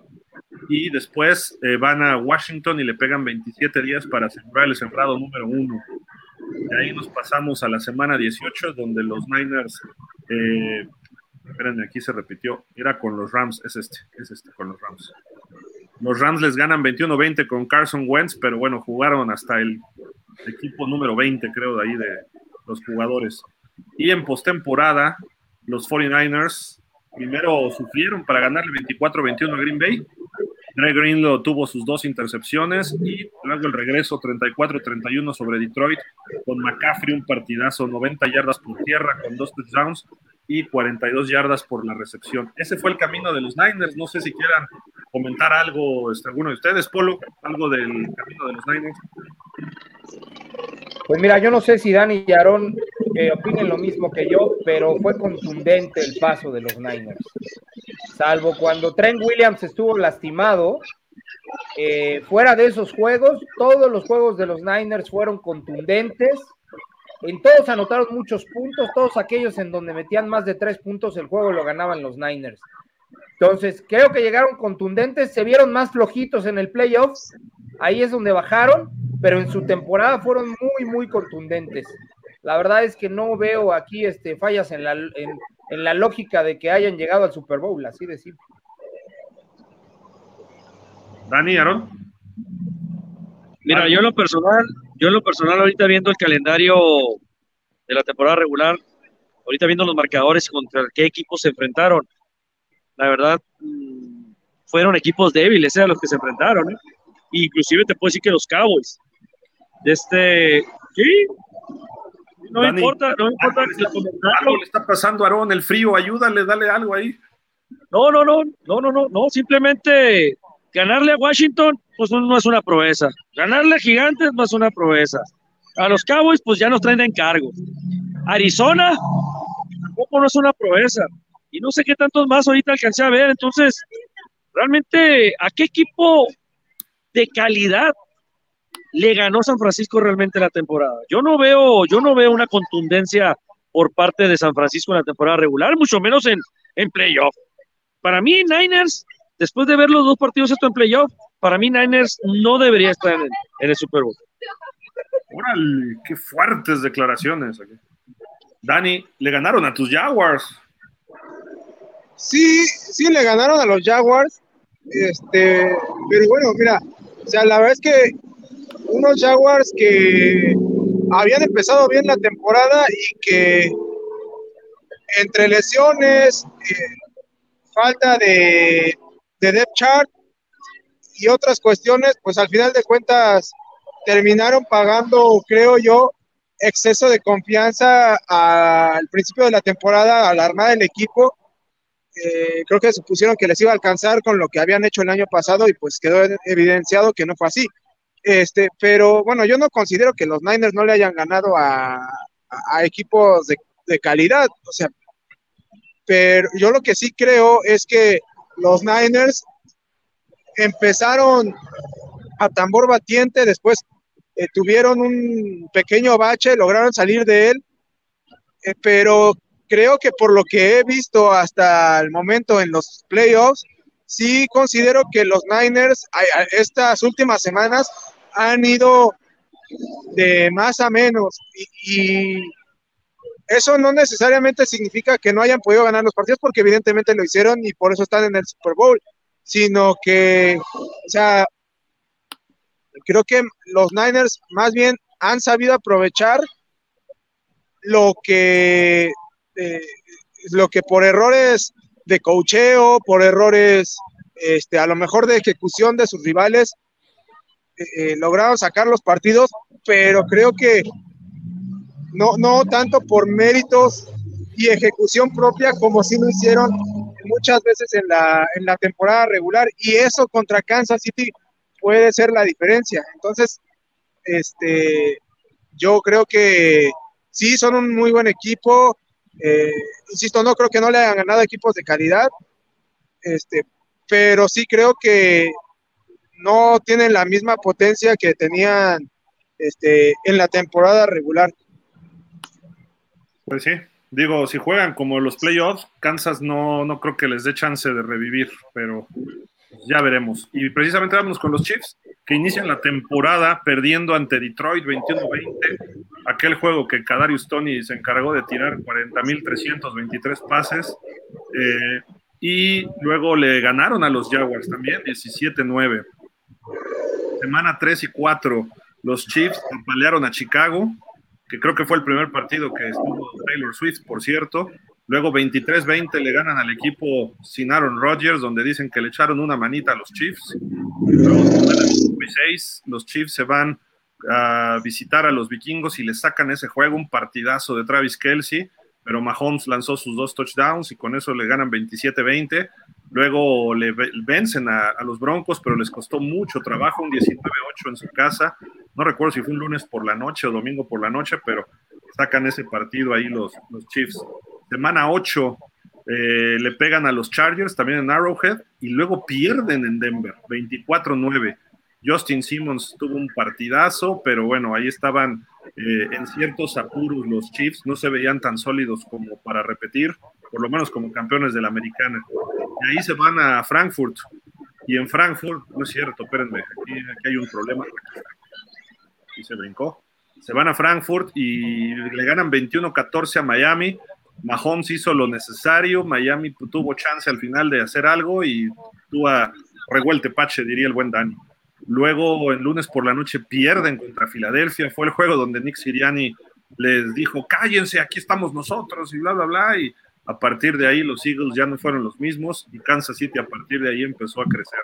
Y después eh, van a Washington y le pegan 27 días para asegurar el sembrado número uno. De ahí nos pasamos a la semana 18, donde los Niners eh, Esperen, aquí se repitió. Era con los Rams, es este, es este, con los Rams. Los Rams les ganan 21-20 con Carson Wentz, pero bueno, jugaron hasta el equipo número 20, creo, de ahí de los jugadores. Y en postemporada, los 49ers primero sufrieron para ganarle 24-21 a Green Bay. Greg Greenlow tuvo sus dos intercepciones y luego el regreso 34-31 sobre Detroit con McCaffrey un partidazo, 90 yardas por tierra con dos touchdowns y 42 yardas por la recepción. Ese fue el camino de los Niners. No sé si quieran comentar algo, este, alguno de ustedes, Polo, algo del camino de los Niners. Pues mira, yo no sé si Dani y Aaron eh, opinen lo mismo que yo, pero fue contundente el paso de los Niners. salvo cuando Trent Williams estuvo lastimado, eh, fuera de esos juegos, todos los juegos de los Niners fueron contundentes. En todos anotaron muchos puntos, todos aquellos en donde metían más de tres puntos, el juego lo ganaban los Niners. Entonces, creo que llegaron contundentes, se vieron más flojitos en el playoff, ahí es donde bajaron, pero en su temporada fueron muy, muy contundentes. La verdad es que no veo aquí este, fallas en la, en, en la lógica de que hayan llegado al Super Bowl, así de simple. Dani, Aaron. Mira, yo en lo personal, yo en lo personal ahorita viendo el calendario de la temporada regular, ahorita viendo los marcadores contra qué equipos se enfrentaron, la verdad mm, fueron equipos débiles, eran los que se enfrentaron, ¿eh? inclusive te puedo decir que los Cowboys. De este, sí, no importa, no importa. Algo, le está pasando a Aaron, el frío, ayúdale, dale algo ahí. No, no, no, no, no, no, no, simplemente ganarle a Washington, pues no es una proeza. Ganarle a Gigantes no es una proeza. A los Cowboys, pues ya nos traen de encargo. Arizona, tampoco no es una proeza. Y no sé qué tantos más ahorita alcancé a ver. Entonces, realmente, ¿a qué equipo de calidad le ganó San Francisco realmente la temporada. Yo no veo, yo no veo una contundencia por parte de San Francisco en la temporada regular, mucho menos en, en playoff. Para mí, Niners, después de ver los dos partidos esto en playoff, para mí Niners no debería estar en, el Super Bowl. Órale, qué fuertes declaraciones. Dani, le ganaron a tus Jaguars. Sí, sí, le ganaron a los Jaguars. Este, pero bueno, mira, o sea, la verdad es que unos Jaguars que habían empezado bien la temporada y que entre lesiones, eh, falta de, de depth chart y otras cuestiones, pues al final de cuentas terminaron pagando, creo yo, exceso de confianza al principio de la temporada a la del equipo. Eh, creo que supusieron que les iba a alcanzar con lo que habían hecho el año pasado y pues quedó evidenciado que no fue así. Este, pero bueno, yo no considero que los Niners no le hayan ganado a, equipos de, calidad, o sea, pero yo lo que sí creo es que los Niners empezaron a tambor batiente, después eh, tuvieron un pequeño bache, lograron salir de él, eh, pero creo que por lo que he visto hasta el momento en los playoffs, sí considero que los Niners estas últimas semanas han ido de más a menos. Y, eso no necesariamente significa que no hayan podido ganar los partidos porque evidentemente lo hicieron y por eso están en el Super Bowl, sino que, o sea, creo que los Niners más bien han sabido aprovechar lo que, eh, lo que por errores de cocheo, por errores, este, a lo mejor de ejecución de sus rivales, eh, lograron sacar los partidos, pero creo que no, no tanto por méritos y ejecución propia como si lo hicieron muchas veces en la, en la temporada regular y eso contra Kansas City puede ser la diferencia. Entonces, este, yo creo que sí son un muy buen equipo. Eh, insisto, no creo que no le hayan ganado equipos de calidad, este, pero sí creo que no tienen la misma potencia que tenían este, en la temporada regular. Pues sí, digo, si juegan como los playoffs, Kansas no, no creo que les dé chance de revivir, pero ya veremos. Y precisamente vamos con los Chiefs, que inician la temporada perdiendo ante Detroit 21-20, aquel juego que Kadarius Tony se encargó de tirar 40.323 pases, eh, y luego le ganaron a los Jaguars también 17-9 semana 3 y 4, los Chiefs pelearon a Chicago, que creo que fue el primer partido que estuvo Taylor Swift, por cierto. Luego 23-20 le ganan al equipo sin Aaron Rodgers, donde dicen que le echaron una manita a los Chiefs. Luego, los Chiefs se van a visitar a los vikingos y le sacan ese juego, un partidazo de Travis Kelsey, pero Mahomes lanzó sus dos touchdowns y con eso le ganan 27-20. Luego le vencen a, los Broncos, pero les costó mucho trabajo, un 19-8 en su casa. No recuerdo si fue un lunes por la noche o domingo por la noche, pero sacan ese partido ahí los, Chiefs. Semana 8, eh, le pegan a los Chargers también en Arrowhead y luego pierden en Denver, 24-9. Justin Simmons tuvo un partidazo, pero bueno, ahí estaban eh, en ciertos apuros los Chiefs, no se veían tan sólidos como para repetir, por lo menos como campeones de la americana. Y ahí se van a Frankfurt, y en Frankfurt, no es cierto, espérenme, aquí, hay un problema. Y se brincó. Se van a Frankfurt y le ganan 21-14 a Miami. Mahomes hizo lo necesario, Miami tuvo chance al final de hacer algo y tuvo revuelte pache, diría el buen Dani. Luego, el lunes por la noche, pierden contra Filadelfia. Fue el juego donde Nick Siriani les dijo, cállense, aquí estamos nosotros y bla, bla, bla. Y a partir de ahí los Eagles ya no fueron los mismos y Kansas City a partir de ahí empezó a crecer.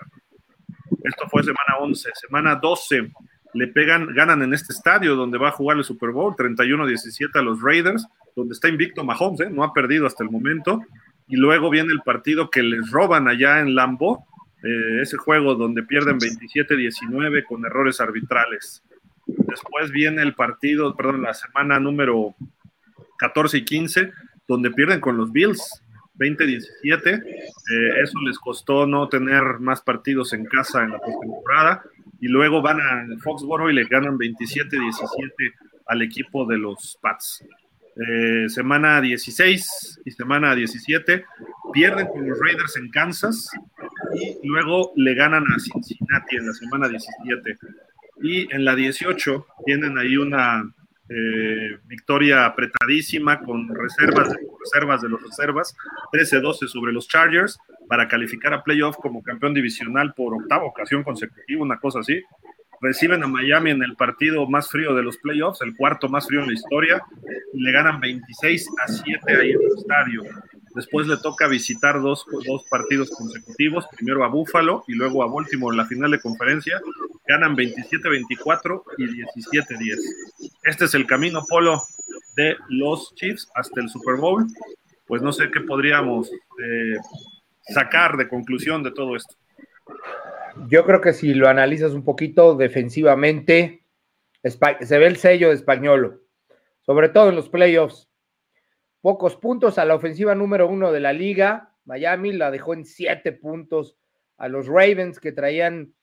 Esto fue semana 11. Semana 12 le pegan, ganan en este estadio donde va a jugar el Super Bowl, 31-17 a los Raiders, donde está invicto Mahomes, ¿eh? no ha perdido hasta el momento. Y luego viene el partido que les roban allá en Lambo, eh, ese juego donde pierden 27-19 con errores arbitrales. Después viene el partido, perdón, la semana número 14 y 15, donde pierden con los Bills, 20-17. Eh, eso les costó no tener más partidos en casa en la postemporada. Y luego van a Foxborough y le ganan 27-17 al equipo de los Pats. Eh, semana 16 y semana 17 pierden con los Raiders en Kansas luego le ganan a Cincinnati en la semana 17. Y en la 18 tienen ahí una eh, victoria apretadísima con reservas de, reservas de los reservas, 13-12 sobre los Chargers para calificar a playoff como campeón divisional por octava ocasión consecutiva, una cosa así. Reciben a Miami en el partido más frío de los playoffs, el cuarto más frío en la historia, y le ganan 26 a 7 ahí en el estadio. Después le toca visitar dos, dos partidos consecutivos, primero a Buffalo y luego a Baltimore en la final de conferencia. Ganan 27-24 y 17-10. Este es el camino, Polo, de los Chiefs hasta el Super Bowl. Pues no sé qué podríamos eh, sacar de conclusión de todo esto. Yo creo que si lo analizas un poquito defensivamente, se ve el sello de Españolo, sobre todo en los playoffs Pocos puntos a la ofensiva número uno de la liga. Miami la dejó en siete puntos a los Ravens que traían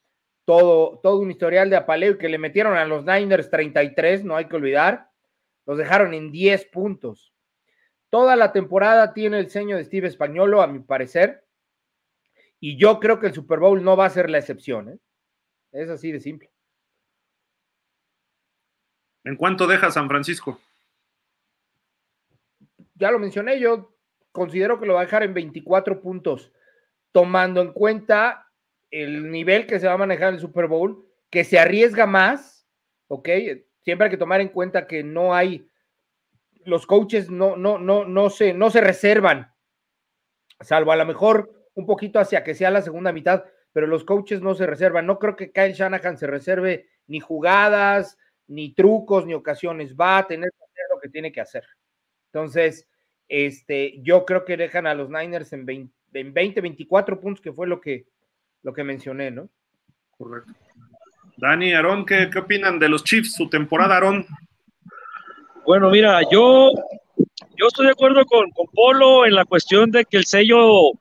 todo, todo un historial de apaleo y que le metieron a los Niners 33, no hay que olvidar. Los dejaron en 10 puntos. Toda la temporada tiene el seño de Steve Españolo, a mi parecer. Y yo creo que el Super Bowl no va a ser la excepción. ¿eh? Es así de simple. ¿En cuánto deja San Francisco? ya lo mencioné, yo considero que lo va a dejar en 24 puntos, tomando en cuenta el nivel que se va a manejar en el Super Bowl, que se arriesga más, ¿ok? Siempre hay que tomar en cuenta que no hay, los coaches no, no, no, no, se, no se reservan, salvo a lo mejor un poquito hacia que sea la segunda mitad, pero los coaches no se reservan. No creo que Kyle Shanahan se reserve ni jugadas, ni trucos, ni ocasiones. Va a tener que hacer lo que tiene que hacer. Entonces, este, yo creo que dejan a los Niners en 20, 24 puntos, que fue lo que, lo que mencioné, ¿no? Correcto. Dani, Aarón, ¿qué, ¿qué, opinan de los Chiefs, su temporada, Aarón? Bueno, mira, yo, yo estoy de acuerdo con, con Polo en la cuestión de que el sello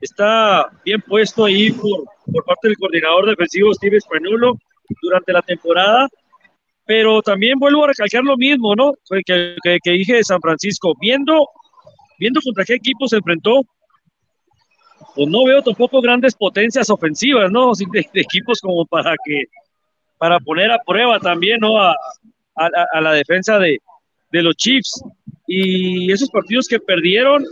está bien puesto ahí por, por parte del coordinador defensivo Steve Spanulo durante la temporada pero también vuelvo a recalcar lo mismo, ¿no? Que, que, dije de San Francisco, viendo, viendo contra qué equipo se enfrentó, pues no veo tampoco grandes potencias ofensivas, ¿no? De, equipos como para que, para poner a prueba también, ¿no? A, a, la defensa de, de, los Chiefs. Y esos partidos que perdieron,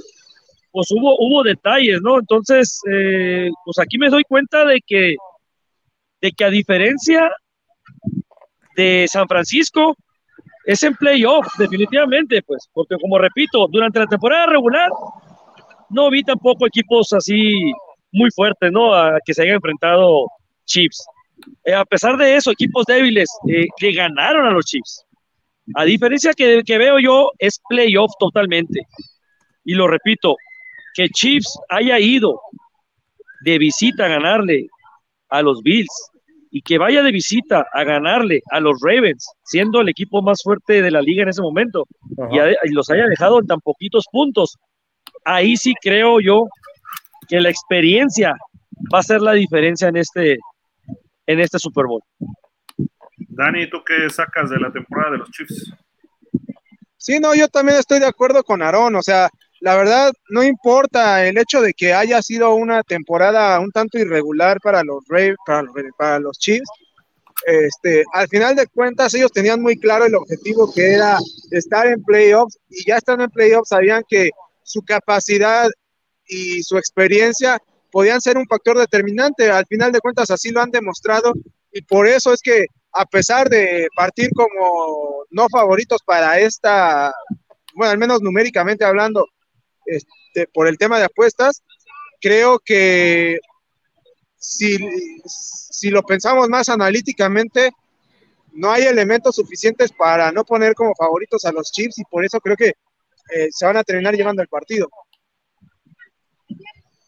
pues hubo, hubo detalles, ¿no? Entonces, eh, pues aquí me doy cuenta de que, de que a diferencia de San Francisco es en playoff, definitivamente, pues, porque como repito, durante la temporada regular no vi tampoco equipos así muy fuertes, ¿no? A que se hayan enfrentado Chiefs. Eh, a pesar de eso, equipos débiles eh, que ganaron a los Chiefs. A diferencia que, que veo yo, es playoff totalmente. Y lo repito, que Chiefs haya ido de visita a ganarle a los Bills y que vaya de visita a ganarle a los Ravens, siendo el equipo más fuerte de la liga en ese momento, y, los haya dejado en tan poquitos puntos, ahí sí creo yo que la experiencia va a ser la diferencia en este, en este Super Bowl. Dani, ¿tú qué sacas de la temporada de los Chiefs? Sí, no, yo también estoy de acuerdo con Aarón, o sea, la verdad no importa el hecho de que haya sido una temporada un tanto irregular para los para, para los Chiefs, este, al final de cuentas ellos tenían muy claro el objetivo que era estar en playoffs y ya estando en playoffs sabían que su capacidad y su experiencia podían ser un factor determinante. Al final de cuentas así lo han demostrado y por eso es que a pesar de partir como no favoritos para esta, bueno, al menos numéricamente hablando, este, por el tema de apuestas, creo que si, si lo pensamos más analíticamente, no hay elementos suficientes para no poner como favoritos a los Chiefs y por eso creo que eh, se van a terminar llevando el partido.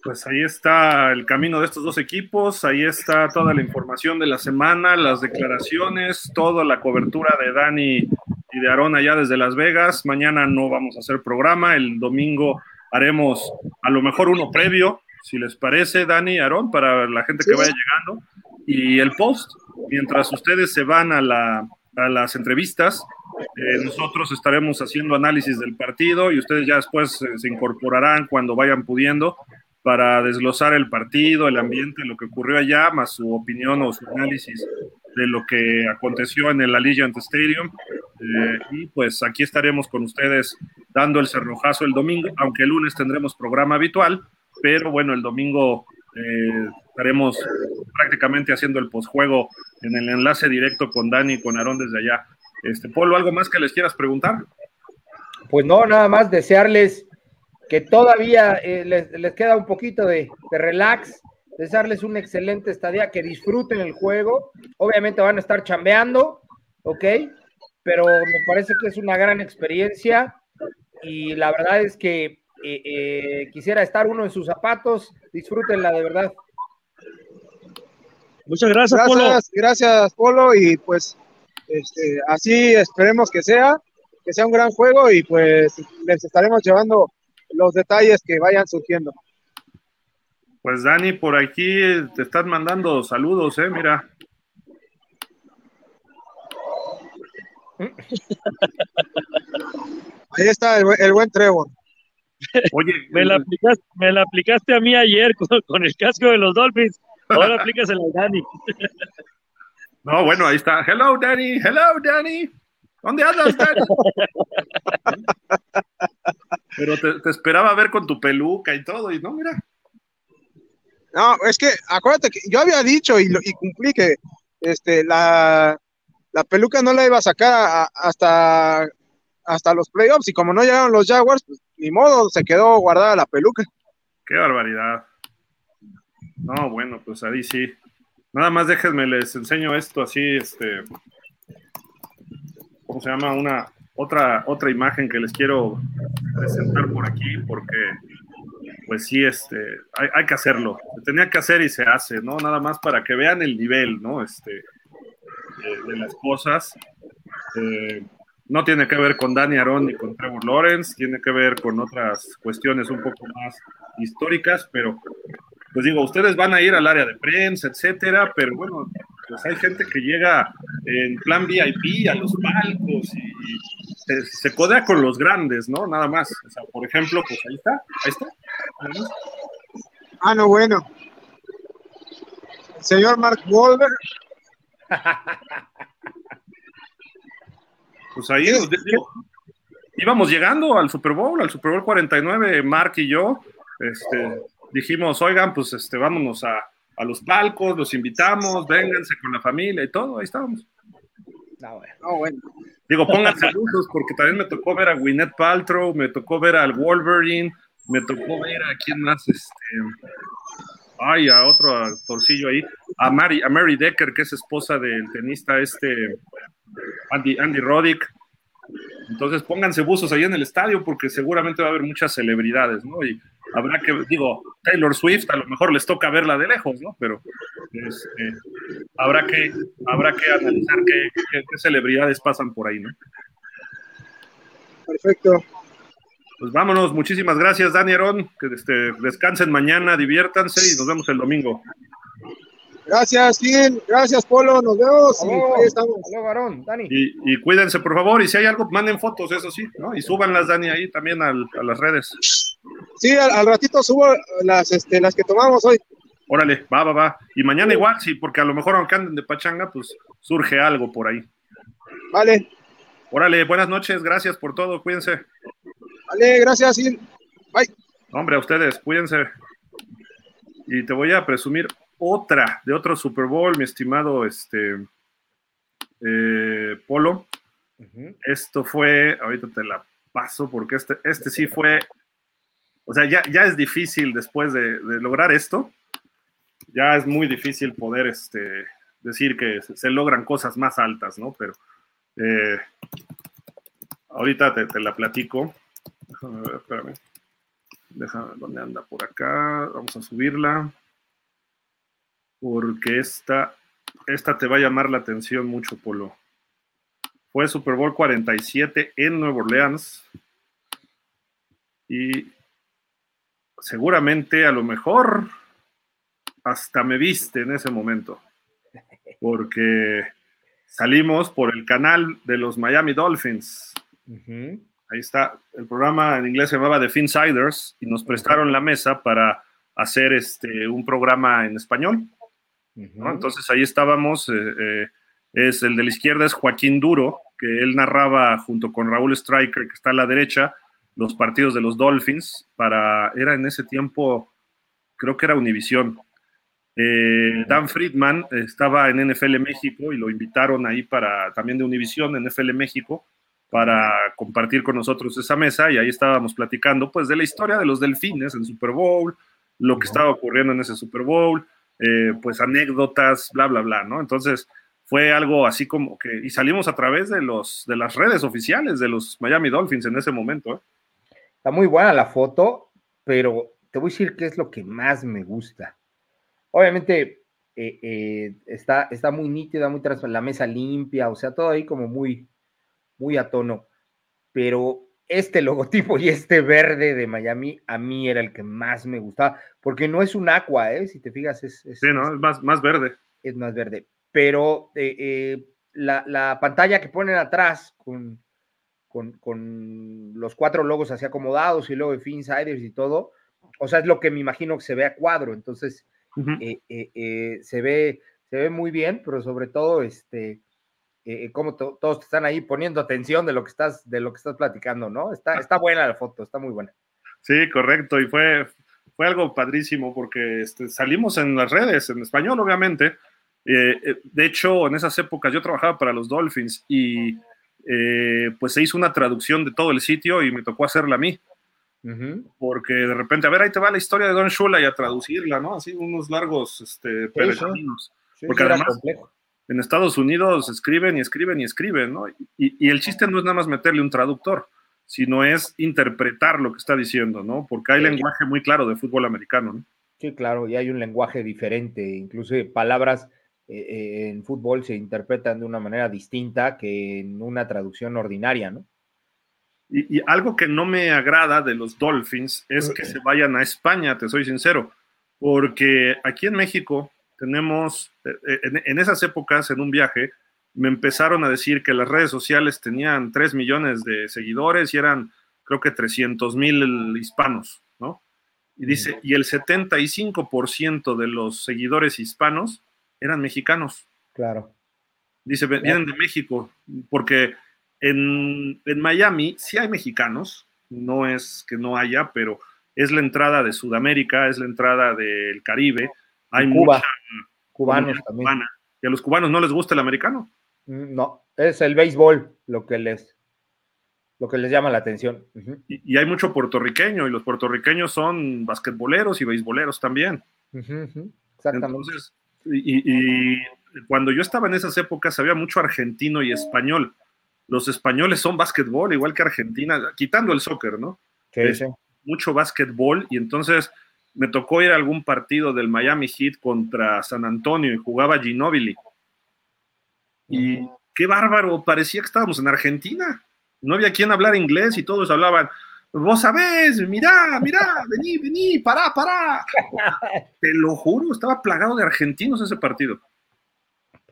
Pues ahí está el camino de estos dos equipos, ahí está toda la información de la semana, las declaraciones, toda la cobertura de Dani y de Aarón allá desde Las Vegas. Mañana no vamos a hacer programa, el domingo haremos a lo mejor uno previo, si les parece, Dani y Aarón, para la gente que vaya llegando. Y el post, mientras ustedes se van a, la, a las entrevistas, eh, nosotros estaremos haciendo análisis del partido y ustedes ya después eh, se incorporarán cuando vayan pudiendo para desglosar el partido, el ambiente, lo que ocurrió allá, más su opinión o su análisis de lo que aconteció en el Allegiant Stadium. Eh, y pues aquí estaremos con ustedes dando el cerrojazo el domingo, aunque el lunes tendremos programa habitual, pero bueno, el domingo eh, estaremos prácticamente haciendo el posjuego en el enlace directo con Dani y con Aarón desde allá. Este, Polo, ¿algo más que les quieras preguntar? Pues no, nada más desearles que todavía eh, les, queda un poquito de, relax, desearles una excelente estadía, que disfruten el juego. Obviamente van a estar chambeando, ¿ok? Pero me parece que es una gran experiencia y la verdad es que eh, eh, quisiera estar uno en sus zapatos. Disfrútenla de verdad. Muchas gracias, gracias Polo. Gracias, Polo. Y pues este, así esperemos que sea, que sea un gran juego y pues les estaremos llevando los detalles que vayan surgiendo. Pues Dani, por aquí te están mandando saludos, ¿eh? Mira. Ahí está el, buen Trevor. Oye, me la, aplicaste, me la aplicaste a mí ayer con, el casco de los Dolphins. Ahora aplicas a Dani. No, bueno, ahí está. Hello, Danny. Hello, Danny. ¿Dónde andas, Danny? Pero te, esperaba ver con tu peluca y todo, y no, mira. No, es que acuérdate que yo había dicho y, y cumplí que este, la, peluca no la iba a sacar hasta, hasta los playoffs, y como no llegaron los Jaguars, pues ni modo, se quedó guardada la peluca. Qué barbaridad. No, bueno, pues ahí sí. Nada más déjenme, les enseño esto así, este, ¿cómo se llama? Una, otra, otra imagen que les quiero presentar por aquí, porque pues sí, este, hay, que hacerlo. Se tenía que hacer y se hace, ¿no? Nada más para que vean el nivel, ¿no? Este, de, las cosas. Eh, no tiene que ver con Dani Aaron ni con Trevor Lawrence, tiene que ver con otras cuestiones un poco más históricas, pero pues digo, ustedes van a ir al área de prensa, etcétera, pero bueno, pues hay gente que llega en plan VIP a los palcos y, se, codea con los grandes, ¿no? Nada más. O sea, por ejemplo, pues ahí está, ahí está. Ah, no, bueno. señor Mark Wolver. Pues ahí íbamos llegando al Super Bowl, al Super Bowl 49, Mark y yo, este, dijimos, oigan, pues este, vámonos a, a los palcos, los invitamos, vénganse con la familia y todo, ahí estábamos. No, bueno. bueno. Digo, pónganse lujos porque también me tocó ver a Gwyneth Paltrow, me tocó ver al Wolverine, me tocó ver a quién más, este, ay, a otro torcillo ahí, a Mary, a Mary Decker, que es esposa del tenista este Andy, Andy Roddick. Entonces pónganse buzos ahí en el estadio porque seguramente va a haber muchas celebridades, ¿no? Y habrá que, digo, Taylor Swift a lo mejor les toca verla de lejos, ¿no? Pero este, habrá, que, habrá que analizar qué, celebridades pasan por ahí, ¿no? Perfecto. Pues vámonos, muchísimas gracias, Dani Aaron, que este, descansen mañana, diviértanse y nos vemos el domingo. Gracias, Gil. Gracias, Polo. Nos vemos. y estamos. Dani. Y, cuídense, por favor. Y si hay algo, manden fotos, eso sí, ¿no? Y súbanlas, Dani, ahí también a las redes. Sí, al, ratito subo las, este, las que tomamos hoy. Órale, va, va, va. Y mañana igual, sí, porque a lo mejor aunque anden de pachanga, pues surge algo por ahí. Vale. Órale, buenas noches, gracias por todo, cuídense. Vale, gracias, Gil. Bye. Hombre, a ustedes, cuídense. Y te voy a presumir otra, de otro Super Bowl, mi estimado este, eh, Polo. Esto fue, ahorita te la paso porque este, este sí fue, o sea, ya, ya es difícil después de, lograr esto, ya es muy difícil poder este, decir que se, logran cosas más altas, ¿no? Pero eh, ahorita te, te, la platico. Déjame ver, espérame. Déjame, ¿dónde anda? Por acá. Vamos a subirla porque esta, esta te va a llamar la atención mucho, Polo. Fue Super Bowl 47 en Nueva Orleans y seguramente a lo mejor hasta me viste en ese momento, porque salimos por el canal de los Miami Dolphins. Ahí está, el programa en inglés se llamaba The Finsiders y nos prestaron la mesa para hacer este, un programa en español. Entonces ahí estábamos, eh, eh, es el de la izquierda es Joaquín Duro, que él narraba junto con Raúl Striker, que está a la derecha, los partidos de los Dolphins, para, era en ese tiempo, creo que era Univisión. Eh, Dan Friedman estaba en NFL México y lo invitaron ahí para, también de Univisión, NFL México, para compartir con nosotros esa mesa y ahí estábamos platicando pues de la historia de los delfines en Super Bowl, lo que estaba ocurriendo en ese Super Bowl, eh, pues anécdotas, bla, bla, bla, ¿no? Entonces fue algo así como que, y salimos a través de, los, de las redes oficiales de los Miami Dolphins en ese momento. ¿eh? Está muy buena la foto, pero te voy a decir qué es lo que más me gusta. Obviamente eh, está, está muy nítida, muy transparente, la mesa limpia, o sea, todo ahí como muy, muy a tono, pero este logotipo y este verde de Miami a mí era el que más me gustaba, porque no es un aqua, ¿eh? si te fijas, es, sí, ¿no? Es más, más verde. Es más verde, pero eh, eh, la, pantalla que ponen atrás con, con, los cuatro logos así acomodados y luego de Finsiders y todo, o sea, es lo que me imagino que se ve a cuadro, entonces eh, se, ve, se ve muy bien, pero sobre todo, este, eh, como todos están ahí poniendo atención de lo que estás, de lo que estás platicando, ¿no? Está, está buena la foto, está muy buena. Sí, correcto, y fue, fue algo padrísimo porque este, salimos en las redes, en español, obviamente. Eh, eh, de hecho, en esas épocas yo trabajaba para los Dolphins y pues se hizo una traducción de todo el sitio y me tocó hacerla a mí. Porque de repente, a ver, ahí te va la historia de Don Shula y a traducirla, ¿no? Así unos largos este, porque además, complejo en Estados Unidos escriben y escriben y escriben, ¿no? Y, el chiste no es nada más meterle un traductor, sino es interpretar lo que está diciendo, ¿no? Porque hay lenguaje muy claro de fútbol americano, ¿no? Sí, claro, y hay un lenguaje diferente, incluso palabras eh, eh, en fútbol se interpretan de una manera distinta que en una traducción ordinaria, ¿no? Y, y, algo que no me agrada de los Dolphins es que se vayan a España, te soy sincero, porque aquí en México tenemos, eh, eh, en, esas épocas, en un viaje, me empezaron a decir que las redes sociales tenían 3 millones de seguidores y eran, creo que 300 mil hispanos, ¿no? Y dice, y el 75% de los seguidores hispanos eran mexicanos. Claro. Dice, vienen de México, porque en, en, Miami sí hay mexicanos, no es que no haya, pero es la entrada de Sudamérica, es la entrada del Caribe, hay Cuba, cubanos también. ¿Y a los cubanos no les gusta el americano? No, es el béisbol lo que les, lo que les llama la atención. y, hay mucho puertorriqueño, y los puertorriqueños son basquetboleros y beisboleros también. Exactamente. Entonces, y, cuando yo estaba en esas épocas había mucho argentino y español. Los españoles son básquetbol, igual que Argentina, quitando el soccer, ¿no? Sí, sí. Mucho básquetbol, y entonces me tocó ir a algún partido del Miami Heat contra San Antonio y jugaba Ginobili. Y qué bárbaro, parecía que estábamos en Argentina. No había quien hablar inglés y todos hablaban Vos sabés, mirá, mirá, vení, vení, pará, pará. Te lo juro, estaba plagado de argentinos ese partido.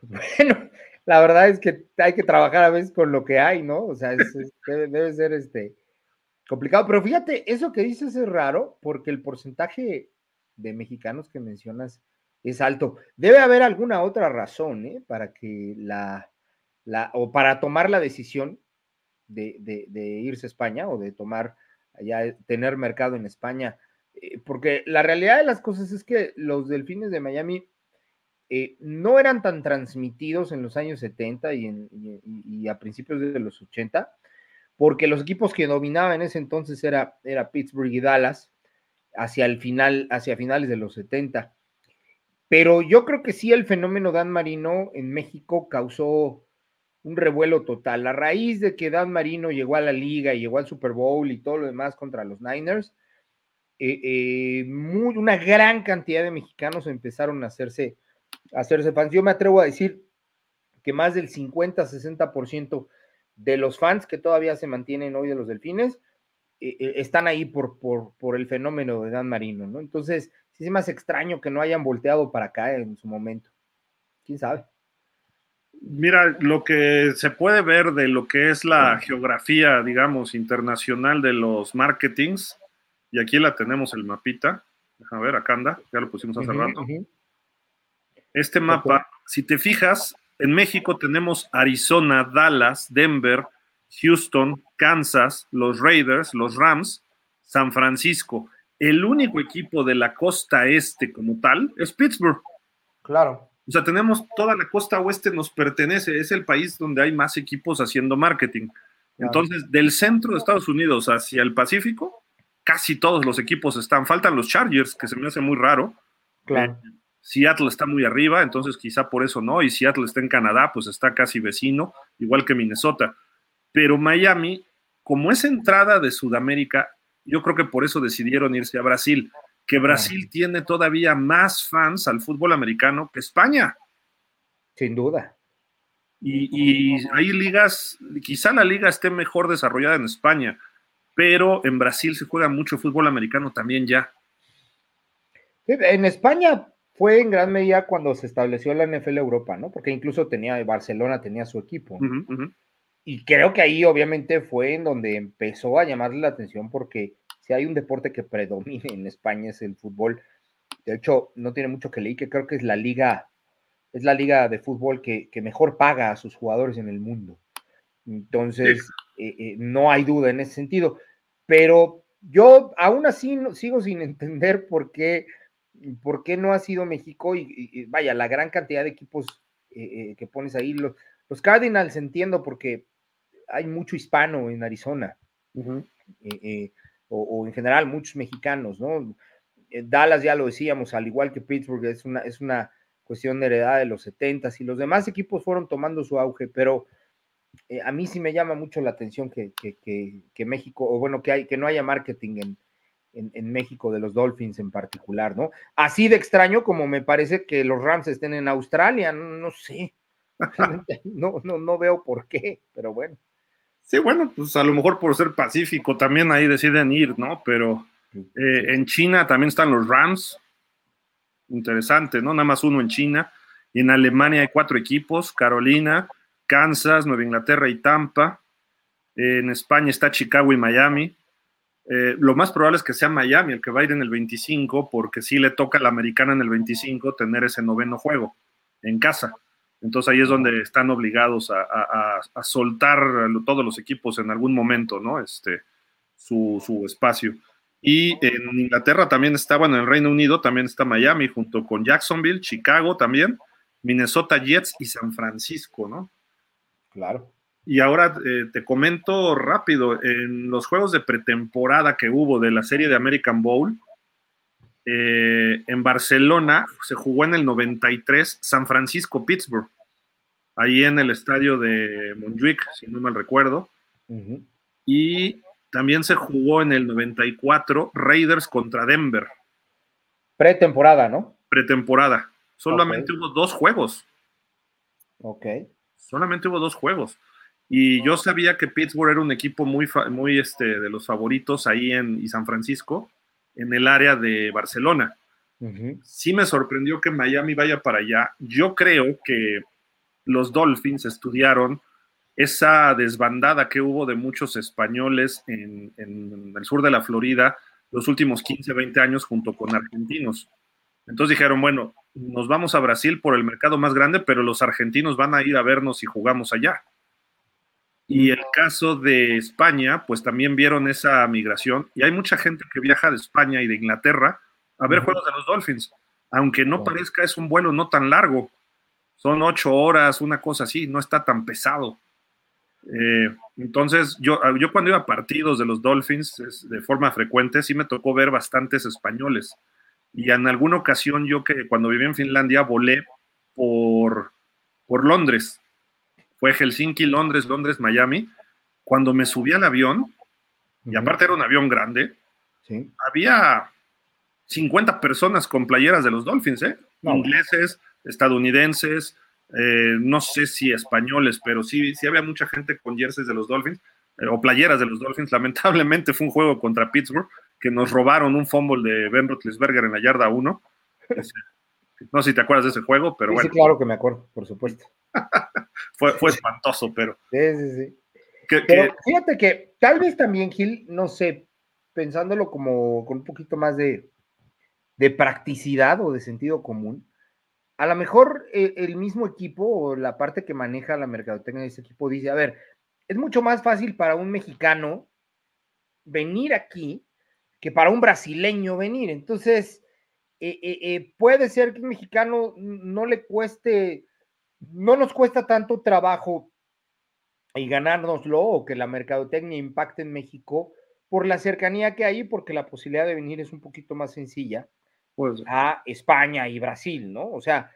Bueno, la verdad es que hay que trabajar a veces con lo que hay, ¿no? O sea, debe, ser este complicado. Pero fíjate, eso que dices es raro porque el porcentaje de mexicanos que mencionas es alto. Debe haber alguna otra razón, ¿eh? Para que la, o para tomar la decisión de, de, irse a España o de tomar allá, tener mercado en España. Eh, porque la realidad de las cosas es que los delfines de Miami eh, no eran tan transmitidos en los años 70 y, a principios de los 80, porque los equipos que dominaban en ese entonces era, era Pittsburgh y Dallas hacia el final, hacia finales de los 70. Pero yo creo que sí el fenómeno Dan Marino en México causó un revuelo total. A raíz de que Dan Marino llegó a la liga y llegó al Super Bowl y todo lo demás contra los Niners, eh, eh, una gran cantidad de mexicanos empezaron a hacerse hacerse fans. Yo me atrevo a decir que más del 50-60% de los fans que todavía se mantienen hoy de los delfines eh, eh, están ahí por, por, el fenómeno de Dan Marino, ¿no? Entonces, sí es más extraño que no hayan volteado para acá en su momento. ¿Quién sabe? Mira, lo que se puede ver de lo que es la geografía, digamos, internacional de los marketings, y aquí la tenemos el mapita. A ver, acá anda, ya lo pusimos hace rato. Este mapa, si te fijas, en México tenemos Arizona, Dallas, Denver, Houston, Kansas, los Raiders, los Rams, San Francisco. El único equipo de la costa este como tal es Pittsburgh. Claro. O sea, tenemos toda la costa oeste nos pertenece, es el país donde hay más equipos haciendo marketing. Entonces, del centro de Estados Unidos hacia el Pacífico, casi todos los equipos están. Faltan los Chargers, que se me hace muy raro. Claro. Eh, Seattle está muy arriba, entonces quizá por eso no, y Seattle está en Canadá, pues está casi vecino, igual que Minnesota. Pero Miami, como es entrada de Sudamérica, yo creo que por eso decidieron irse a Brasil, que Brasil tiene todavía más fans al fútbol americano que España. Sin duda. Y, y hay ligas, quizá la liga esté mejor desarrollada en España, pero en Brasil se juega mucho fútbol americano también ya. En España fue en gran medida cuando se estableció la NFL Europa, ¿no? Porque incluso tenía, Barcelona tenía su equipo. Y creo que ahí obviamente fue en donde empezó a llamarle la atención porque si hay un deporte que predomina en España es el fútbol. De hecho, no tiene mucho que leer, que creo que es la liga, es la liga de fútbol que, mejor paga a sus jugadores en el mundo. Entonces, eh, eh, no hay duda en ese sentido. Pero yo aún así sigo sin entender por qué ¿por qué no ha sido México? Y, vaya, la gran cantidad de equipos eh, eh, que pones ahí. Los, Cardinals entiendo porque hay mucho hispano en Arizona, eh, o, en general muchos mexicanos, ¿no? Dallas ya lo decíamos, al igual que Pittsburgh, es una, es una cuestión de heredad de los 70 y los demás equipos fueron tomando su auge, pero a mí sí me llama mucho la atención que, que México, o bueno, que, hay, que no haya marketing en, en, México de los Dolphins en particular, ¿no? Así de extraño como me parece que los Rams estén en Australia, no, sé, no, no, no veo por qué, pero bueno. Sí, bueno, pues a lo mejor por ser pacífico también ahí deciden ir, ¿no? Pero eh, en China también están los Rams, interesante, ¿no? Nada más uno en China. Y en Alemania hay cuatro equipos, Carolina, Kansas, Nueva Inglaterra y Tampa. En España está Chicago y Miami. Eh, lo más probable es que sea Miami el que va a ir en el 25, porque sí le toca a la americana en el 25 tener ese noveno juego en casa. Entonces ahí es donde están obligados a, soltar todos los equipos en algún momento, ¿no? Este, su, su, espacio. Y en Inglaterra también está, bueno, en el Reino Unido también está Miami, junto con Jacksonville, Chicago también, Minnesota Jets y San Francisco, ¿no? Claro. Y ahora eh, te comento rápido, en los juegos de pretemporada que hubo de la serie de American Bowl, eh, en Barcelona se jugó en el 93 San Francisco-Pittsburgh, ahí en el estadio de Montjuic, si no mal recuerdo. Y también se jugó en el 94 Raiders contra Denver. Pretemporada, ¿no? Pretemporada. Solamente hubo dos juegos. Ok. Solamente hubo dos juegos. Y yo sabía que Pittsburgh era un equipo muy, muy este, de los favoritos ahí en y San Francisco, en el área de Barcelona. Sí me sorprendió que Miami vaya para allá. Yo creo que los Dolphins estudiaron esa desbandada que hubo de muchos españoles en, en, el sur de la Florida los últimos 15, 20 años junto con argentinos. Entonces dijeron, bueno, nos vamos a Brasil por el mercado más grande, pero los argentinos van a ir a vernos si jugamos allá. Y el caso de España, pues también vieron esa migración. Y hay mucha gente que viaja de España y de Inglaterra a ver juegos de los Dolphins, aunque no parezca es un vuelo no tan largo, son ocho horas, una cosa así, no está tan pesado. Eh, entonces, yo, yo cuando iba a partidos de los Dolphins de forma frecuente, sí me tocó ver bastantes españoles. Y en alguna ocasión yo que cuando viví en Finlandia volé por, por Londres fue Helsinki, Londres, Londres, Miami. Cuando me subí al avión, y aparte era un avión grande, había 50 personas con playeras de los Dolphins, ¿eh? Ingleses, estadounidenses, eh, no sé si españoles, pero sí, sí había mucha gente con jerseys de los Dolphins eh, o playeras de los Dolphins. Lamentablemente fue un juego contra Pittsburgh que nos robaron un fumble de Ben Roethlisberger en la yarda 1. no sé si te acuerdas de ese juego, pero bueno. Sí, claro que me acuerdo, por supuesto. fue, fue espantoso, pero. Sí, sí, sí. pero fíjate que tal vez también, Gil, no sé, pensándolo como con un poquito más de, de practicidad o de sentido común, a lo mejor eh, el mismo equipo o la parte que maneja la mercadotecnia de ese equipo dice, a ver, es mucho más fácil para un mexicano venir aquí que para un brasileño venir. Entonces, eh, eh, puede ser que un mexicano no le cueste no nos cuesta tanto trabajo y ganárnoslo o que la mercadotecnia impacte en México por la cercanía que hay, porque la posibilidad de venir es un poquito más sencilla pues, a España y Brasil, ¿no? O sea,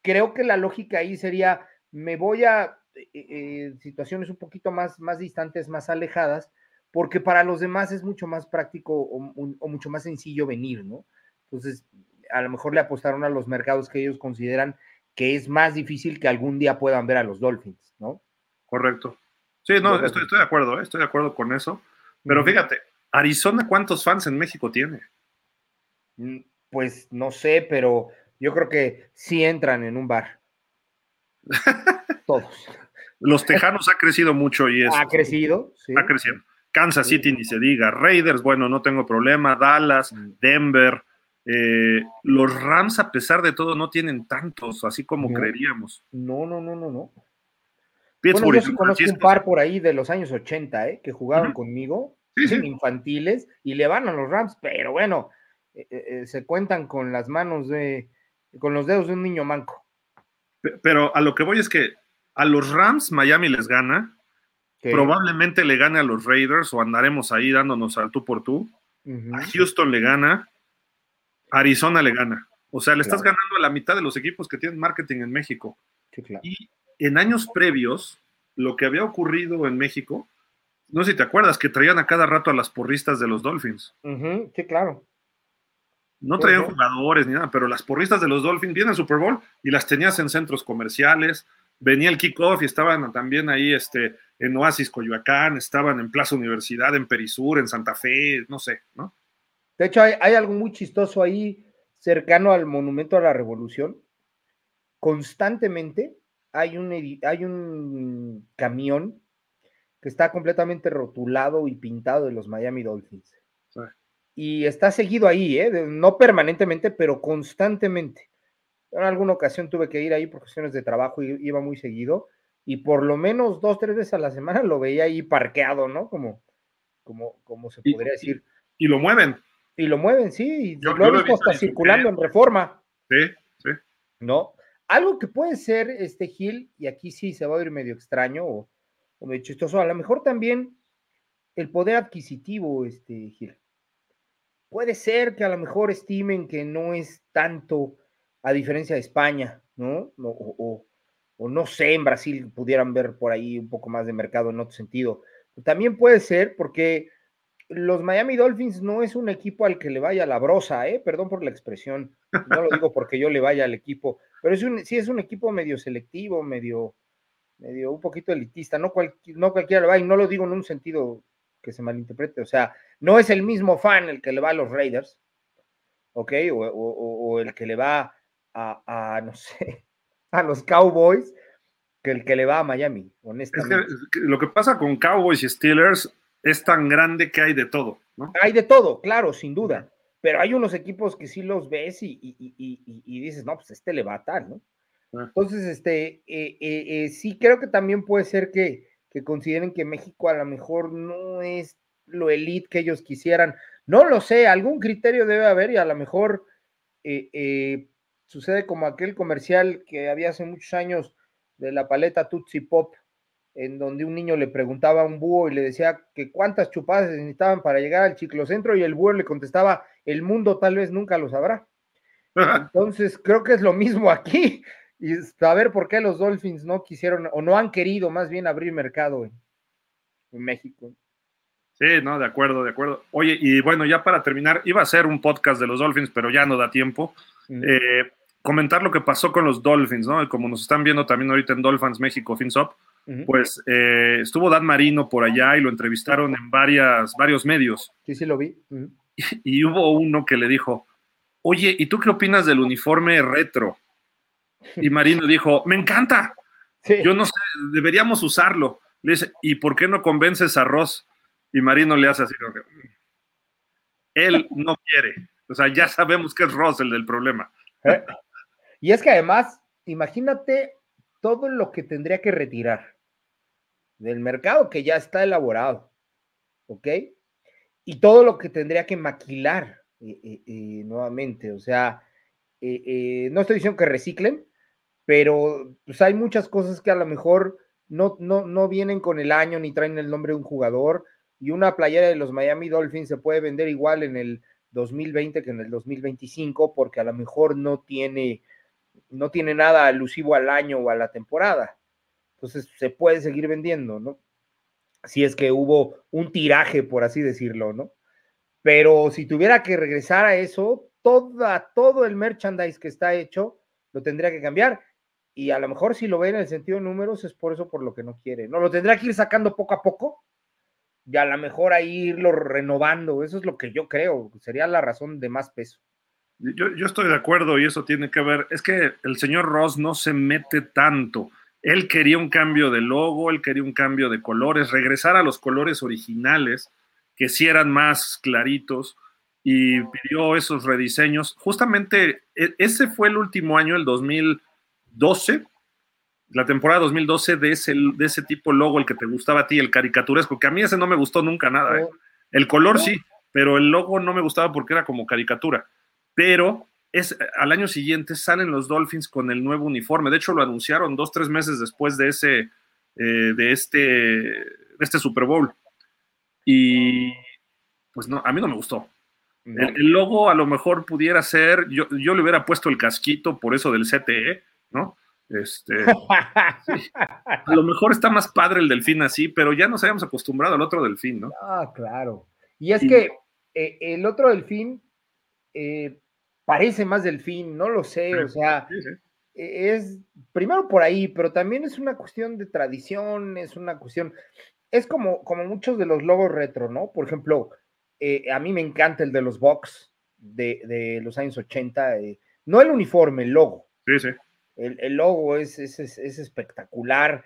creo que la lógica ahí sería, me voy a eh, eh, situaciones un poquito más, más distantes, más alejadas, porque para los demás es mucho más práctico o, o mucho más sencillo venir, ¿no? Entonces, a lo mejor le apostaron a los mercados que ellos consideran que es más difícil que algún día puedan ver a los Dolphins, ¿no? Correcto. Sí, no, estoy, de acuerdo, ¿eh? estoy de acuerdo con eso. Pero fíjate, Arizona, ¿cuántos fans en México tiene? Mm, pues no sé, pero yo creo que sí entran en un bar. Todos. Los Tejanos ha crecido mucho y es. Ha crecido, sí. Ha crecido. Kansas City ni se diga. Raiders, bueno, no tengo problema. Dallas, mm. Denver, eh, los Rams, a pesar de todo, no tienen tantos, así como creeríamos. No, no, no, no, no. Bueno, yo sí conozco un par por ahí de los años 80, ¿eh? que jugaban conmigo, infantiles, y le van a los Rams, pero bueno, eh, eh, se cuentan con las manos de, con los dedos de un niño manco. Pero a lo que voy es que a los Rams Miami les gana, probablemente le gane a los Raiders o andaremos ahí dándonos al tú por tú. A Houston le gana, Arizona le gana. O sea, le estás ganando a la mitad de los equipos que tienen marketing en México. Y en años previos, lo que había ocurrido en México, no sé si te acuerdas, que traían a cada rato a las porristas de los Dolphins. Sí, claro. No traían jugadores ni nada, pero las porristas de los Dolphins vienen al Super Bowl y las tenías en centros comerciales. Venía el kickoff y estaban también ahí este, en Oasis, Coyoacán, estaban en Plaza Universidad, en Perisur, en Santa Fe, no sé, ¿no? De hecho, hay, algo muy chistoso ahí cercano al Monumento a la Revolución. Constantemente hay un, hay un camión que está completamente rotulado y pintado de los Miami Dolphins. Y está seguido ahí, ¿eh? no permanentemente, pero constantemente. En alguna ocasión tuve que ir ahí por cuestiones de trabajo y iba muy seguido. Y por lo menos dos, tres veces a la semana lo veía ahí parqueado, ¿no? Como, como, como se podría decir. y lo mueven. Y lo mueven, sí, y lo he visto hasta circulando en reforma. Sí, sí. ¿No? Algo que puede ser, este Gil, y aquí sí se va a ir medio extraño o, medio chistoso, a lo mejor también el poder adquisitivo, este Gil. Puede ser que a lo mejor estimen que no es tanto a diferencia de España, ¿no? O, o no sé, en Brasil pudieran ver por ahí un poco más de mercado en otro sentido. También puede ser porque los Miami Dolphins no es un equipo al que le vaya la brosa, ¿eh? perdón por la expresión, no lo digo porque yo le vaya al equipo, pero es un, sí es un equipo medio selectivo, medio, medio un poquito elitista, no, no cualquiera le va, y no lo digo en un sentido que se malinterprete, o sea, no es el mismo fan el que le va a los Raiders, ¿ok? O, el que le va a, no sé, a los Cowboys, que el que le va a Miami, honestamente. lo que pasa con Cowboys y Steelers es tan grande que hay de todo, ¿no? Hay de todo, claro, sin duda. Pero hay unos equipos que sí los ves y, dices, no, pues este le va a tal, ¿no? Ah. Entonces, este, eh, eh, eh, sí creo que también puede ser que, que consideren que México a lo mejor no es lo elite que ellos quisieran. No lo sé, algún criterio debe haber y a lo mejor sucede como aquel comercial que había hace muchos años de la paleta Tutsi Pop, en donde un niño le preguntaba a un búho y le decía que cuántas chupadas necesitaban para llegar al ciclocentro y el búho le contestaba, el mundo tal vez nunca lo sabrá. Entonces, creo que es lo mismo aquí. Y saber por qué los Dolphins no quisieron o no han querido más bien abrir mercado en, México. Sí, no, de acuerdo, de acuerdo. Oye, y bueno, ya para terminar, iba a ser un podcast de los Dolphins, pero ya no da tiempo. Eh, comentar lo que pasó con los Dolphins, ¿no? Como nos están viendo también ahorita en Dolphins México, FinSop, pues eh, estuvo Dan Marino por allá y lo entrevistaron en varias, varios medios. Sí, sí, lo vi. y, hubo uno que le dijo, oye, ¿y tú qué opinas del uniforme retro? Y Marino dijo, me encanta. Yo no sé, deberíamos usarlo. Le dice, ¿y por qué no convences a Ross? Y Marino le hace así. Él no quiere. O sea, ya sabemos que es Ross el del problema. ¿Eh? Y es que además, imagínate todo lo que tendría que retirar del mercado que ya está elaborado. ¿Ok? Y todo lo que tendría que maquilar eh, eh, nuevamente. O sea, no estoy diciendo que reciclen, pero pues hay muchas cosas que a lo mejor no, no, no vienen con el año ni traen el nombre de un jugador y una playera de los Miami Dolphins se puede vender igual en el 2020 que en el 2025 porque a lo mejor no tiene no tiene nada alusivo al año o a la temporada. Entonces se puede seguir vendiendo, ¿no? Si es que hubo un tiraje, por así decirlo, ¿no? Pero si tuviera que regresar a eso, toda, todo el merchandise que está hecho lo tendría que cambiar y a lo mejor si lo ve en el sentido de números es por eso por lo que no quiere. No, lo tendrá que ir sacando poco a poco y a lo mejor ahí irlo renovando. Eso es lo que yo creo, sería la razón de más peso. Yo, yo estoy de acuerdo y eso tiene que ver, es que el señor Ross no se mete tanto. Él quería un cambio de logo, él quería un cambio de colores, regresar a los colores originales, que sí eran más claritos, y pidió esos rediseños. Justamente e, ese fue el último año, el 2000 12, la temporada 2012 de ese, de ese tipo logo, el que te gustaba a ti, el caricaturesco, que a mí ese no me gustó nunca nada. ¿eh? El color sí, pero el logo no me gustaba porque era como caricatura. Pero es, al año siguiente salen los Dolphins con el nuevo uniforme. De hecho, lo anunciaron dos, tres meses después de ese, eh, de este, de este Super Bowl. Y pues no, a mí no me gustó. El, logo a lo mejor pudiera ser, yo, yo le hubiera puesto el casquito por eso del CTE, ¿no? Este, A lo mejor está más padre el delfín así, pero ya nos habíamos acostumbrado al otro delfín, ¿no? Ah, claro. Y es que eh, el otro delfín eh, parece más delfín, no lo sé, o sea, e, es primero por ahí, pero también es una cuestión de tradición, es una cuestión, es como, como muchos de los logos retro, ¿no? Por ejemplo, eh, a mí me encanta el de los Box de, de los años 80, no el uniforme, el logo. Sí, sí el, logo es, es, espectacular.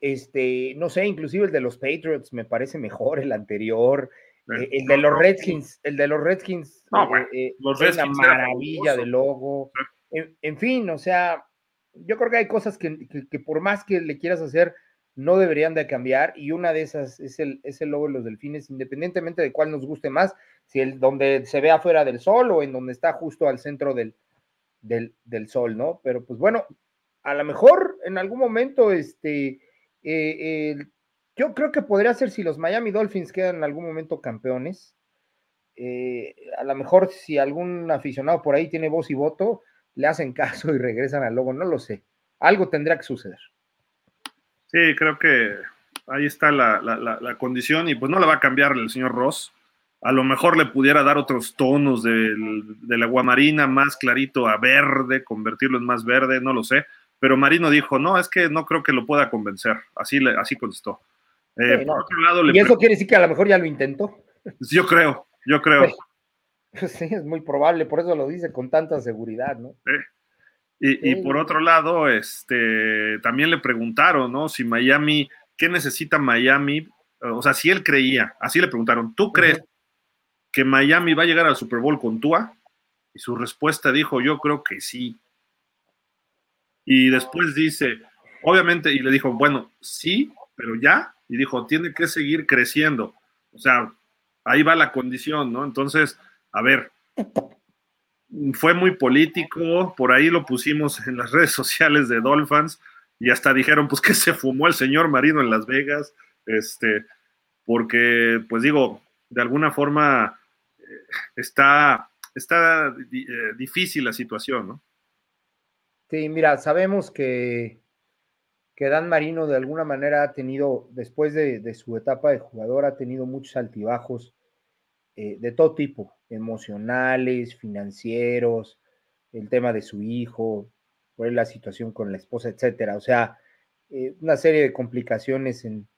Este, no sé, inclusive el de los Patriots me parece mejor el anterior. Eh, el de los Redskins, el de los Redskins, eh, eh, es una maravilla de logo. En, fin, o sea, yo creo que hay cosas que, por más que le quieras hacer, no deberían de cambiar. Y una de esas es el, es el logo de los delfines, independientemente de cuál nos guste más, si el donde se ve afuera del sol o en donde está justo al centro del, del, sol, ¿no? Pero pues bueno, a lo mejor en algún momento, este, eh, yo creo que podría ser si los Miami Dolphins quedan en algún momento campeones. Eh, a lo mejor si algún aficionado por ahí tiene voz y voto, le hacen caso y regresan al logo, no lo sé. Algo tendrá que suceder. Sí, creo que ahí está la, la condición y pues no la va a cambiar el señor Ross a lo mejor le pudiera dar otros tonos del, del aguamarina más clarito a verde, convertirlo en más verde, no lo sé, pero Marino dijo, no, es que no creo que lo pueda convencer. Así, así contestó. Eh, por otro lado, y eso quiere decir que a lo mejor ya lo intentó. Yo creo, yo creo. Pues, pues sí, es muy probable, por eso lo dice con tanta seguridad, ¿no? Y, y, por otro lado, este, también le preguntaron, ¿no? Si Miami, ¿qué necesita Miami? O sea, si él creía, así le preguntaron, ¿tú crees que Miami va a llegar al Super Bowl con Tua? Y su respuesta dijo, yo creo que sí. Y después dice, obviamente, y le dijo, bueno, sí, pero ya. Y dijo, tiene que seguir creciendo. O sea, ahí va la condición, ¿no? Entonces, a ver, fue muy político, por ahí lo pusimos en las redes sociales de Dolphins y hasta dijeron, pues que se fumó el señor Marino en Las Vegas, este, porque, pues digo, de alguna forma eh, está, está eh, difícil la situación, ¿no? Sí, mira, sabemos que, que Dan Marino de alguna manera ha tenido, después de, su etapa de jugador, ha tenido muchos altibajos eh, de todo tipo, emocionales, financieros, el tema de su hijo, por la situación con la esposa, etcétera. O sea, eh, una serie de complicaciones en,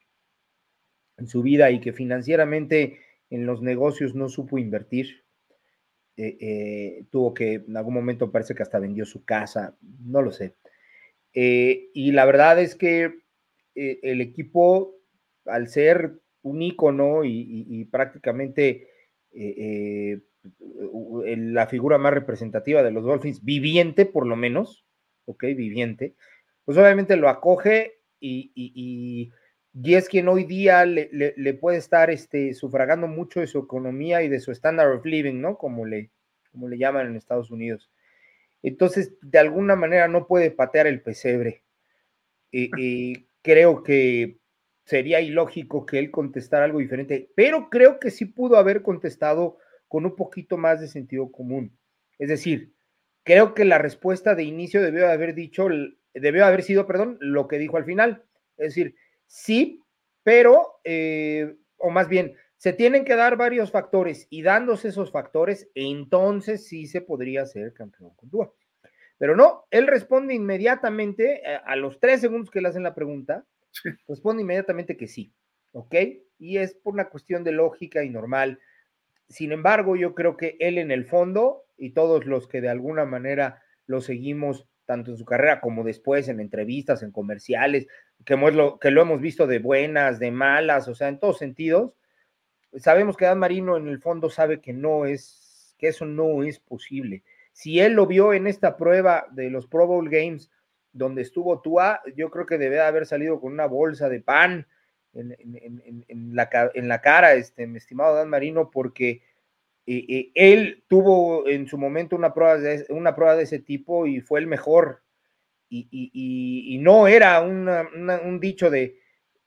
su vida y que financieramente en los negocios no supo invertir. Eh, tuvo que, en algún momento parece que hasta vendió su casa, no lo sé. Eh, y la verdad es que el equipo, al ser un ícono y, prácticamente la figura más representativa de los Dolphins, viviente por lo menos, ok, viviente, pues obviamente lo acoge y, y, es quien hoy día le, puede estar este, sufragando mucho de su economía y de su standard of living, ¿no? Como le, como le llaman en Estados Unidos. Entonces, de alguna manera no puede patear el pesebre. Y, creo que sería ilógico que él contestara algo diferente, pero creo que sí pudo haber contestado con un poquito más de sentido común. Es decir, creo que la respuesta de inicio debió haber dicho, debió haber sido, perdón, lo que dijo al final. Es decir, sí, pero, eh, o más bien, se tienen que dar varios factores y dándose esos factores, entonces sí se podría ser campeón con Tua. Pero no, él responde inmediatamente, eh, a los tres segundos que le hacen la pregunta, responde inmediatamente que sí, ¿ok? Y es por una cuestión de lógica y normal. Sin embargo, yo creo que él en el fondo y todos los que de alguna manera lo seguimos, tanto en su carrera como después en entrevistas, en comerciales, que, lo, que lo hemos visto de buenas, de malas, o sea, en todos sentidos, sabemos que Dan Marino en el fondo sabe que no es, que eso no es posible. Si él lo vio en esta prueba de los Pro Bowl Games, donde estuvo Tua, yo creo que debe haber salido con una bolsa de pan en, la, cara, este, mi estimado Dan Marino, porque eh, eh, él tuvo en su momento una prueba, de, una prueba de ese tipo y fue el mejor. Y, no era un dicho de,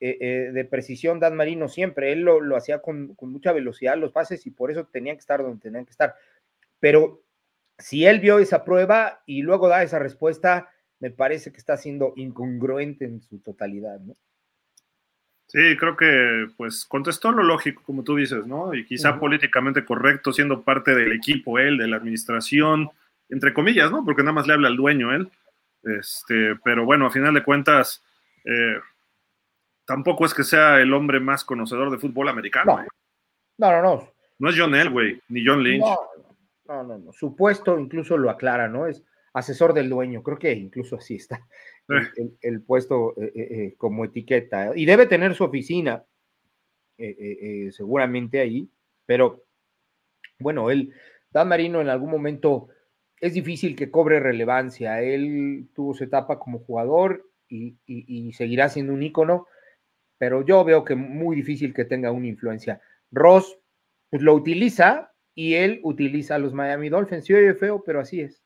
eh, eh, de precisión Dan Marino siempre. Él lo, hacía con, mucha velocidad los pases y por eso tenían que estar donde tenían que estar. Pero si él vio esa prueba y luego da esa respuesta, me parece que está siendo incongruente en su totalidad, ¿no? Sí, creo que pues contestó lo lógico, como tú dices, ¿no? Y quizá políticamente correcto, siendo parte del equipo él, de la administración, entre comillas, ¿no? Porque nada más le habla al dueño él. Este, pero bueno, a final de cuentas, eh, tampoco es que sea el hombre más conocedor de fútbol americano. No, ¿eh? no, no. No, es John Elway, ni John Lynch. No, no, no, Su puesto incluso lo aclara, ¿no? Es asesor del dueño. Creo que incluso así está el, puesto eh, eh, como etiqueta. Y debe tener su oficina, seguramente ahí, pero bueno, él, Dan Marino en algún momento es difícil que cobre relevancia. Él tuvo su etapa como jugador y, y seguirá siendo un ícono pero yo veo que muy difícil que tenga una influencia. Ross pues, lo utiliza y él utiliza a los Miami Dolphins. Sí, oye feo, pero así es.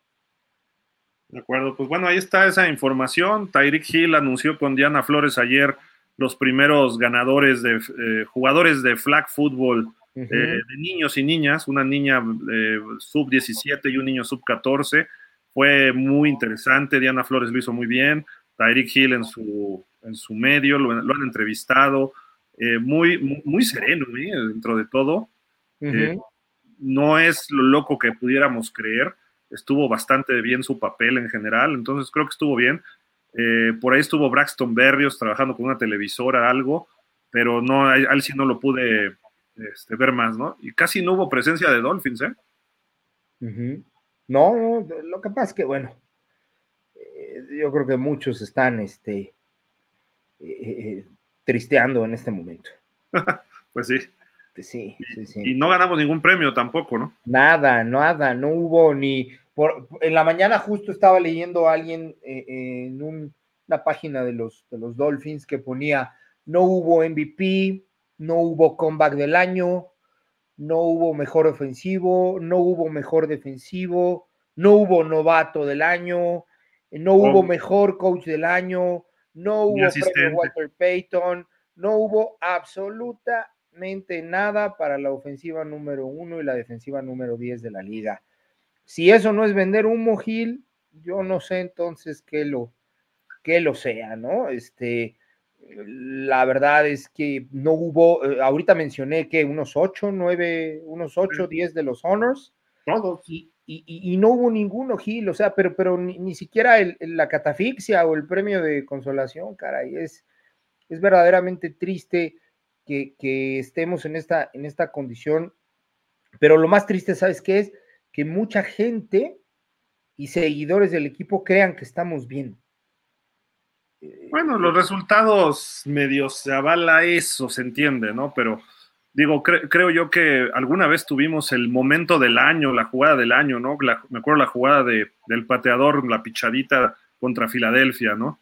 De acuerdo, pues bueno, ahí está esa información. Tyreek Hill anunció con Diana Flores ayer los primeros ganadores de eh, jugadores de flag football eh, de niños y niñas, una niña eh, sub 17 y un niño sub 14. Fue muy interesante, Diana Flores lo hizo muy bien, Tyreek Hill en su en su medio, lo, han entrevistado, eh, muy, muy, sereno ¿eh? dentro de todo. Eh, no es lo loco que pudiéramos creer, estuvo bastante bien su papel en general, entonces creo que estuvo bien. Eh, por ahí estuvo Braxton Berrios trabajando con una televisora, algo, pero no, a él sí no lo pude este, ver más, ¿no? Y casi no hubo presencia de Dolphins, ¿eh? No, lo que pasa es que, bueno, yo creo que muchos están este, eh, tristeando en este momento. pues sí. Sí, sí, sí. Y no ganamos ningún premio tampoco, ¿no? Nada, nada, no hubo ni. Por, en la mañana justo estaba leyendo a alguien en una página de los, de los Dolphins que ponía: no hubo MVP, no hubo comeback del año, no hubo mejor ofensivo, no hubo mejor defensivo, no hubo novato del año, no hubo mejor coach del año, no hubo premio Walter Payton, no hubo absolutamente nada para la ofensiva número uno y la defensiva número 10 de la liga. Si eso no es vender humo, Gil, yo no sé entonces qué lo, qué lo sea, ¿no? Este, la verdad es que no hubo, eh, ahorita mencioné que unos 8, 9, unos 8, 10 de los honors. Todos. Y, y, no hubo ninguno, Gil, o sea, pero, pero ni, siquiera la catafixia o el premio de consolación, caray, es, es verdaderamente triste que, estemos en esta, en esta condición, pero lo más triste, ¿sabes qué es? Que mucha gente y seguidores del equipo crean que estamos bien. Bueno, los resultados medios se avala eso, se entiende, ¿no? Pero digo, creo yo que alguna vez tuvimos el momento del año, la jugada del año, ¿no? me acuerdo la jugada de, del pateador, la pichadita contra Filadelfia, ¿no?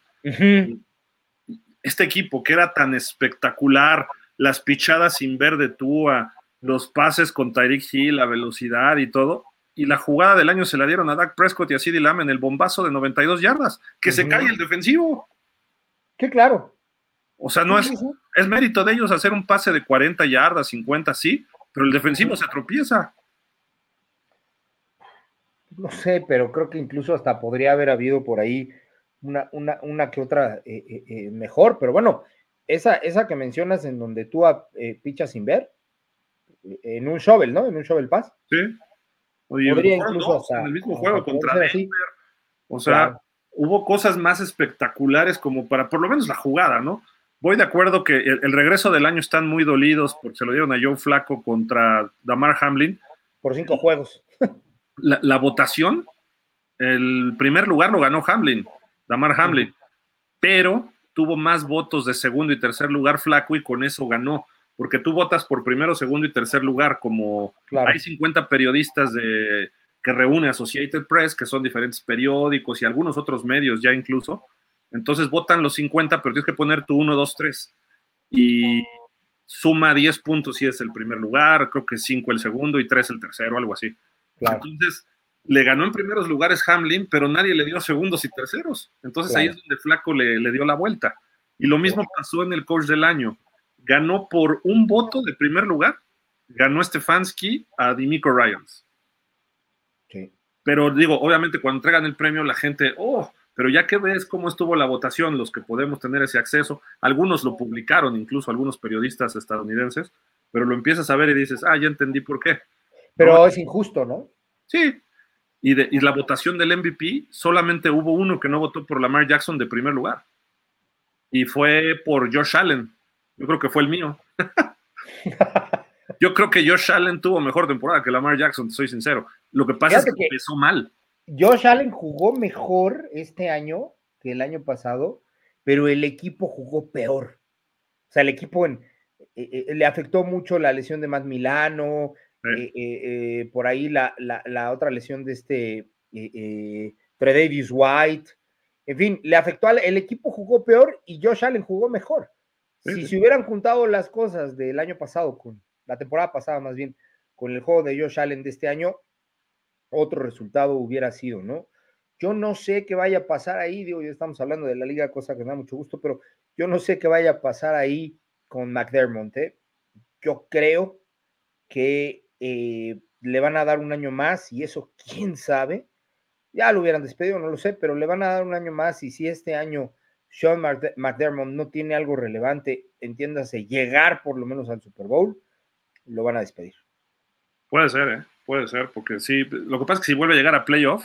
Este equipo que era tan espectacular, las pichadas sin ver de Tua, los pases con Tyreek Hill, la velocidad y todo, y la jugada del año se la dieron a Dak Prescott y a CeeDee Lamb en el bombazo de 92 yardas, que se cae el defensivo. Que claro. O sea, no es, es mérito de ellos hacer un pase de 40 yardas, 50, sí, pero el defensivo se tropieza. No sé, pero creo que incluso hasta podría haber habido por ahí una, una, que otra eh, eh, eh, mejor, pero bueno, esa, esa que mencionas en donde tú pichas sin ver, en un shovel, ¿no? En un shovel pass. Sí. podría incluso hasta, en el mismo juego contra Denver. O sea, hubo cosas más espectaculares como para por lo menos la jugada, ¿no? Voy de acuerdo que el, regreso del año están muy dolidos porque se lo dieron a Joe Flaco contra Damar Hamlin. Por cinco juegos. La, votación, el primer lugar lo ganó Hamlin, Damar Hamlin, pero tuvo más votos de segundo y tercer lugar Flaco y con eso ganó, porque tú votas por primero, segundo y tercer lugar, como hay 50 periodistas de que reúne Associated Press, que son diferentes periódicos y algunos otros medios ya incluso. Entonces votan los 50, pero tienes que poner tu 1, 2, 3. Y suma 10 puntos si es el primer lugar, creo que 5 el segundo y 3 el tercero, algo así. Entonces, le ganó en primeros lugares Hamlin, pero nadie le dio segundos y terceros. Entonces ahí es donde Flaco le, le, dio la vuelta. Y lo mismo pasó en el coach del año. Ganó por un voto de primer lugar, ganó Stefanski a Dimico Ryans. Pero digo, obviamente cuando entregan el premio la gente, oh, pero ya que ves cómo estuvo la votación, los que podemos tener ese acceso, algunos lo publicaron, incluso algunos periodistas estadounidenses, pero lo empiezas a ver y dices, ah, ya entendí por qué. Pero es injusto, ¿no? Sí. Y, de, y la votación del MVP, solamente hubo uno que no votó por Lamar Jackson de primer lugar. Y fue por Josh Allen. Yo creo que fue el mío. Yo creo que Josh Allen tuvo mejor temporada que Lamar Jackson, soy sincero. Lo que pasa es que, empezó mal. Josh Allen jugó mejor este año que el año pasado, pero el equipo jugó peor. O sea, el equipo en, eh, eh, le afectó mucho la lesión de Matt Milano, eh, por ahí la, otra lesión de este Davis White. En fin, le afectó al el equipo jugó peor y Josh Allen jugó mejor. Si se hubieran juntado las cosas del año pasado con, la temporada pasada más bien, con el juego de Josh Allen de este año, otro resultado hubiera sido, ¿no? Yo no sé qué vaya a pasar ahí, digo, ya estamos hablando de la liga, cosa que me da mucho gusto, pero yo no sé qué vaya a pasar ahí con McDermott. ¿eh? Yo creo que eh, le van a dar un año más y eso, quién sabe. Ya lo hubieran despedido, no lo sé, pero le van a dar un año más y si este año Sean McDermott no tiene algo relevante, entiéndase, llegar por lo menos al Super Bowl, lo van a despedir. Puede ser, ¿eh? Puede ser, porque sí, lo que pasa es que si vuelve a llegar a playoff,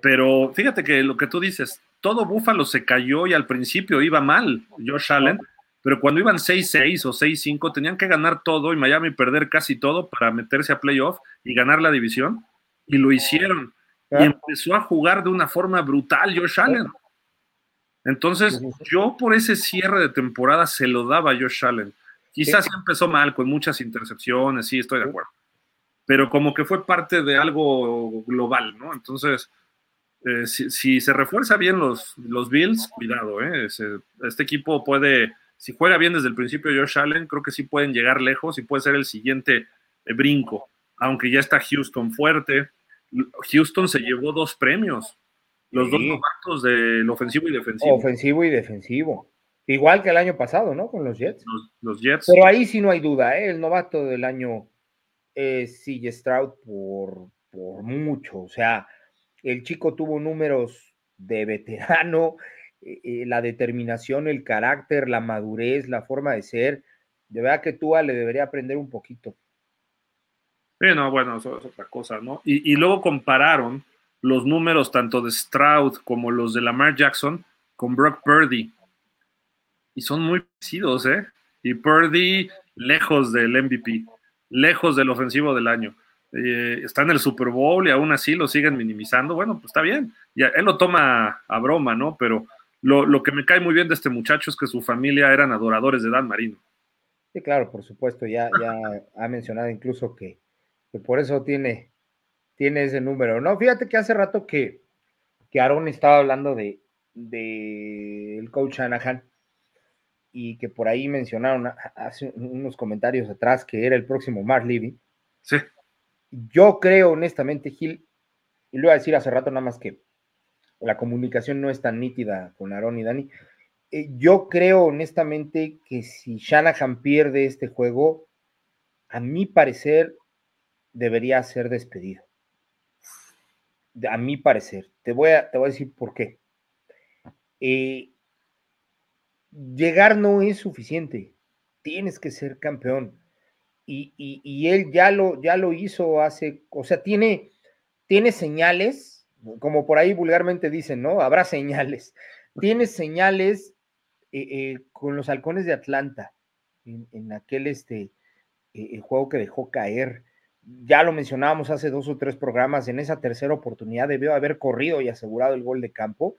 pero fíjate que lo que tú dices, todo Buffalo se cayó y al principio iba mal Josh Allen, pero cuando iban 6-6 o 6-5 tenían que ganar todo y Miami perder casi todo para meterse a playoff y ganar la división y lo hicieron. Y empezó a jugar de una forma brutal Josh Allen. Entonces, yo por ese cierre de temporada se lo daba a Josh Allen. Quizás empezó mal, con muchas intercepciones, sí, estoy de acuerdo. Pero como que fue parte de algo global, ¿no? Entonces, eh, si, se refuerza bien los, los Bills, cuidado, ¿eh? este equipo puede, si juega bien desde el principio Josh Allen, creo que sí pueden llegar lejos y puede ser el siguiente eh, brinco, aunque ya está Houston fuerte. Houston se llevó dos premios, los dos novatos del ofensivo y defensivo. Ofensivo y defensivo. Igual que el año pasado, ¿no? Con los Jets. Los, Jets. Pero ahí sí no hay duda, ¿eh? El novato del año es CJ Stroud por, por mucho. O sea, el chico tuvo números de veterano, eh, eh, la determinación, el carácter, la madurez, la forma de ser. De verdad que Tua le debería aprender un poquito. Sí, no, bueno, eso es otra cosa, ¿no? Y, y luego compararon los números tanto de Stroud como los de Lamar Jackson con Brock Purdy. Y son muy parecidos, ¿eh? Y Purdy lejos del MVP, lejos del ofensivo del año. Eh, está en el Super Bowl y aún así lo siguen minimizando. Bueno, pues está bien. Ya, él lo toma a broma, ¿no? Pero lo, lo, que me cae muy bien de este muchacho es que su familia eran adoradores de Dan Marino. Sí, claro, por supuesto. Ya, ya ha mencionado incluso que, que por eso tiene tiene ese número. No, fíjate que hace rato que, que Aaron estaba hablando de, el coach Shanahan y que por ahí mencionaron hace unos comentarios atrás que era el próximo Mark Levy. Sí. Yo creo honestamente, Gil, y lo iba a decir hace rato nada más que la comunicación no es tan nítida con Aaron y Dani. Eh, yo creo honestamente que si Shanahan pierde este juego, a mi parecer debería ser despedido a mi parecer. Te voy a, te voy a decir por qué. Eh, llegar no es suficiente. Tienes que ser campeón. Y, él ya lo, ya lo hizo hace, o sea, tiene, tiene señales, como por ahí vulgarmente dicen, ¿no? Habrá señales. Tiene señales eh, eh, con los halcones de Atlanta, en, aquel este, juego que dejó caer ya lo mencionábamos hace dos o tres programas, en esa tercera oportunidad debió haber corrido y asegurado el gol de campo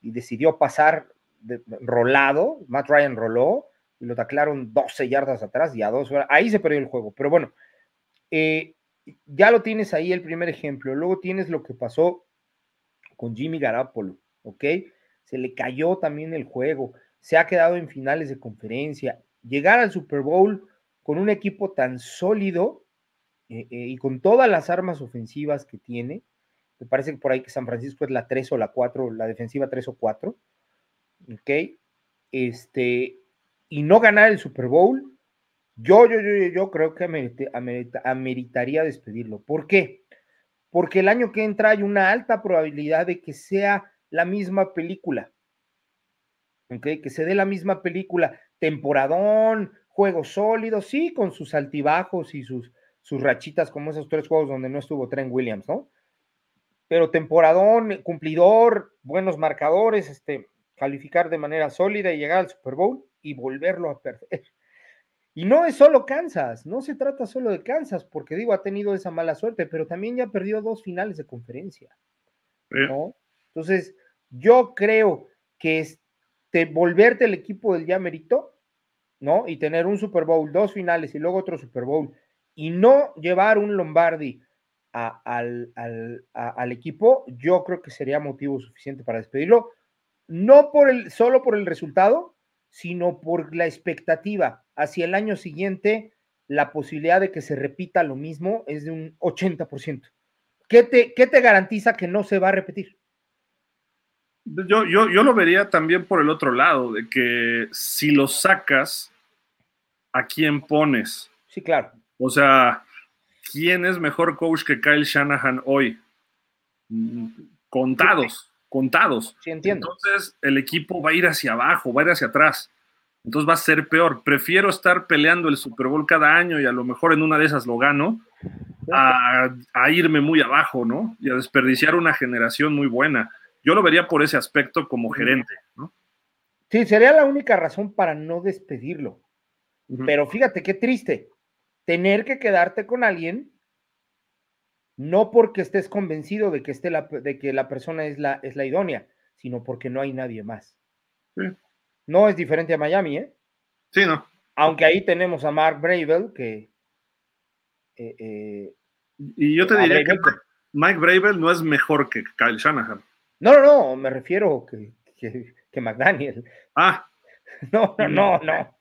y decidió pasar rolado, Matt Ryan roló y lo taclaron 12 yardas atrás y a dos, ahí se perdió el juego, pero bueno, eh, ya lo tienes ahí el primer ejemplo, luego tienes lo que pasó con Jimmy Garapolo, ¿ok? Se le cayó también el juego, se ha quedado en finales de conferencia, llegar al Super Bowl con un equipo tan sólido, eh, eh, y con todas las armas ofensivas que tiene, me parece que por ahí que San Francisco es la 3 o la 4, la defensiva 3 o 4, ¿ok? Este, y no ganar el Super Bowl, yo, yo, yo, yo creo que ameritaría despedirlo. ¿Por qué? Porque el año que entra hay una alta probabilidad de que sea la misma película. ¿Ok? Que se dé la misma película. Temporadón, juegos sólidos, sí, con sus altibajos y sus, sus rachitas como esos tres juegos donde no estuvo Trent Williams, ¿no? Pero temporadón, cumplidor, buenos marcadores, este, calificar de manera sólida y llegar al Super Bowl y volverlo a perder. Y no es solo Kansas, no se trata solo de Kansas, porque digo, ha tenido esa mala suerte, pero también ya perdió dos finales de conferencia. ¿no? Entonces, yo creo que este, volverte el equipo del ya merito, ¿no? Y tener un Super Bowl, dos finales y luego otro Super Bowl y no llevar un Lombardi al, equipo, yo creo que sería motivo suficiente para despedirlo, no por el, solo por el resultado, sino por la expectativa hacia el año siguiente, la posibilidad de que se repita lo mismo es de un 80%. ¿Qué te, qué te garantiza que no se va a repetir? Yo, yo, yo lo vería también por el otro lado, de que si lo sacas, ¿a quién pones? Sí, claro. O sea, ¿quién es mejor coach que Kyle Shanahan hoy? Contados, contados. Sí, entiendo. Entonces el equipo va a ir hacia abajo, va a ir hacia atrás. Entonces va a ser peor. Prefiero estar peleando el Super Bowl cada año y a lo mejor en una de esas lo gano, a, irme muy abajo, ¿no? Y a desperdiciar una generación muy buena. yo lo vería por ese aspecto como gerente, ¿no? Sí, sería la única razón para no despedirlo. Pero fíjate qué triste, tener que quedarte con alguien, no porque estés convencido de que, esté la, de que la persona es la, es la idónea, sino porque no hay nadie más. No es diferente a Miami, ¿eh? Sí, no. Aunque ahí tenemos a Mark Bravel, que... Eh, eh, y yo te diría que Mike Bravel no es mejor que Kyle Shanahan. No, no, no, me refiero que, que, McDaniel. Ah. No, no, no, no.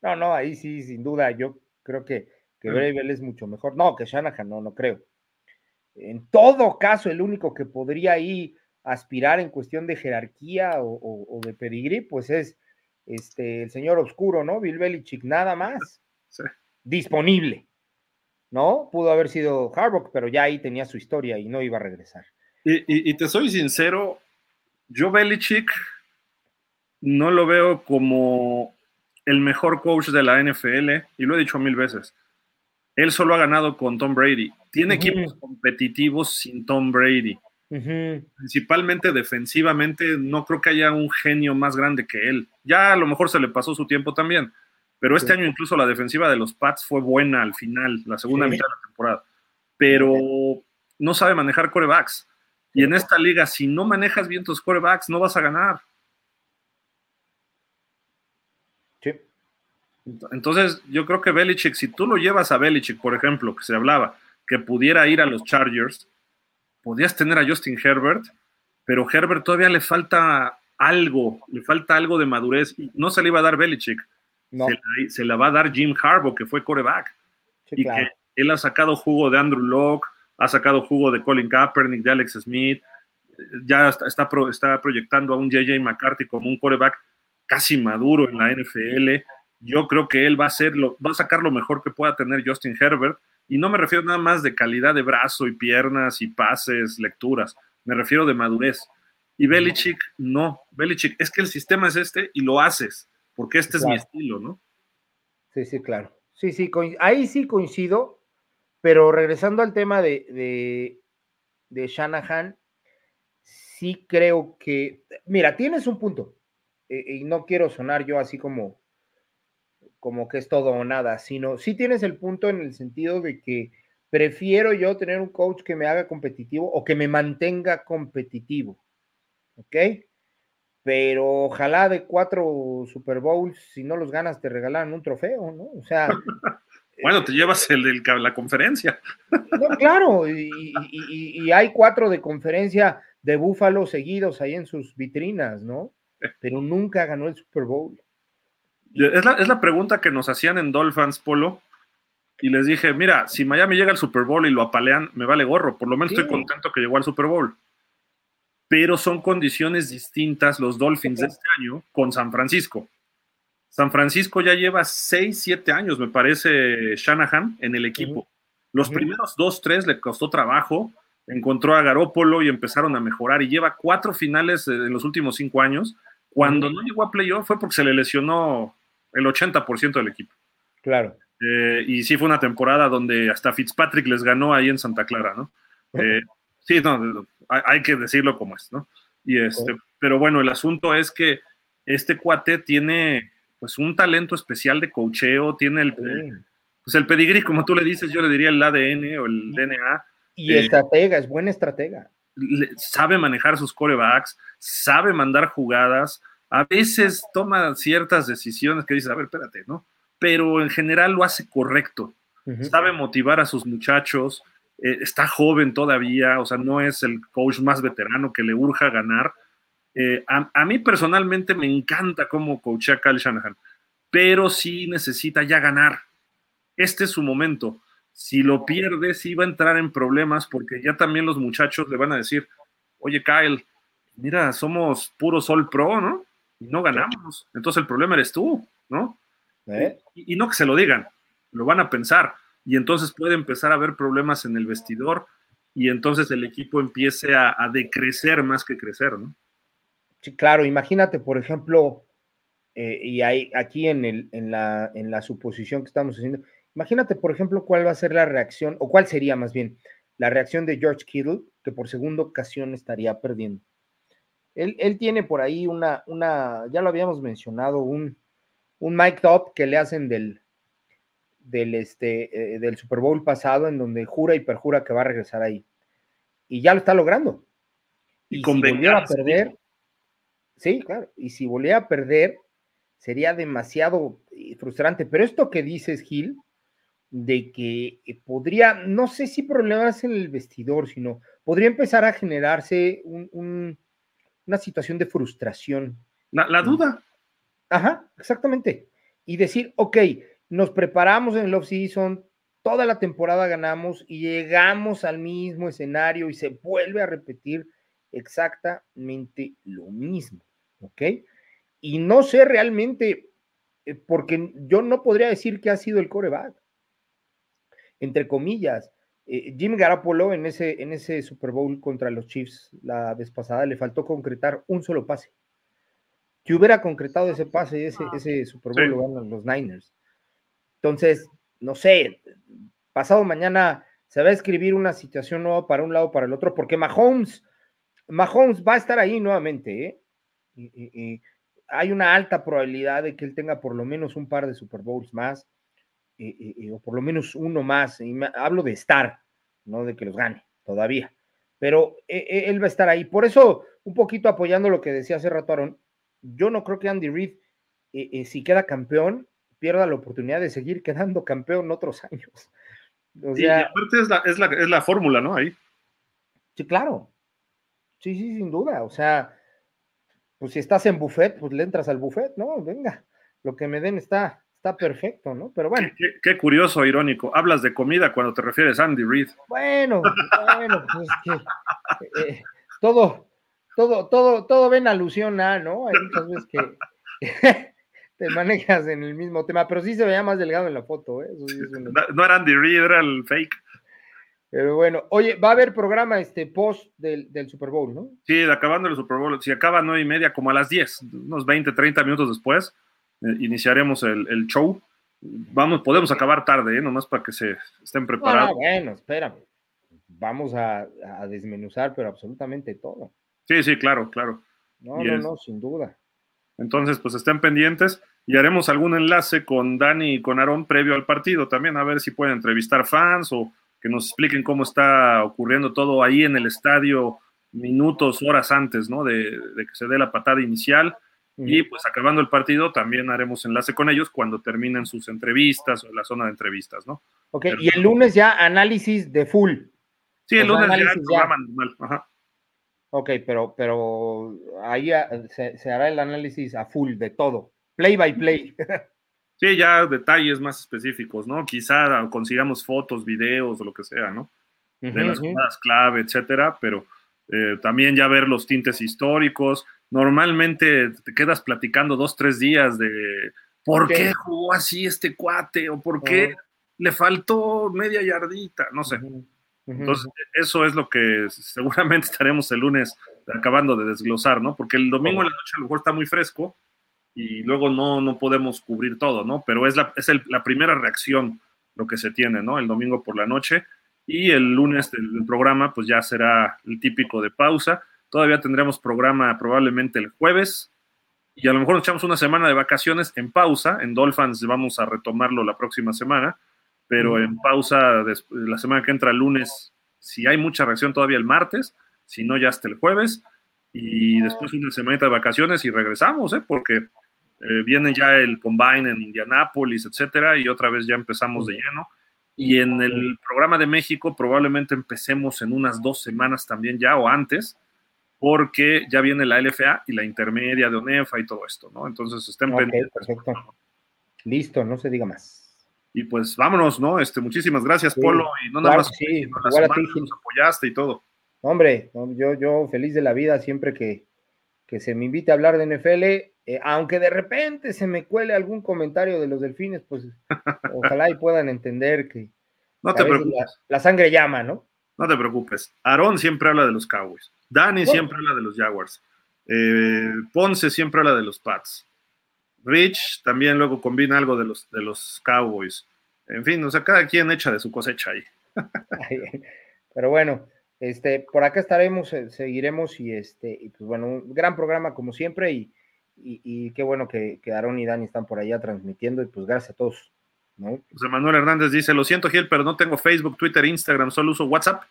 No, no, ahí sí, sin duda, yo creo que, que Bravel es mucho mejor. No, que Shanahan, no, no creo. En todo caso, el único que podría ahí aspirar en cuestión de jerarquía o, de pedigrí, pues es este, el señor oscuro, ¿no? Bill Belichick, nada más. Disponible, ¿no? Pudo haber sido Harbaugh, pero ya ahí tenía su historia y no iba a regresar. Y, te soy sincero, yo Belichick no lo veo como el mejor coach de la NFL, y lo he dicho mil veces. Él solo ha ganado con Tom Brady. Tiene equipos competitivos sin Tom Brady. Principalmente defensivamente, no creo que haya un genio más grande que él. Ya a lo mejor se le pasó su tiempo también, pero este año incluso la defensiva de los Pats fue buena al final, la segunda mitad de la temporada. Pero no sabe manejar corebacks. Y en esta liga, si no manejas bien tus corebacks, no vas a ganar. Sí. Entonces, yo creo que Belichick, si tú lo llevas a Belichick, por ejemplo, que se hablaba, que pudiera ir a los Chargers, podías tener a Justin Herbert, pero Herbert todavía le falta algo, le falta algo de madurez. No se le iba a dar Belichick, se, la, va a dar Jim Harbaugh, que fue coreback. y que él ha sacado jugo de Andrew Locke, ha sacado jugo de Colin Kaepernick, de Alex Smith, ya está, está, está proyectando a un JJ McCarthy como un coreback casi maduro en la NFL. Yo creo que él va a, ser va a sacar lo mejor que pueda tener Justin Herbert y no me refiero nada más de calidad de brazo y piernas y pases, lecturas. Me refiero de madurez. Y Belichick, no. Belichick, es que el sistema es este y lo haces, porque este es mi estilo, ¿no? Sí, sí, claro. Sí, sí, ahí sí coincido, pero regresando al tema de, de, de Shanahan, sí creo que, mira, tienes un punto, eh, y no quiero sonar yo así como como que es todo o nada, sino sí tienes el punto en el sentido de que prefiero yo tener un coach que me haga competitivo o que me mantenga competitivo, ¿ok? Pero ojalá de cuatro Super Bowls, si no los ganas, te regalan un trofeo, ¿no? O sea... bueno, te llevas el de la conferencia. No, claro, y, y, hay cuatro de conferencia de Búfalo seguidos ahí en sus vitrinas, ¿no? Pero nunca ganó el Super Bowl. Es la, pregunta que nos hacían en Dolphins, Polo. Y les dije, mira, si Miami llega al Super Bowl y lo apalean, me vale gorro. Por lo menos estoy contento que llegó al Super Bowl. Pero son condiciones distintas los Dolphins de este año con San Francisco. San Francisco ya lleva 6, 7 años, me parece, Shanahan en el equipo. Los primeros 2, 3 le costó trabajo. Encontró a Garópolo y empezaron a mejorar. Y lleva cuatro finales en los últimos cinco años. Cuando no llegó a playoff fue porque se le lesionó el 80% del equipo. Claro. Eh, y sí fue una temporada donde hasta Fitzpatrick les ganó ahí en Santa Clara, ¿no? Eh, sí, no, hay, que decirlo como es, ¿no? Y este, pero bueno, el asunto es que este cuate tiene pues un talento especial de cocheo, tiene el, pues el pedigrí, como tú le dices, yo le diría el ADN o el DNA. Y estratega, es buena estratega. Sabe manejar sus corebacks, sabe mandar jugadas, a veces toma ciertas decisiones que dice, a ver, espérate, ¿no? Pero en general lo hace correcto. Sabe motivar a sus muchachos, eh, está joven todavía, o sea, no es el coach más veterano que le urja ganar. Eh, a, mí personalmente me encanta cómo coachea Kyle Shanahan, pero sí necesita ya ganar. Este es su momento. Si lo pierde, sí va a entrar en problemas porque ya también los muchachos le van a decir, oye Kyle, mira, somos puro sol pro, ¿no? Y no ganamos. Entonces el problema eres tú, ¿no? ¿Eh? Y, no que se lo digan, lo van a pensar. Y entonces puede empezar a haber problemas en el vestidor y entonces el equipo empiece a, decrecer más que crecer, ¿no? Sí, claro, imagínate, por ejemplo, eh, y hay, aquí en, el, en, la, en la suposición que estamos haciendo, imagínate, por ejemplo, cuál va a ser la reacción, o cuál sería más bien la reacción de George Kittle, que por segunda ocasión estaría perdiendo Él, tiene por ahí una, una, ya lo habíamos mencionado, un, un mic top que le hacen del, del, este, eh, del Super Bowl pasado, en donde jura y perjura que va a regresar ahí. Y ya lo está logrando. Y, si volviera a perder, sí, claro, y si volviera a perder, sería demasiado eh, frustrante. Pero esto que dices, Gil, de que eh, podría, no sé si problemas en el vestidor, sino podría empezar a generarse una situación de frustración. La, duda. Ajá, exactamente. Y decir, ok, nos preparamos en el off-season, toda la temporada ganamos y llegamos al mismo escenario y se vuelve a repetir exactamente lo mismo, ¿ok? Y no sé realmente, eh, porque yo no podría decir que ha sido el coreback entre comillas. Eh, Jim Garapolo en ese, en ese Super Bowl contra los Chiefs la vez pasada le faltó concretar un solo pase. Que hubiera concretado ese pase, ese, ese Super Bowl lo ganan los Niners. Entonces, no sé, pasado mañana se va a escribir una situación nueva para un lado para el otro, porque Mahomes, Mahomes va a estar ahí nuevamente, ¿eh? y hay una alta probabilidad de que él tenga por lo menos un par de Super Bowls más. Eh, eh, eh, o por lo menos uno más, y hablo de estar, no de que los gane todavía, pero él va a estar ahí. Por eso, un poquito apoyando lo que decía hace rato Aaron, yo no creo que Andy Reid, si queda campeón, pierda la oportunidad de seguir quedando campeón otros años. y aparte es la, es la, es la fórmula, ¿no? Ahí. Sí, claro. Sí, sí, sin duda. O sea, pues si estás en buffet, pues le entras al buffet, ¿no? Venga, lo que me den está, está perfecto, ¿no? Pero bueno. Qué, curioso, irónico. Hablas de comida cuando te refieres a Andy Reid. Bueno, bueno, pues es que eh, todo, todo, todo, todo ven alusión a, ¿no? Hay muchas veces que te manejas en el mismo tema, pero sí se veía más delgado en la foto, ¿eh? no, era Andy Reid, era el fake. Pero bueno, oye, va a haber programa este post del, del, Super Bowl, ¿no? Sí, acabando el Super Bowl, si acaba a nueve y media, como a las 10, unos 20, 30 minutos después, eh, iniciaremos el, show. Vamos, podemos acabar tarde, ¿eh? nomás para que se estén preparados. Ah, bueno, espérame. Vamos a, desmenuzar, pero absolutamente todo. Sí, sí, claro, claro. No, no, no, sin duda. Entonces, pues estén pendientes y haremos algún enlace con Dani y con Aarón previo al partido también, a ver si pueden entrevistar fans o que nos expliquen cómo está ocurriendo todo ahí en el estadio minutos, horas antes, ¿no? De, de que se dé la patada inicial y pues acabando el partido también haremos enlace con ellos cuando terminen sus entrevistas o la zona de entrevistas, ¿no? Ok, y el lunes ya análisis de full. Sí, el lunes ya programa normal. Ajá. Ok, pero, pero ahí se, se, hará el análisis a full de todo, play by play. Sí, ya detalles más específicos, ¿no? Quizá consigamos fotos, videos o lo que sea, ¿no? De las jugadas clave, etcétera, pero eh, también ya ver los tintes históricos, normalmente te quedas platicando dos, tres días de por qué jugó así este cuate o por qué le faltó media yardita, no sé. Entonces, eso es lo que seguramente estaremos el lunes acabando de desglosar, ¿no? Porque el domingo en la noche a lo mejor está muy fresco y luego no, no podemos cubrir todo, ¿no? Pero es, la, es la primera reacción lo que se tiene, ¿no? El domingo por la noche y el lunes del programa pues ya será el típico de pausa Todavía tendremos programa probablemente el jueves y a lo mejor nos echamos una semana de vacaciones en pausa. En Dolphins vamos a retomarlo la próxima semana, pero en pausa la semana que entra el lunes, si hay mucha reacción todavía el martes, si no ya hasta el jueves y después una semanita de vacaciones y regresamos, ¿eh? porque eh, viene ya el combine en Indianápolis, etcétera, y otra vez ya empezamos de lleno. Y en el programa de México probablemente empecemos en unas dos semanas también ya o antes, porque ya viene la LFA y la intermedia de ONEFA y todo esto, ¿no? Entonces estén pendientes. Perfecto. Listo, no se diga más. Y pues vámonos, ¿no? Este, muchísimas gracias, Polo. Y no nada más sí, igual a ti, nos apoyaste y todo. Hombre, yo, yo feliz de la vida siempre que, que se me invite a hablar de NFL, eh, aunque de repente se me cuele algún comentario de los delfines, pues ojalá y puedan entender que no te. La, la, sangre llama, ¿no? No te preocupes. Aarón siempre habla de los Cowboys. Dani siempre habla de los Jaguars. Eh, Ponce siempre habla de los Pats. Rich también luego combina algo de los, de los Cowboys. En fin, o sea, cada quien echa de su cosecha ahí. Pero bueno, Este, por acá estaremos, eh, seguiremos y este, y pues bueno, un gran programa como siempre y, y, qué bueno que, que Aaron y Dani están por allá transmitiendo y pues gracias a todos. ¿No? José Manuel Hernández dice, lo siento Gil, pero no tengo Facebook, Twitter, Instagram, solo uso WhatsApp.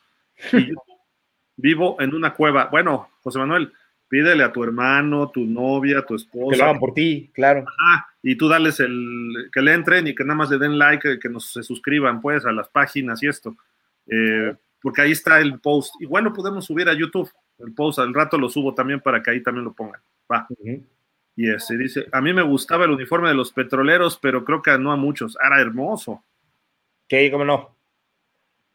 vivo en una cueva. Bueno, José Manuel, pídele a tu hermano, tu novia, tu esposa. Que lo hagan por ti, claro. y tú dales el, que le entren y que nada más le den like, que nos se suscriban pues a las páginas y esto. Eh, porque ahí está el post. Igual lo podemos subir a YouTube, el post, al rato lo subo también para que ahí también lo pongan. Va. Y ese dice, a mí me gustaba el uniforme de los petroleros, pero creo que no a muchos. Era hermoso. ¿Qué? ¿Cómo no?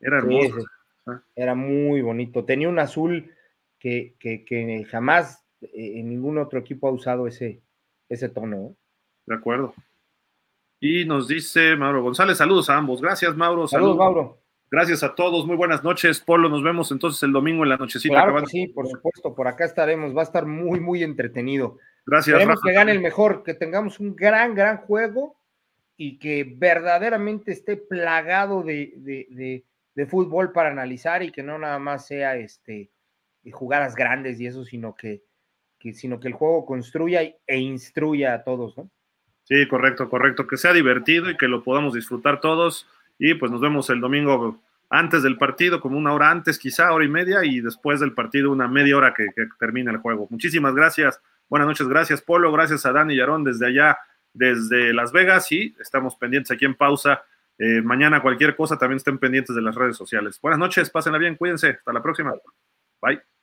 Era hermoso. Ah. Era muy bonito. Tenía un azul que, que, jamás eh, en ningún otro equipo ha usado ese, ese tono. ¿eh? De acuerdo. Y nos dice Mauro González, saludos a ambos. Gracias, Mauro. Saludos, Mauro. Gracias a todos, muy buenas noches, Polo. Nos vemos entonces el domingo en la nochecita. Claro sí, por supuesto, por acá estaremos. Va a estar muy, muy entretenido. Gracias. Queremos que gane el mejor, que tengamos un gran, gran juego y que verdaderamente esté plagado de, fútbol para analizar y que no nada más sea este jugadas grandes y eso, sino que, que, sino que el juego construya e instruya a todos, ¿no? Sí, correcto, correcto. Que sea divertido y que lo podamos disfrutar todos y pues nos vemos el domingo antes del partido, como una hora antes, quizá hora y media, y después del partido una media hora que, termine el juego. Muchísimas gracias, buenas noches, gracias Polo, gracias a Dani y Aarón desde allá, desde Las Vegas, y estamos pendientes aquí en pausa. Eh, mañana cualquier cosa también estén pendientes de las redes sociales. Buenas noches, pásenla bien, cuídense, hasta la próxima. Bye.